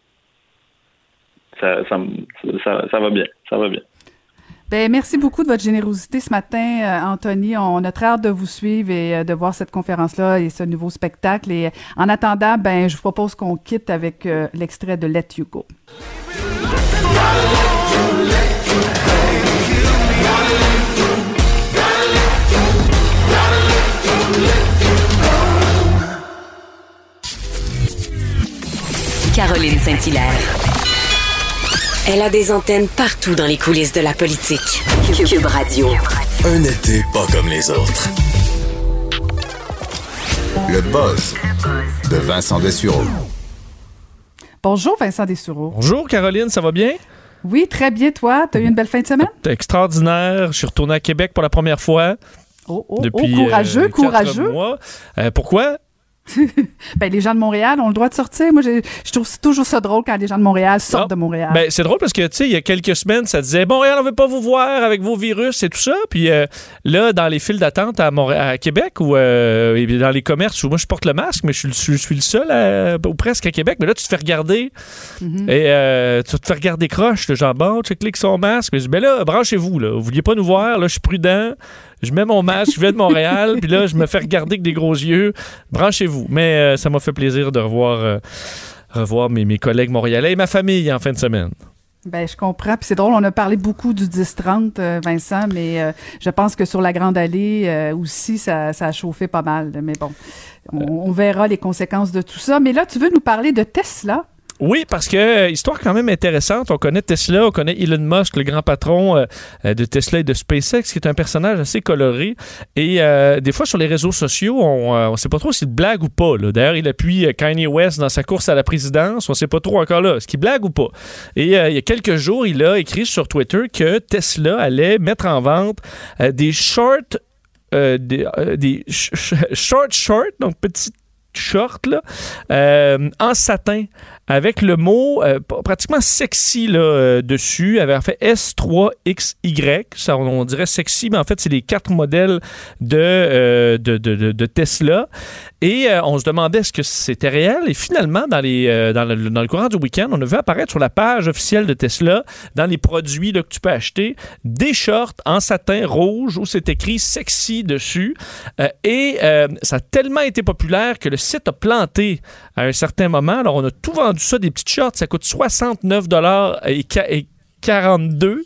ça, ça, va bien. Ça va bien. Ben, merci beaucoup de votre générosité ce matin, euh, Anthony. On a très hâte de vous suivre et euh, de voir cette conférence-là et ce nouveau spectacle. Et en attendant, ben, je vous propose qu'on quitte avec euh, l'extrait de Let You Go. Saint-Hilaire. Elle a des antennes partout dans les coulisses de la politique. Cube Radio. Un été pas comme les autres. Le buzz de Vincent Dessureau. Bonjour Vincent Dessureau. Bonjour Caroline, ça va bien? Oui, très bien toi. T'as eu une belle fin de semaine? Extraordinaire. Je suis retourné à Québec pour la première fois. Oh, oh, oh depuis, oh, courageux, euh, courageux. Mois. Euh, pourquoi? (laughs) ben, les gens de Montréal ont le droit de sortir. Moi, je, trouve toujours ça drôle quand les gens de Montréal sortent ah, de Montréal. Ben, c'est drôle parce que, tu sais, il y a quelques semaines, ça disait Montréal, on veut pas vous voir avec vos virus et tout ça. Puis euh, là, dans les files d'attente à, à Québec ou euh, dans les commerces où moi, je porte le masque, mais je suis, je suis le seul, ou presque à Québec. Mais là, tu te fais regarder mm-hmm. et euh, tu te fais regarder croche. Le genre, bon, tu cliques son masque. Mais je dis, ben là, branchez-vous. Là. Vous vouliez pas nous voir. Là, je suis prudent je mets mon masque, je viens de Montréal, puis là, je me fais regarder avec des gros yeux. Branchez-vous. Mais euh, ça m'a fait plaisir de revoir, euh, mes, collègues montréalais et ma famille en fin de semaine. Ben, je comprends. Puis c'est drôle, on a parlé beaucoup du 10-30, euh, Vincent, mais je pense que sur la Grande Allée aussi, ça, ça, a chauffé pas mal. Mais bon, on, verra les conséquences de tout ça. Mais là, tu veux nous parler de Tesla? Oui, parce que euh, histoire quand même intéressante. On connaît Tesla, on connaît Elon Musk, le grand patron euh, euh, de Tesla et de SpaceX, qui est un personnage assez coloré. Et des fois sur les réseaux sociaux, on ne sait pas trop s'il blague ou pas. D'ailleurs, il appuie Kanye West dans sa course à la présidence. On ne sait pas trop encore là, est-ce qu'il blague ou pas. Et il y a quelques jours, il a écrit sur Twitter que Tesla allait mettre en vente des shorts des, des short donc petites short là, euh, en satin avec le mot euh, pratiquement sexy là, euh, dessus, avait fait S3XY, ça on, dirait sexy, mais en fait c'est les quatre modèles de, de, de, de, Tesla. Et on se demandait est-ce que c'était réel. Et finalement, dans, les, dans, le, dans le courant du week-end, on a vu apparaître sur la page officielle de Tesla, dans les produits que tu peux acheter, des shorts en satin rouge où c'est écrit sexy dessus. et ça a tellement été populaire que le site a planté à un certain moment. Alors, on a tout vendu ça, des petites shorts. Ça coûte 69 et 42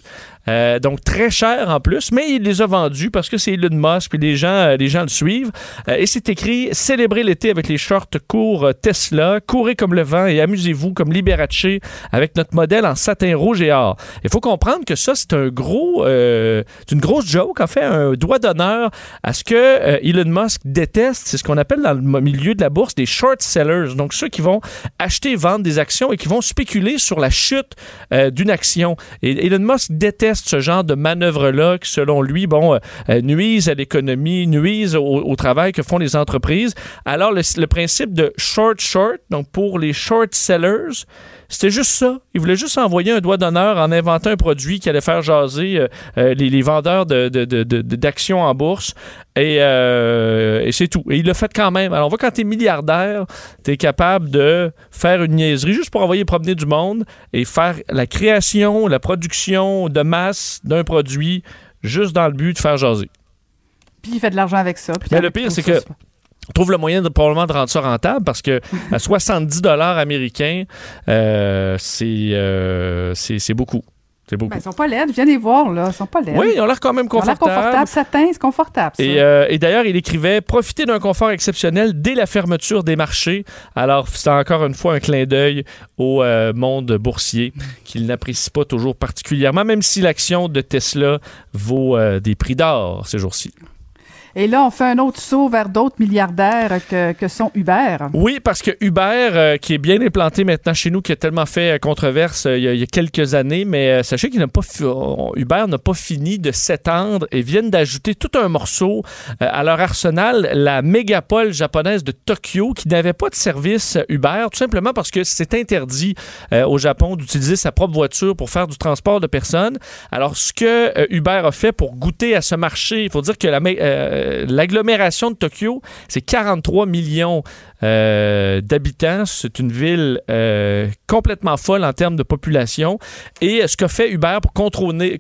euh, donc très cher en plus, mais il les a vendus parce que c'est Elon Musk puis les gens, euh, les gens le suivent. Euh, et c'est écrit Célébrez l'été avec les shorts courts Tesla, courez comme le vent et amusez-vous comme Liberace avec notre modèle en satin rouge et or. Il faut comprendre que ça c'est un gros, une grosse joke en fait, un doigt d'honneur à ce que Elon Musk déteste. C'est ce qu'on appelle dans le milieu de la bourse des short sellers, donc ceux qui vont acheter et vendre des actions et qui vont spéculer sur la chute d'une action. Et Elon Musk déteste ce genre de manœuvre-là qui, selon lui, bon, euh, nuisent à l'économie, nuisent au, travail que font les entreprises. Alors, le, principe de short short, donc pour les short sellers, c'était juste ça. Il voulait juste envoyer un doigt d'honneur en inventant un produit qui allait faire jaser euh, euh, les, vendeurs d'actions de, en bourse. Et, et c'est tout. Et il l'a fait quand même. Alors, on voit quand tu es milliardaire, tu es capable de faire une niaiserie juste pour envoyer promener du monde et faire la création, la production de masse d'un produit juste dans le but de faire jaser. Puis il fait de l'argent avec ça. Mais le pire, c'est que trouve le moyen de probablement de rendre ça rentable parce que à (laughs) 70 dollars américains, euh, euh, c'est beaucoup. C'est beaucoup. Ben, ils sont pas laides. Viens les voir, là. Ils sont pas laides. Oui, ils ont l'air quand même confortables. Ils ont l'air confortables. Satin, c'est confortable. Et, euh, et d'ailleurs, il écrivait Profiter d'un confort exceptionnel dès la fermeture des marchés. Alors, c'est encore une fois un clin d'œil au monde boursier qu'il n'apprécie pas toujours particulièrement, même si l'action de Tesla vaut des prix d'or ces jours-ci. Et là, on fait un autre saut vers d'autres milliardaires que, que, sont Uber. Oui, parce que Uber, euh, qui est bien implanté maintenant chez nous, qui a tellement fait euh, controverse euh, il, y a, quelques années, mais sachez qu'il n'a pas Uber n'a pas fini de s'étendre et viennent d'ajouter tout un morceau à leur arsenal, la mégapole japonaise de Tokyo, qui n'avait pas de service Uber, tout simplement parce que c'est interdit au Japon d'utiliser sa propre voiture pour faire du transport de personnes. Alors, ce que Uber a fait pour goûter à ce marché, il faut dire que la l'agglomération de Tokyo, c'est 43 millions euh, d'habitants. C'est une ville euh, complètement folle en termes de population. Et ce qu'a fait Uber pour contrôler,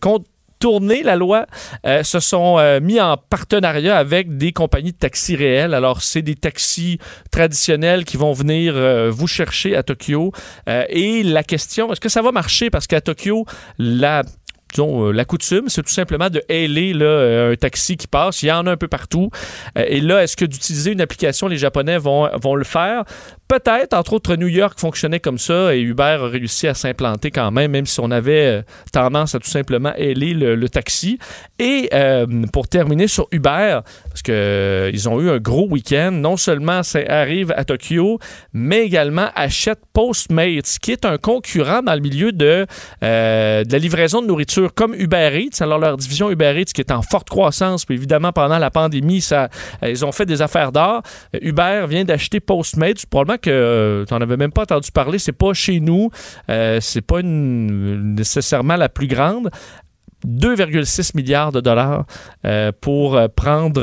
contourner la loi, se sont mis en partenariat avec des compagnies de taxis réels. Alors, c'est des taxis traditionnels qui vont venir vous chercher à Tokyo. et la question, est-ce que ça va marcher? Parce qu'à Tokyo, la euh, la coutume, c'est tout simplement de hailer là, euh, un taxi qui passe. Il y en a un peu partout. Euh, et là, est-ce que d'utiliser une application, les Japonais vont le faire? Peut-être, entre autres, New York fonctionnait comme ça et Uber a réussi à s'implanter quand même, même si on avait euh, tendance à tout simplement ailer le, taxi. Et euh, pour terminer sur Uber, parce qu'ils euh, ont eu un gros week-end, non seulement ça arrive à Tokyo, mais également achète Postmates, qui est un concurrent dans le milieu de, de la livraison de nourriture comme Uber Eats. Alors leur division Uber Eats qui est en forte croissance, puis évidemment pendant la pandémie, ça, ils ont fait des affaires d'or. Uber vient d'acheter Postmates, probablement que euh, tu n'en avais même pas entendu parler. C'est pas chez nous. Euh, c'est pas nécessairement la plus grande. 2,6 milliards de dollars euh, pour prendre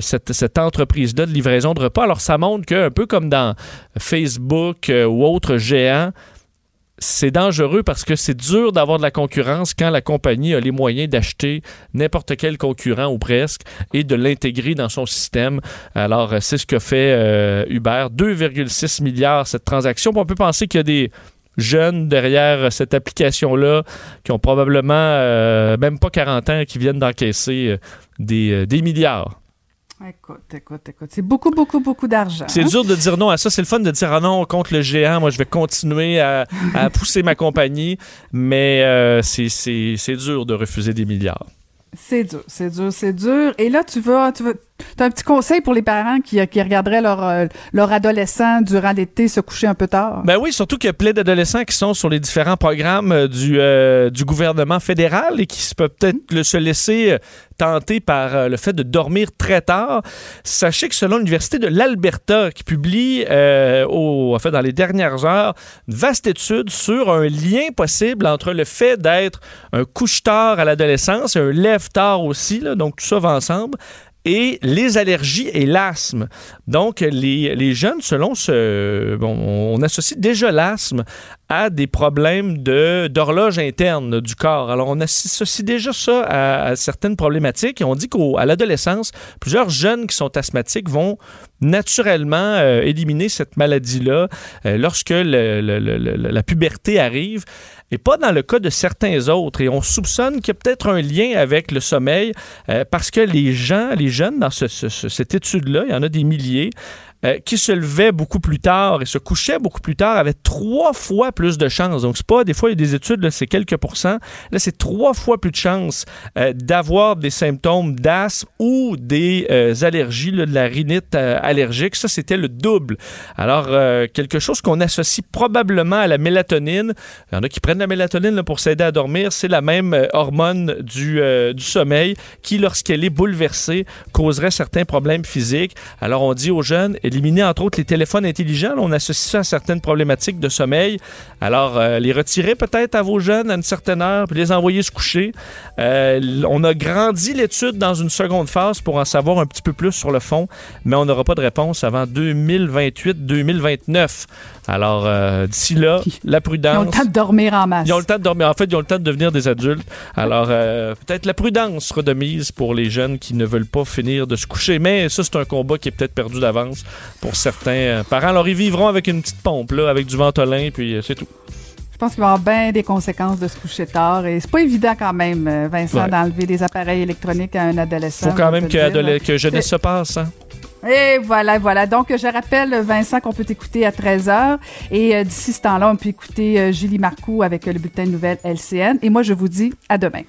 cette, cette entreprise-là de livraison de repas. Alors, ça montre qu'un peu comme dans Facebook ou autres géants, c'est dangereux parce que c'est dur d'avoir de la concurrence quand la compagnie a les moyens d'acheter n'importe quel concurrent ou presque et de l'intégrer dans son système. Alors, euh, c'est ce que fait euh, Uber. 2,6 milliards cette transaction. On peut penser qu'il y a des jeunes derrière cette application-là qui ont probablement euh, même pas 40 ans qui viennent d'encaisser des, des milliards. Écoute, écoute, écoute. C'est beaucoup, beaucoup, beaucoup d'argent. C'est hein? dur de dire non à ça. C'est le fun de dire ah non contre le géant. Moi, je vais continuer à, (laughs) pousser ma compagnie. Mais euh, c'est dur de refuser des milliards. C'est dur, c'est dur, c'est dur. Et là, tu vas, tu vas, as un petit conseil pour les parents qui, qui regarderaient leur, euh, leur adolescent durant l'été se coucher un peu tard? Ben oui, surtout qu'il y a plein d'adolescents qui sont sur les différents programmes euh, du, du gouvernement fédéral et qui peuvent peut-être se laisser tenté par euh, le fait de dormir très tard. Sachez que selon l'Université de l'Alberta, qui publie euh, au, en fait, dans les dernières heures une vaste étude sur un lien possible entre le fait d'être un couche-tard à l'adolescence et un lève-tard aussi, là, donc tout ça va ensemble, et les allergies et l'asthme. Donc, les, les, jeunes, selon ce... Bon, on associe déjà l'asthme à des problèmes de, d'horloge interne du corps. Alors, on associe déjà ça à, certaines problématiques on dit qu'à l'adolescence, plusieurs jeunes qui sont asthmatiques vont naturellement euh, éliminer cette maladie-là euh, lorsque la puberté arrive et pas dans le cas de certains autres. Et on soupçonne qu'il y a peut-être un lien avec le sommeil euh, parce que les gens, les jeunes dans cette étude-là, il y en a des milliers, euh, qui se levait beaucoup plus tard et se couchait beaucoup plus tard avait trois fois plus de chances. Donc, c'est pas des fois, il y a des études, c'est quelques pourcents. Là, c'est trois fois plus de chances euh, d'avoir des symptômes d'asthme ou des euh, allergies, de la rhinite allergique. Ça, c'était le double. Alors, quelque chose qu'on associe probablement à la mélatonine. Il y en a qui prennent la mélatonine pour s'aider à dormir. C'est la même hormone du, du sommeil qui, lorsqu'elle est bouleversée, causerait certains problèmes physiques. Alors, on dit aux jeunes, éliminer entre autres les téléphones intelligents. on associe ça à certaines problématiques de sommeil. Alors, euh, les retirer peut-être à vos jeunes à une certaine heure, puis les envoyer se coucher. Euh, on a grandi l'étude dans une seconde phase pour en savoir un petit peu plus sur le fond, mais on n'aura pas de réponse avant 2028-2029. Alors, euh, d'ici là, la prudence. Ils ont le temps de dormir en masse. Ils ont le temps de dormir. En fait, ils ont le temps de devenir des adultes. Alors, peut-être la prudence sera de mise pour les jeunes qui ne veulent pas finir de se coucher. Mais ça, c'est un combat qui est peut-être perdu d'avance pour certains euh, parents. Alors, ils vivront avec une petite pompe, là, avec du ventolin, puis euh, c'est tout. Je pense qu'il va y avoir bien des conséquences de se coucher tard. Et c'est pas évident quand même, euh, Vincent, d'enlever des appareils électroniques à un adolescent. Faut quand même que, que jeunesse se passe. Hein? Et voilà, voilà. Donc, je rappelle, Vincent, qu'on peut écouter à 13h. Et d'ici ce temps-là, on peut écouter Julie Marcoux avec le bulletin de nouvelles LCN. Et moi, je vous dis à demain.